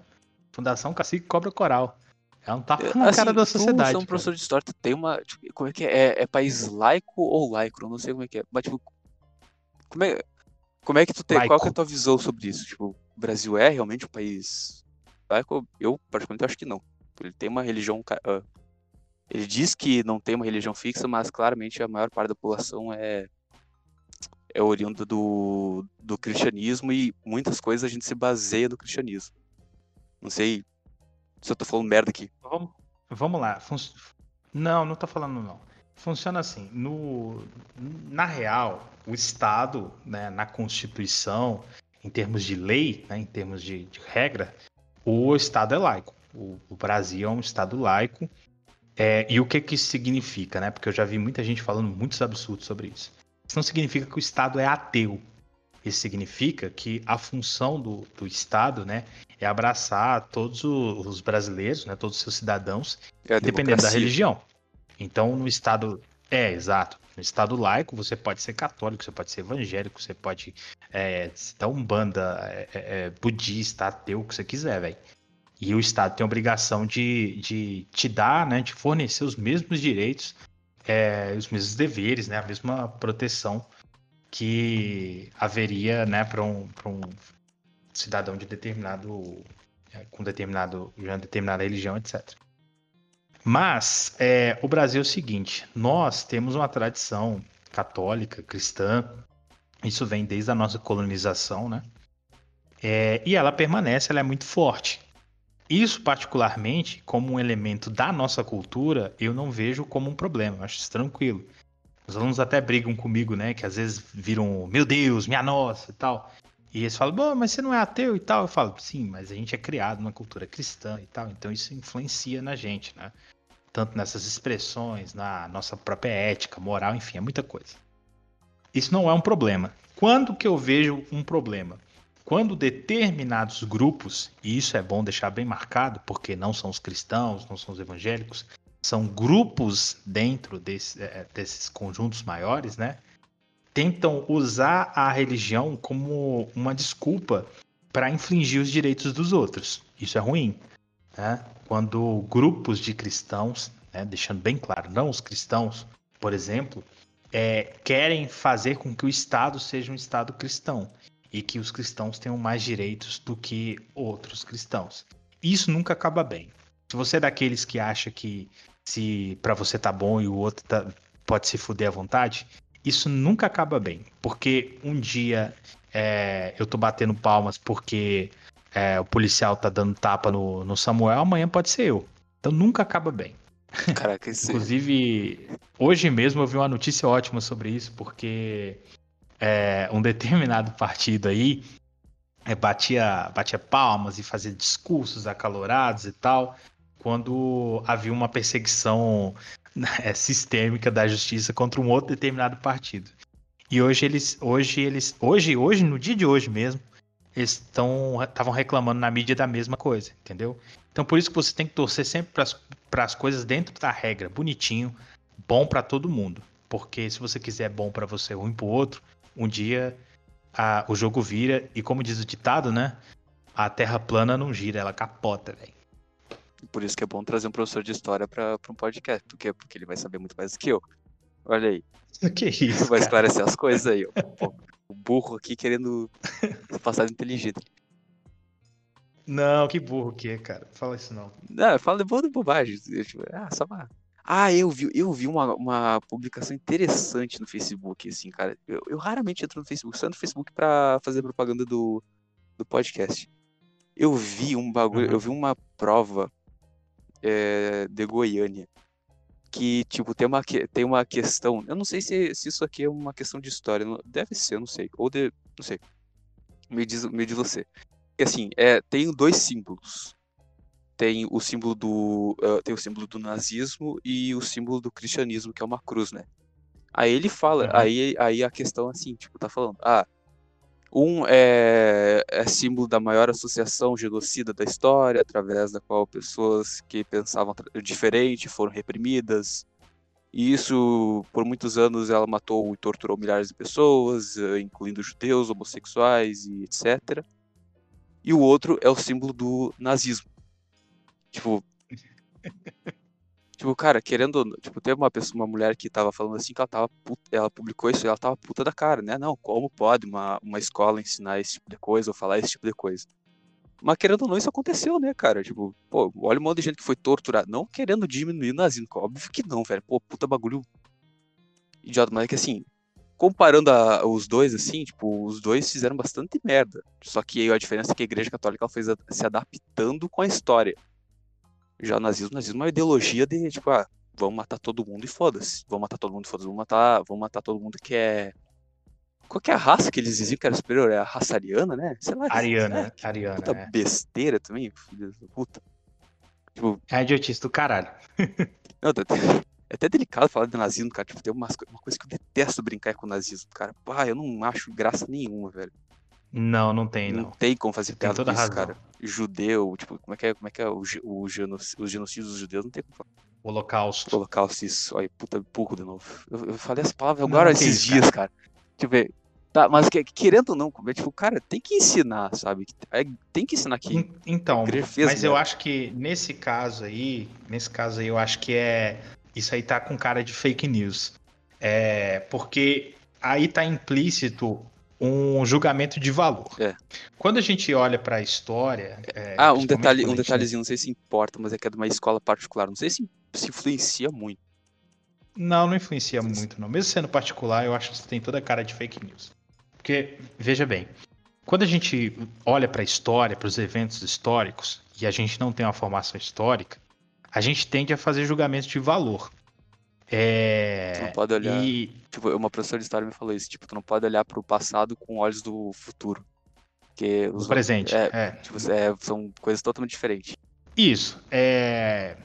Fundação Cacique Cobra Coral. É um tapa na assim, cara da sociedade. É um professor de história, tu tem uma. Tipo, como é que é? é? é? país laico ou laico? Eu não sei como é que é. Mas, tipo. Como é, como é que tu tem. Laico. Qual que é a tua visão sobre isso? Tipo, o Brasil é realmente um país laico? Eu, particularmente, acho que não. Ele tem uma religião uh, ele diz que não tem uma religião fixa, mas claramente a maior parte da população é, é oriunda do, do cristianismo e muitas coisas a gente se baseia no cristianismo. Não sei se eu tô falando merda aqui. Vamos, vamos lá. Fun... Não, não tô falando não. Funciona assim. No, na real, o Estado, né, na Constituição, em termos de lei, né, em termos de, de regra, o Estado é laico. O, o Brasil é um Estado laico é, e o que, que isso significa, né? Porque eu já vi muita gente falando muitos absurdos sobre isso. Isso não significa que o Estado é ateu. Isso significa que a função do, do Estado, né, é abraçar todos os brasileiros, né, todos os seus cidadãos, é dependendo da religião. Então, no estado. É, exato. No estado laico, você pode ser católico, você pode ser evangélico, você pode é, citar umbanda, é, é, é, budista, ateu, o que você quiser, velho. E o Estado tem a obrigação de, de te dar, né, de fornecer os mesmos direitos, é, os mesmos deveres, né, a mesma proteção que haveria né, para um, um cidadão de determinado é, com determinado, de determinada religião, etc. Mas é, o Brasil é o seguinte: nós temos uma tradição católica, cristã, isso vem desde a nossa colonização, né? É, e ela permanece, ela é muito forte. Isso, particularmente, como um elemento da nossa cultura, eu não vejo como um problema, eu acho isso tranquilo. Os alunos até brigam comigo, né? Que às vezes viram, meu Deus, minha nossa e tal. E eles falam, bom, mas você não é ateu e tal. Eu falo, sim, mas a gente é criado numa cultura cristã e tal, então isso influencia na gente, né? Tanto nessas expressões, na nossa própria ética, moral, enfim, é muita coisa. Isso não é um problema. Quando que eu vejo um problema? Quando determinados grupos, e isso é bom deixar bem marcado, porque não são os cristãos, não são os evangélicos, são grupos dentro desse, é, desses conjuntos maiores, né? Tentam usar a religião como uma desculpa para infringir os direitos dos outros. Isso é ruim. Né? Quando grupos de cristãos, né, deixando bem claro, não os cristãos, por exemplo, é, querem fazer com que o Estado seja um Estado cristão e que os cristãos tenham mais direitos do que outros cristãos. Isso nunca acaba bem. Se você é daqueles que acha que se para você tá bom e o outro tá, pode se fuder à vontade, isso nunca acaba bem. Porque um dia é, eu tô batendo palmas porque é, o policial tá dando tapa no, no Samuel, amanhã pode ser eu. Então nunca acaba bem. Caraca, isso... Inclusive, hoje mesmo eu vi uma notícia ótima sobre isso, porque é, um determinado partido aí é, batia, batia palmas e fazia discursos acalorados e tal, quando havia uma perseguição é, sistêmica da justiça contra um outro determinado partido. E hoje eles, hoje eles, hoje, hoje no dia de hoje mesmo, eles estavam reclamando na mídia da mesma coisa, entendeu? Então por isso que você tem que torcer sempre para as coisas dentro da regra, bonitinho, bom para todo mundo. Porque se você quiser bom para você, ruim para o outro, um dia a, o jogo vira e como diz o ditado, né? A terra plana não gira, ela capota, velho. Por isso que é bom trazer um professor de história para um podcast, porque porque ele vai saber muito mais do que eu. Olha aí. Que isso? Vai esclarecer as coisas aí. Pô, o burro aqui querendo passar de inteligente. Não, que burro que é, cara. Fala isso não. Não, fala de bobagem. Tipo, ah, só uma ah, eu vi, eu vi uma, uma publicação interessante no Facebook, assim, cara. Eu, eu raramente entro no Facebook, só no Facebook pra fazer propaganda do, do podcast. Eu vi um bagulho, uhum. eu vi uma prova é, de Goiânia. Que, tipo, tem uma, tem uma questão. Eu não sei se, se isso aqui é uma questão de história. Deve ser, eu não sei. Ou de. Não sei. Me diz, me diz você. Que assim, é, tem dois símbolos tem o símbolo do uh, tem o símbolo do nazismo e o símbolo do cristianismo que é uma cruz né? Aí ele fala uhum. aí aí a questão assim tipo tá falando ah um é, é símbolo da maior associação genocida da história através da qual pessoas que pensavam diferente foram reprimidas. E isso por muitos anos ela matou e torturou milhares de pessoas incluindo judeus homossexuais e etc e o outro é o símbolo do nazismo Tipo. tipo, cara, querendo. Tipo, teve uma pessoa, uma mulher que tava falando assim que ela tava. Puta, ela publicou isso e ela tava puta da cara, né? Não, como pode uma, uma escola ensinar esse tipo de coisa ou falar esse tipo de coisa? Mas querendo ou não, isso aconteceu, né, cara? Tipo, pô, olha um monte de gente que foi torturada. Não querendo diminuir o nazismo, óbvio que não, velho. Pô, puta bagulho idiota. Mas é que assim, comparando a, os dois, assim, tipo, os dois fizeram bastante merda. Só que a diferença é que a Igreja Católica ela foi se adaptando com a história. Já o nazismo, o nazismo é uma ideologia de, tipo, ah, vamos matar todo mundo e foda-se. Vamos matar todo mundo e foda-se. Vamos matar, vamos matar todo mundo que é. Qual que é a raça que eles diziam que era superior? É a raça ariana, né? Sei lá. Ariana, né? ariana. Puta é. besteira também, filho da puta. Tipo... É idiotice do caralho. Não, tá, é até delicado falar de nazismo, cara. Tipo, tem uma, uma coisa que eu detesto brincar com o nazismo, cara. Pá, eu não acho graça nenhuma, velho. Não, não tem, não. Não tem como fazer piada toda razão. cara. Judeu, tipo, como é que é, como é, que é o, o, genos, os genocídios dos judeus? Não tem como falar. Holocausto. Holocausto, isso. Olha, puta, burro de novo. Eu, eu falei essa palavra agora Não, esses dias, cara. Deixa eu ver. Tá, mas que- querendo ou não, é, tipo, cara, tem que ensinar, sabe? É, tem que ensinar aqui. En- Então, fez mas eu merda. acho que nesse caso aí, nesse caso aí, eu acho que é. Isso aí tá com cara de fake news. É, porque aí tá implícito um julgamento de valor. É. Quando a gente olha para a história. é, ah, um detalhe, um detalhezinho, não sei se importa, mas é que é de uma escola particular. Não sei se, se influencia muito. Não, não influencia muito, não. Mesmo sendo particular, eu acho que tem toda a cara de fake news. Porque, veja bem, quando a gente olha para a história, para os eventos históricos, e a gente não tem uma formação histórica, a gente tende a fazer julgamentos de valor. É, Tu não pode olhar. E Tipo, uma professora de história me falou isso. Tipo, tu não pode olhar pro passado com olhos do futuro. Porque os o presente. É, é. tipo, é, são coisas totalmente diferentes. Isso. É...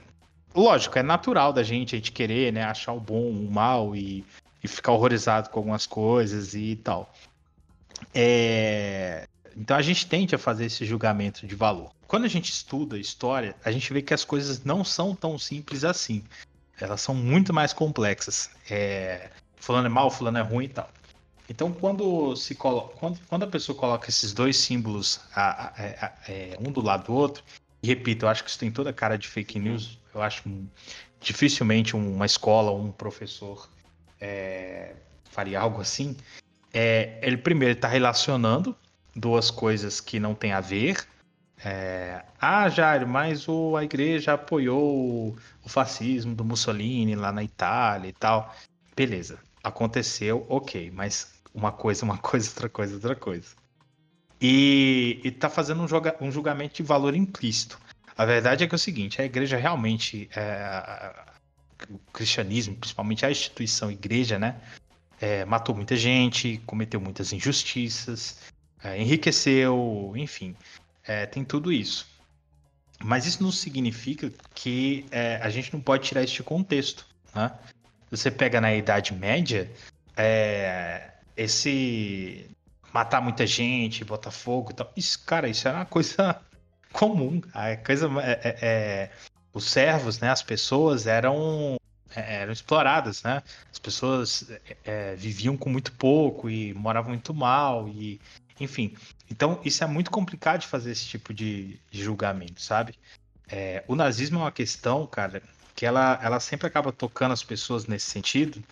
Lógico, é natural da gente a gente querer, né, achar o bom, o mal e, e ficar horrorizado com algumas coisas e tal. É... Então a gente tende a fazer esse julgamento de valor. Quando a gente estuda história, a gente vê que as coisas não são tão simples assim. Elas são muito mais complexas. É... Fulano é mal, fulano é ruim e tal. Então, quando se colo... quando, quando a pessoa coloca esses dois símbolos a- a- a- é, um do lado do outro, e repito, eu acho que isso tem toda a cara de fake news. Eu acho dificilmente uma escola ou um professor é, faria algo assim. É, ele primeiro está relacionando duas coisas que não tem a ver. É, ah, Jairo, mas o, a igreja apoiou o, fascismo do Mussolini lá na Itália e tal. Beleza, aconteceu, ok, mas uma coisa, uma coisa, outra coisa, outra coisa. E, e tá fazendo um, joga- um julgamento de valor implícito. A verdade é que é o seguinte, a igreja realmente, é, a- a- o cristianismo, principalmente a instituição igreja, né, é, matou muita gente, cometeu muitas injustiças, é, enriqueceu, enfim, é, tem tudo isso. Mas isso não significa que é, a gente não pode tirar de contexto, né? Você pega na Idade Média, é, esse matar muita gente, botar fogo e tal, isso, cara, isso era uma coisa comum. A coisa, é, é, é, os servos, né, as pessoas eram é, eram exploradas, né? As pessoas é, é, viviam com muito pouco e moravam muito mal e, enfim. Então isso é muito complicado de fazer esse tipo de, julgamento, sabe? É, o nazismo é uma questão, cara, que ela, ela sempre acaba tocando as pessoas nesse sentido,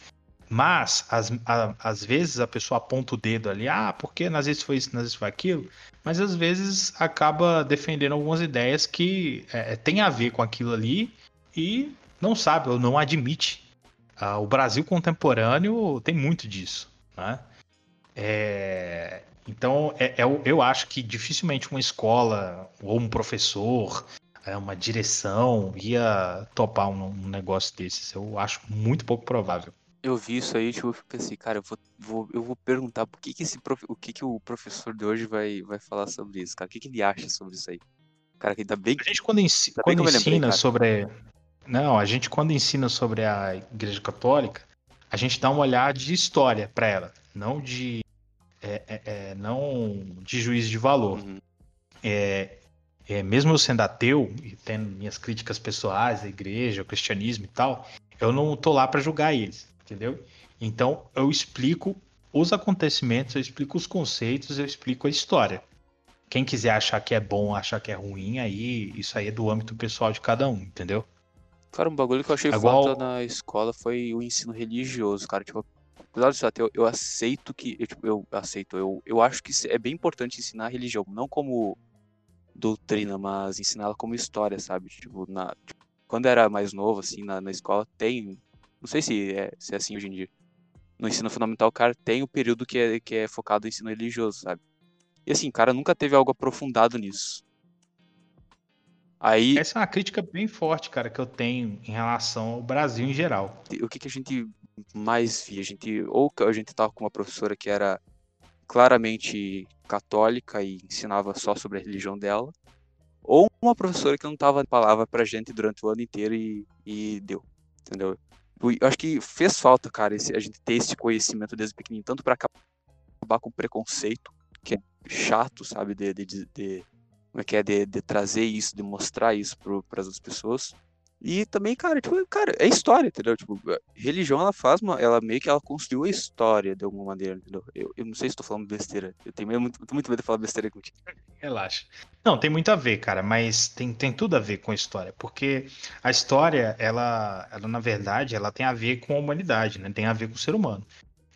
mas às, a- às vezes a pessoa aponta o dedo ali, ah, porque nazista foi isso, nazista foi aquilo, mas às vezes acaba defendendo algumas ideias que é, tem a ver com aquilo ali e não sabe ou não admite. Ah, o Brasil contemporâneo tem muito disso, né? É, então, é- é eu acho que dificilmente uma escola ou um professor, é, uma direção ia topar um, um negócio desses. Eu acho muito pouco provável. Eu vi isso aí, tipo, eu assim, cara, eu vou, vou- eu vou perguntar por que que esse prof... o que que o professor de hoje vai, vai falar sobre isso, cara. O que que ele acha sobre isso aí? Cara, que ainda bem A gente quando, ensi- bem quando lembrei, ensina cara. sobre. Não, a gente quando ensina sobre a Igreja Católica, a gente dá uma olhada de história para ela, não de. É, é, é, não de juízo de valor. Uhum. É, é, mesmo eu sendo ateu e tendo minhas críticas pessoais à igreja, ao cristianismo e tal, eu não tô lá para julgar eles, entendeu? Então eu explico os acontecimentos, eu explico os conceitos, eu explico a história. Quem quiser achar que é bom, achar que é ruim, aí isso aí é do âmbito pessoal de cada um, entendeu? Cara, um bagulho que eu achei É igual- falta na escola foi o ensino religioso, cara. Tipo, apesar de ateu, eu aceito que. Eu, tipo, eu aceito, eu, eu acho que é bem importante ensinar a religião, não como doutrina, mas ensiná-la como história, sabe? Tipo, na, tipo, quando eu era mais novo, assim, na, na escola, tem. Não sei se é, se é assim hoje em dia. No ensino fundamental, cara, tem o período que é, que é focado no ensino religioso, sabe? E assim, cara, nunca teve algo aprofundado nisso. Aí, Essa é uma crítica bem forte, cara, que eu tenho em relação ao Brasil em geral. o que, que a gente mais via? A gente, ou a gente tava com uma professora que era claramente católica e ensinava só sobre a religião dela, ou uma professora que não tava palavra pra gente durante o ano inteiro e, e deu, entendeu? Eu acho que fez falta, cara, esse- a gente ter esse conhecimento desde pequenininho, tanto pra acabar com o preconceito, que é chato, sabe, de, de, de- de- como é que é, de, de trazer isso, de mostrar isso para as outras pessoas, E também, cara, tipo, cara, é história, entendeu? Tipo, religião, ela faz uma. Ela meio que ela construiu a história de alguma maneira, entendeu? Eu, eu não sei se tô falando besteira. Eu tenho muito, muito medo de falar besteira contigo. Relaxa. Não, tem muito a ver, cara, mas tem, tem tudo a ver com a história. Porque a história, ela, ela, na verdade, ela tem a ver com a humanidade, né? Tem a ver com o ser humano.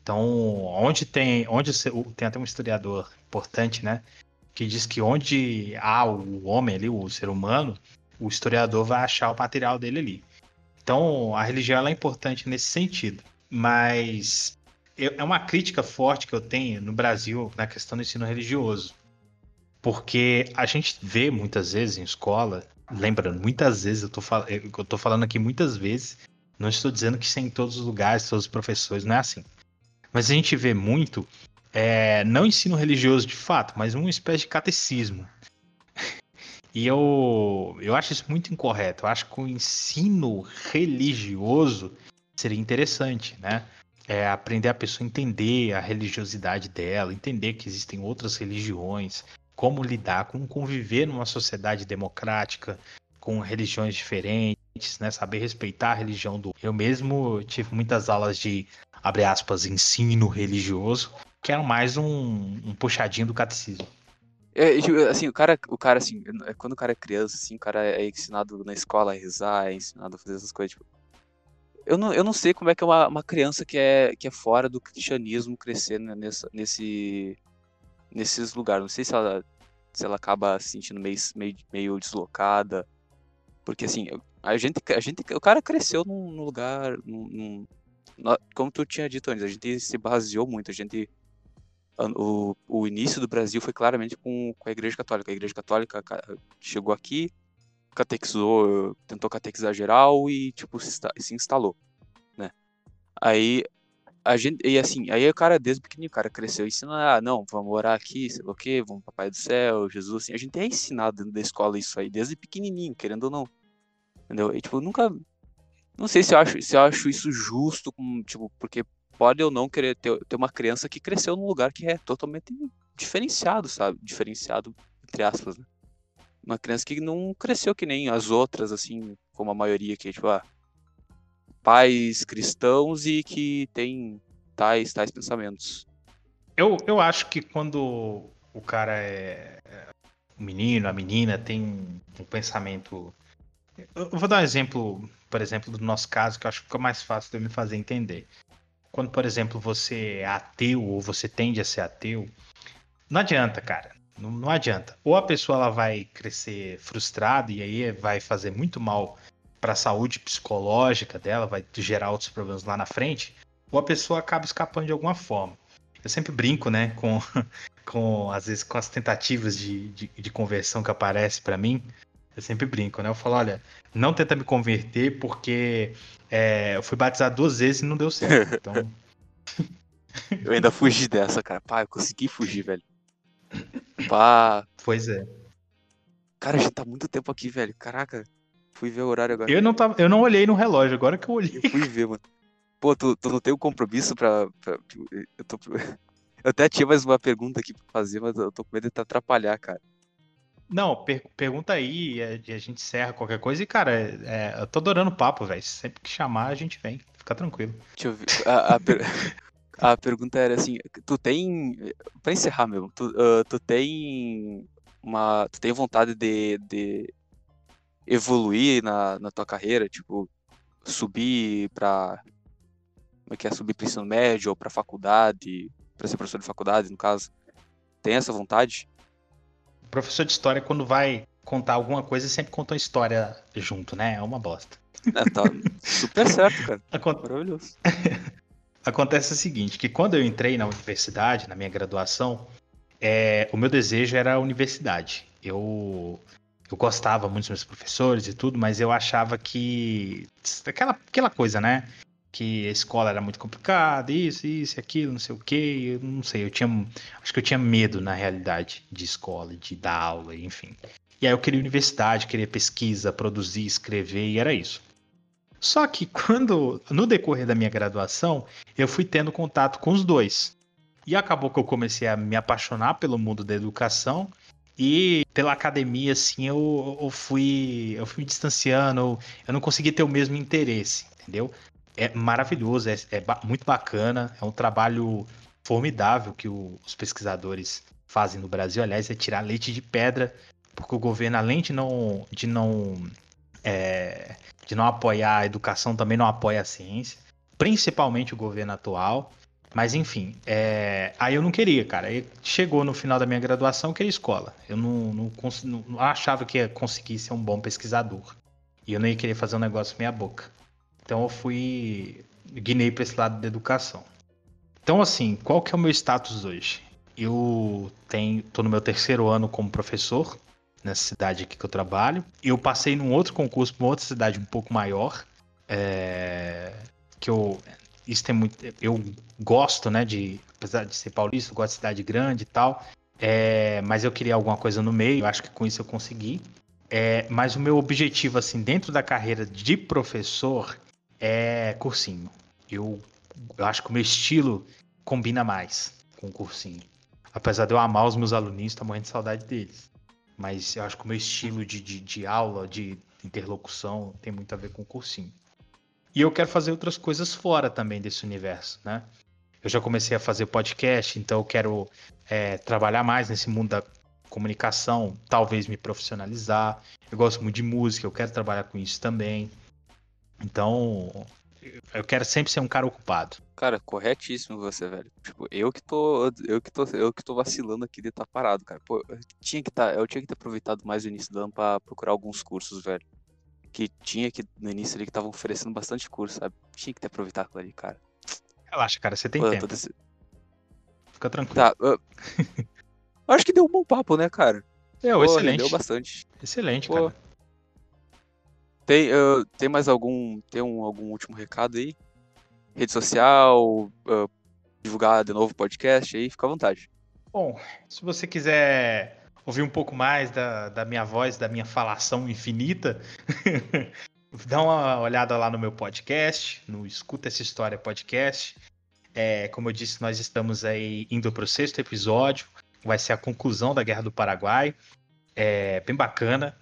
Então, onde tem. Onde tem até um historiador importante, né? Que diz que onde há o homem ali, o ser humano, o historiador vai achar o material dele ali. Então, a religião é importante nesse sentido. Mas é uma crítica forte que eu tenho no Brasil na questão do ensino religioso. Porque a gente vê muitas vezes em escola, lembrando, muitas vezes, eu tô, eu tô falando aqui muitas vezes, não estou dizendo que isso é em todos os lugares, todos os professores, não é assim. Mas a gente vê muito, é, não ensino religioso de fato, mas uma espécie de catecismo. E eu, eu acho isso muito incorreto. Eu acho que o ensino religioso seria interessante, né? É aprender a pessoa a entender a religiosidade dela, entender que existem outras religiões, como lidar, como conviver numa sociedade democrática com religiões diferentes, né? Saber respeitar a religião do. Eu mesmo tive muitas aulas de, abre aspas, ensino religioso, que era mais um, um puxadinho do catecismo. É, assim, o cara, o cara, assim, é, quando o cara é criança, assim, o cara é ensinado na escola a rezar, é ensinado a fazer essas coisas, tipo, eu não, eu não sei como é que é uma, uma criança que é, que é fora do cristianismo crescer nesse, nesses lugares. Não sei se ela, se ela acaba se sentindo meio, meio, meio deslocada. Porque, assim, a gente, a gente, o cara cresceu num, num lugar, num, num, como tu tinha dito antes, a gente se baseou muito, a gente o, o início do Brasil foi claramente com, com a Igreja Católica. A Igreja Católica chegou aqui, catequizou, tentou catequizar geral e, tipo, se, se instalou, né? Aí, a gente, e assim, aí o cara, desde pequenininho, o cara cresceu ensinando, ah, não, vamos orar aqui, sei lá o quê, vamos pro Papai do Céu, Jesus, assim, a gente é ensinado dentro da escola isso aí, desde pequenininho, querendo ou não, entendeu? E, tipo, nunca, não sei se eu acho, se eu acho isso justo, com, tipo, porque pode ou não querer ter, ter uma criança que cresceu num lugar que é totalmente diferenciado, sabe? Diferenciado, entre aspas, né? Uma criança que não cresceu que nem as outras, assim, como a maioria que, tipo, ah, pais cristãos e que tem tais, tais pensamentos. Eu, eu acho que quando o cara é, é o menino, a menina tem um pensamento. Eu vou dar um exemplo, por exemplo, do nosso caso, que eu acho que fica mais fácil de eu me fazer entender quando, por exemplo, você é ateu ou você tende a ser ateu, não adianta, cara. Não, não adianta. Ou a pessoa ela vai crescer frustrada e aí vai fazer muito mal para a saúde psicológica dela, vai gerar outros problemas lá na frente, ou a pessoa acaba escapando de alguma forma. Eu sempre brinco, né, com, com às vezes com as tentativas de, de, de conversão que aparece para mim. Eu sempre brinco, né? Eu falo, olha, não tenta me converter porque é, eu fui batizado duas vezes e não deu certo. Então. eu ainda fugi dessa, cara. Pá, eu consegui fugir, velho. Pá. Pois é. Cara, já tá muito tempo aqui, velho. Caraca. Fui ver o horário agora. Eu não, tava, eu não olhei no relógio, agora que eu olhei. Eu fui ver, mano. Pô, tu, tu não tem um compromisso pra. pra eu, tô, eu até tinha mais uma pergunta aqui pra fazer, mas eu tô com medo de te atrapalhar, cara. Não, per pergunta aí e a gente encerra qualquer coisa. E, cara, é, eu tô adorando o papo, velho. Sempre que chamar, a gente vem. Fica tranquilo. Deixa eu ver. A, a, per... a pergunta era assim: tu tem. Pra encerrar mesmo, tu, uh, tu tem uma. Tu tem vontade de, de evoluir na, na tua carreira? Tipo, subir pra. Como é que é? Subir pro ensino médio ou pra faculdade? Pra ser professor de faculdade, no caso. Tem essa vontade? Professor de história, quando vai contar alguma coisa, sempre conta uma história junto, né? É uma bosta. É, tá super certo, cara. Acont... Maravilhoso. Acontece o seguinte, que quando eu entrei na universidade, na minha graduação, é, o meu desejo era a universidade. Eu, eu gostava muito dos meus professores e tudo, mas eu achava que... Aquela, aquela coisa, né? Que a escola era muito complicada, isso, isso, aquilo, não sei o quê. Eu não sei, eu tinha. Acho que eu tinha medo, na realidade, de escola, de dar aula, enfim. E aí eu queria universidade, queria pesquisa, produzir, escrever, e era isso. Só que quando, no decorrer da minha graduação, eu fui tendo contato com os dois. E acabou que eu comecei a me apaixonar pelo mundo da educação E pela academia, assim, eu, eu fui eu fui me distanciando, eu, não consegui ter o mesmo interesse, entendeu? É maravilhoso, é, é muito bacana, é um trabalho formidável que o, os pesquisadores fazem no Brasil, aliás, é tirar leite de pedra, porque o governo, além de não, de não, é, de não apoiar a educação, também não apoia a ciência, principalmente o governo atual. Mas enfim, é... aí eu não queria, cara. Aí chegou no final da minha graduação, eu queria escola. Eu não, não, não, não achava que ia conseguir ser um bom pesquisador. E eu nem ia querer fazer um negócio meia boca. Então eu fui. guinei para esse lado da educação. Então, assim, qual que é o meu status hoje? Eu tenho, tô no meu terceiro ano como professor nessa cidade aqui que eu trabalho. Eu passei num outro concurso para outra cidade um pouco maior, é, que eu isso tem muito. Eu gosto, né, de. Apesar de ser paulista, eu gosto de cidade grande e tal. É, mas eu queria alguma coisa no meio, acho que com isso eu consegui. É, mas o meu objetivo, assim, dentro da carreira de professor é cursinho. Eu, eu acho que o meu estilo combina mais com o cursinho. Apesar de eu amar os meus aluninhos, tô morrendo de saudade deles. Mas eu acho que o meu estilo de, de, de aula, de interlocução, tem muito a ver com o cursinho. E eu quero fazer outras coisas fora também desse universo, né? Eu já comecei a fazer podcast, então eu quero é, trabalhar mais nesse mundo da comunicação, talvez me profissionalizar. Eu gosto muito de música, eu quero trabalhar com isso também. Então, eu quero sempre ser um cara ocupado. Cara, corretíssimo você, velho. Tipo, eu que tô, eu que tô, eu que tô vacilando aqui de estar tá parado, cara. Pô, eu tinha que tá, eu tinha que ter aproveitado mais o início do ano para procurar alguns cursos, velho que tinha que no início ali que estavam oferecendo bastante curso, sabe? Tinha que ter aproveitado aquilo ali, cara. Relaxa, cara, você tem Pô, tempo. Desse... Fica tranquilo. Tá, eu... acho que deu um bom papo, né, cara? É, Pô, excelente. Deu bastante. Excelente, Pô. cara. Tem, uh, tem mais algum, tem um, algum último recado aí? Rede social, uh, divulgar de novo o podcast aí, fica à vontade. Bom, se você quiser ouvir um pouco mais da, da minha voz, da minha falação infinita, dá uma olhada lá no meu podcast, no Escuta Essa História Podcast. É, como eu disse, nós estamos aí indo para o sexto episódio, vai ser a conclusão da Guerra do Paraguai. É bem bacana.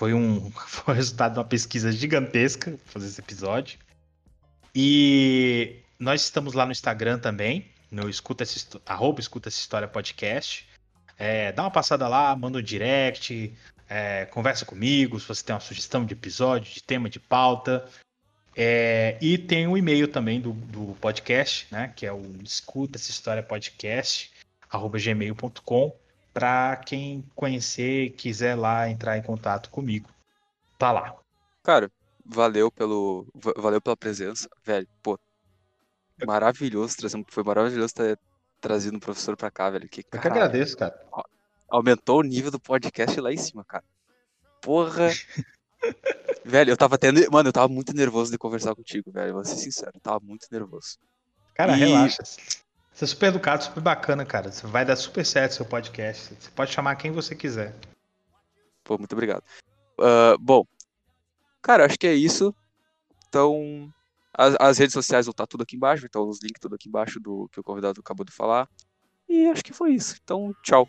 Foi um foi o resultado de uma pesquisa gigantesca fazer esse episódio. E nós estamos lá no Instagram também, no escuta essa, arroba escuta essa história podcast. É, dá uma passada lá, manda um direct, é, conversa comigo se você tem uma sugestão de episódio, de tema, de pauta. É, e tem o um e-mail também do, do podcast, né? Que é o escuta essa história podcast, arroba gmail.com, para quem conhecer quiser lá entrar em contato comigo. Tá lá. Cara, valeu pelo. Valeu pela presença, velho. Pô, maravilhoso trazer, foi maravilhoso ter, trazido um professor pra cá, velho. Que, Eu que agradeço, cara. Aumentou o nível do podcast lá em cima, cara. Porra. velho, eu tava tendo. Mano, eu tava muito nervoso de conversar contigo, velho. Vou ser sincero, eu tava muito nervoso. Cara, e... relaxa. Você é super educado, super bacana, cara. Você vai dar super certo seu podcast. Você pode chamar quem você quiser. Pô, muito obrigado. Uh, bom, cara, acho que é isso. Então, as, as redes sociais vão estar tudo aqui embaixo, então os links tudo aqui embaixo do que o convidado acabou de falar. E acho que foi isso. Então, tchau.